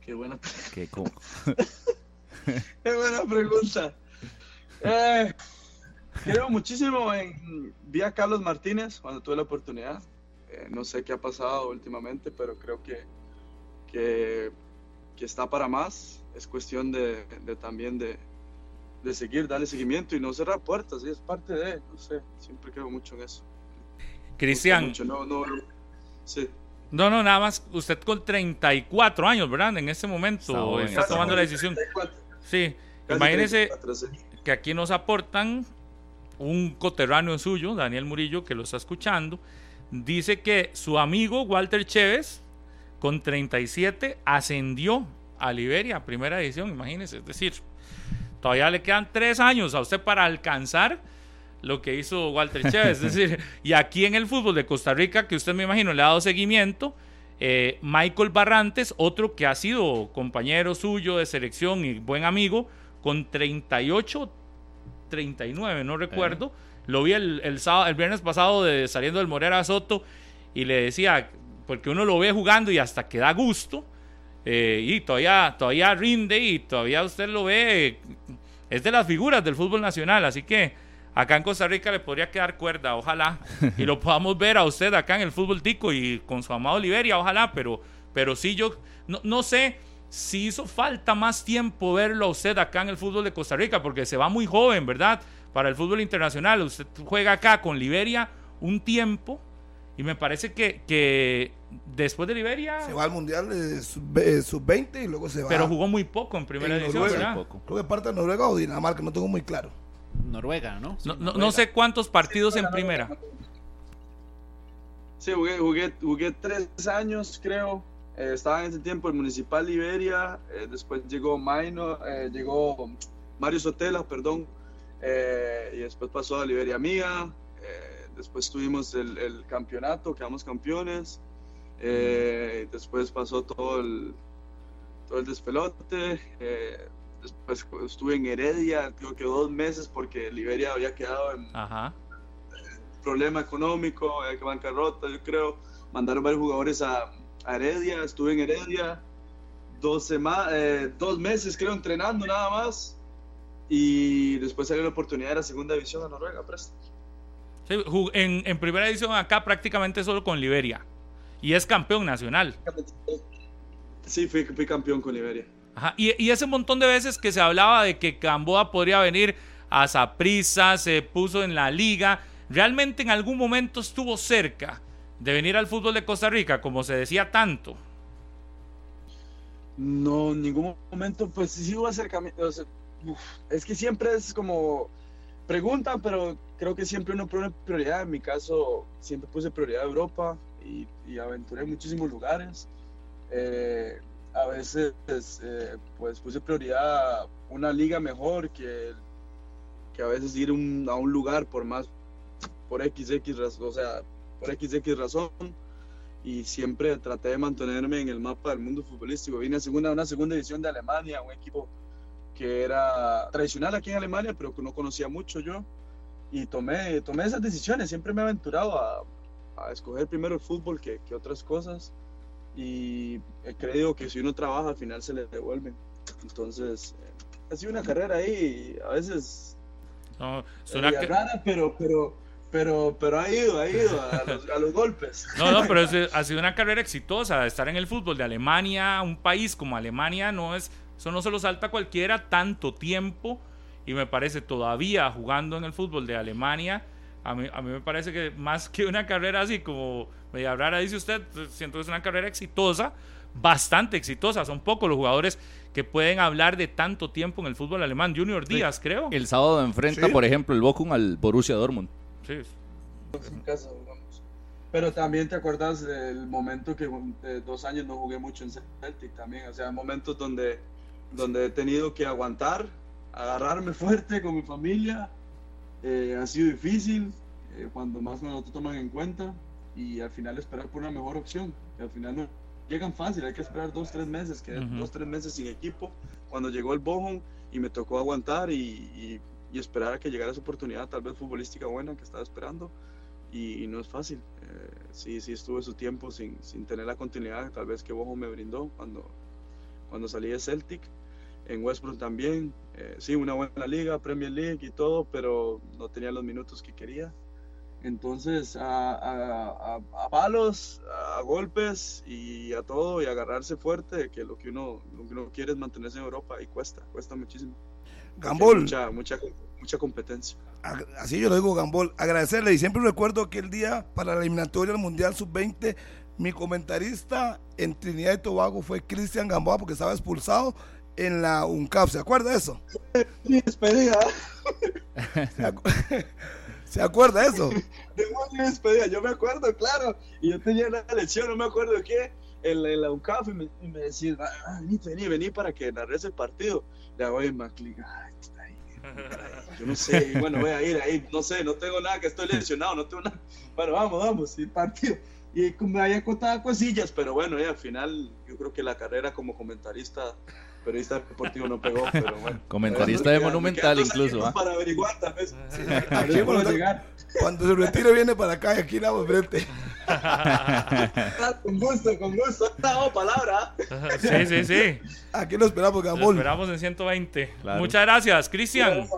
Qué buena, Qué, [laughs] Qué buena pregunta. Eh, creo muchísimo en... Vi a Carlos Martínez cuando tuve la oportunidad. Eh, no sé qué ha pasado últimamente, pero creo que, que, que está para más. Es cuestión de, de también de, de, seguir, darle seguimiento y no cerrar puertas. Y es parte de, no sé, siempre creo mucho en eso. Cristian. No, no, sí. No, no, nada más usted con 34 años, ¿verdad? En este momento está, está tomando la decisión. 34. Sí, Casi imagínese 34, sí. que aquí nos aportan un coterráneo suyo, Daniel Murillo, que lo está escuchando, dice que su amigo Walter Chévez, con 37, ascendió a Liberia, primera edición, imagínese, es decir, todavía le quedan tres años a usted para alcanzar lo que hizo Walter [laughs] Chévez, es decir, y aquí en el fútbol de Costa Rica, que usted me imagino le ha dado seguimiento, eh, Michael Barrantes, otro que ha sido compañero suyo de selección y buen amigo, con 38, 39, no recuerdo. Eh. Lo vi el, el, sábado, el viernes pasado de, saliendo del Morera Soto y le decía, porque uno lo ve jugando y hasta que da gusto. eh, y todavía, todavía rinde y todavía usted lo ve, es de las figuras del fútbol nacional, así que acá en Costa Rica le podría quedar cuerda, ojalá, [laughs] y lo podamos ver a usted acá en el fútbol tico y con su amado Liberia, ojalá, pero, pero sí yo no, no sé si hizo falta más tiempo verlo a usted acá en el fútbol de Costa Rica, porque se va muy joven, ¿verdad? Para el fútbol internacional, usted juega acá con Liberia un tiempo y me parece que, que después de Liberia... Se va al Mundial de sub-20 y luego se va. Pero jugó muy poco en primera edición, ¿verdad? Creo que parte de Noruega o Dinamarca, no tengo muy claro. Noruega, ¿no? no, no, no, sé cuántos partidos en primera. Sí, jugué, jugué, jugué tres años, creo. Eh, estaba en ese tiempo el Municipal Liberia. Eh, después llegó Maino, eh, llegó Mario Sotela, perdón. y después pasó a Liberia Mía después tuvimos el, el, campeonato, quedamos campeones. después pasó todo el, todo el despelote. después estuve en Heredia, creo que dos meses porque Liberia había quedado en problema económico, había que bancarrota, yo creo. Mandaron varios jugadores a, a Heredia, estuve en Heredia dos, eh, dos meses creo entrenando nada más y después salió la oportunidad de la segunda división de Noruega, Sí, en, en, primera división acá prácticamente solo con Liberia y es campeón nacional. Sí, fui, fui campeón con Liberia. Ajá. Y, y, ese montón de veces que se hablaba de que Gamboa podría venir a Saprissa, se puso en la liga, realmente en algún momento estuvo cerca de venir al fútbol de Costa Rica, como se decía tanto? No, en ningún momento, pues sí hubo acercamiento. es que siempre es como preguntan, pero creo que siempre uno pone prioridad. En mi caso, siempre puse prioridad a Europa y, y aventuré en muchísimos lugares. Eh, a veces, eh, pues puse prioridad a una liga mejor que, que a veces ir a un lugar por más, por XX, o sea, por XX razón y siempre traté de mantenerme en el mapa del mundo futbolístico. Vine a segunda, una segunda división de Alemania, un equipo que era tradicional aquí en Alemania, pero que no conocía mucho yo. Y tomé, tomé esas decisiones, siempre me he aventurado a, a escoger primero el fútbol que, que, otras cosas. Y he creído que si uno trabaja, al final se le devuelven. Entonces, eh, ha sido una carrera ahí, a veces no, suena que... rara, pero, pero, pero, pero ha ido, ha ido a los, golpes. No, no, pero [laughs] ha sido una carrera exitosa. Estar en el fútbol de Alemania, un país como Alemania, no es, eso no se lo salta cualquiera tanto tiempo. Y me parece todavía jugando en el fútbol de Alemania, a mí, a mí me parece que más que una carrera así como media rara, dice usted, siento que es una carrera exitosa, bastante exitosa. Son pocos los jugadores que pueden hablar de tanto tiempo en el fútbol alemán. Junior Díaz, creo. El sábado enfrenta, por ejemplo, el Bochum al Borussia Dortmund. Sí. Pero también te acuerdas del momento que de dos años no jugué mucho en Celtic también, o sea, momentos donde, donde he tenido que aguantar, agarrarme fuerte con mi familia, eh, ha sido difícil, eh, cuando más no te toman en cuenta y al final esperar por una mejor opción, que al final no llegan fácil, hay que esperar dos, tres meses, que dos, tres meses sin equipo, cuando llegó el Bochum y me tocó aguantar y, y y esperar a que llegara esa oportunidad, tal vez futbolística buena que estaba esperando. Y, no es fácil. Eh, sí, sí estuve su tiempo sin, sin, tener la continuidad, tal vez que Bojo me brindó cuando, cuando salí de Celtic. En Westbrook también. Eh, sí, una buena liga, Premier League y todo, pero no tenía los minutos que quería. Entonces, a, a, a, palos, a golpes y a todo, y agarrarse fuerte, que lo que uno, lo que uno quiere es mantenerse en Europa y cuesta, cuesta muchísimo. Gambol. Mucha, mucha, mucha competencia. Así yo lo digo, Gambol. Agradecerle y siempre recuerdo que el día para la eliminatoria del Mundial Sub-20, mi comentarista en Trinidad y Tobago fue Cristian Gamboa porque estaba expulsado en la UNCAP. ¿Se acuerda de eso? [laughs] Mi despedida. [laughs] ¿Se acuerda de eso? [laughs] De mi despedida, yo me acuerdo, claro. Y yo tenía una lección, no me acuerdo qué, en, la UNCAP y me, y me decían, ah, vení, vení, vení para que narres el partido. Le hago en McLean, yo no sé, bueno, voy a ir ahí, no sé, no tengo nada, que estoy lesionado, no tengo nada. Bueno, vamos, vamos, el partido. Y me había contado cosillas, pero bueno, y al final yo creo que la carrera como comentarista, periodista deportivo no pegó, pero bueno. [laughs] Comentarista de Monumental incluso. ¿ah? Para averiguar tal vez. cuando, se retire viene para acá y aquí la frente. Ah, con gusto, con gusto. No, palabra. Sí, sí, sí. Aquí lo esperamos, Lo Gamón. esperamos en 120. Claro. Muchas gracias, Cristian.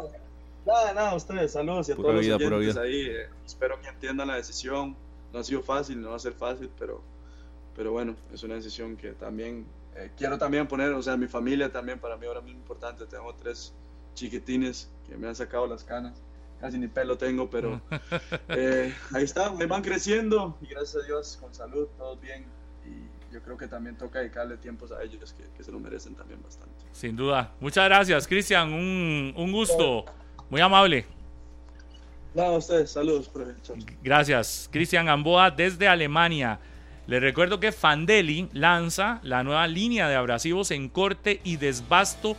Nada, nada, a ustedes, saludos y a Pura todos vida, los oyentes ahí. eh, espero que entiendan la decisión. No ha sido fácil, no va a ser fácil, pero, pero bueno, es una decisión que también eh, quiero también poner, o sea, mi familia también para mí ahora mismo importante. Tengo tres chiquitines que me han sacado las canas. Casi ni pelo tengo, pero [laughs] eh, ahí está, me van creciendo y gracias a Dios con salud, todos bien. Y yo creo que también toca dedicarle tiempos a ellos que, que se lo merecen también bastante. Sin duda. Muchas gracias, Cristian. Un, un gusto. Muy amable. Nada, a ustedes, saludos, profe. Gracias. Cristian Gamboa desde Alemania. Les recuerdo que Fandeli lanza la nueva línea de abrasivos en corte y desbasto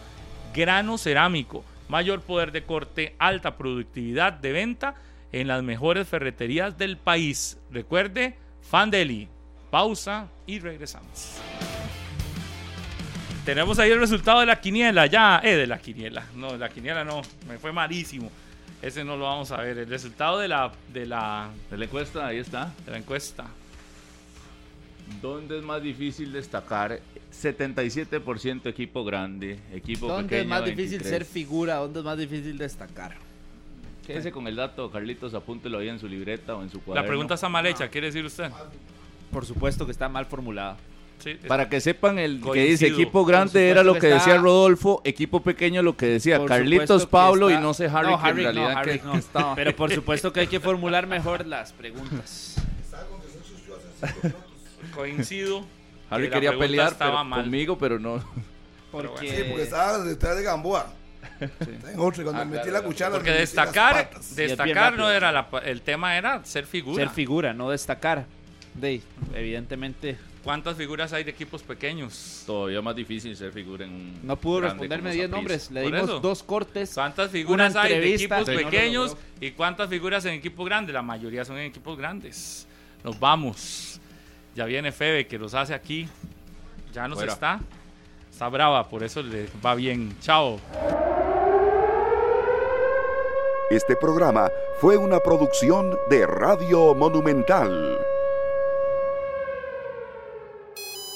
grano cerámico. Mayor poder de corte, alta productividad de venta en las mejores ferreterías del país. Recuerde, Fandeli. Pausa y regresamos. Tenemos ahí el resultado de la quiniela, ya, eh, de la quiniela. No, de la quiniela no, me fue malísimo. Ese no lo vamos a ver. El resultado de la, de la, De la encuesta, ahí está. de la encuesta. ¿Dónde es más difícil destacar? 77% equipo grande, equipo ¿Dónde pequeño. es más difícil 23. ser figura? ¿Dónde es más difícil destacar? Quédese con el dato, Carlitos, apúntelo ahí en su libreta o en su cuaderno. La pregunta está mal hecha, ¿quiere decir usted? Por supuesto que está mal formulada. Sí, Para que sepan el que dice equipo grande era lo que que está- decía Rodolfo, equipo pequeño lo que decía Por Carlitos Pablo está- y no sé Harry, No, que en Harry no, realidad Harry que, no. [laughs] Pero por supuesto que hay que formular mejor las preguntas. Coincido. Harry [laughs] que quería pelear pero conmigo, pero no. [laughs] Porque, Sí, porque estaba detrás de Gamboa. En otro, cuando Ah, metí claro, la cuchara. Porque destacar, destacar no era la, pa- el tema era ser figura. ser figura, no destacar. De, evidentemente, ¿Cuántas figuras hay de equipos pequeños? Todavía más difícil ser figura en un. no pudo grande responderme como 10 Saprissa. nombres. Le dimos eso. dos cortes. ¿Cuántas figuras hay de equipos Sí, no pequeños logró. y cuántas figuras en equipos grandes? La mayoría son en equipos grandes. Nos vamos. Ya viene Febe que los hace aquí. Ya nos Fuera. está. Está brava, por eso le va bien. Chao. Este programa fue una producción de Radio Monumental.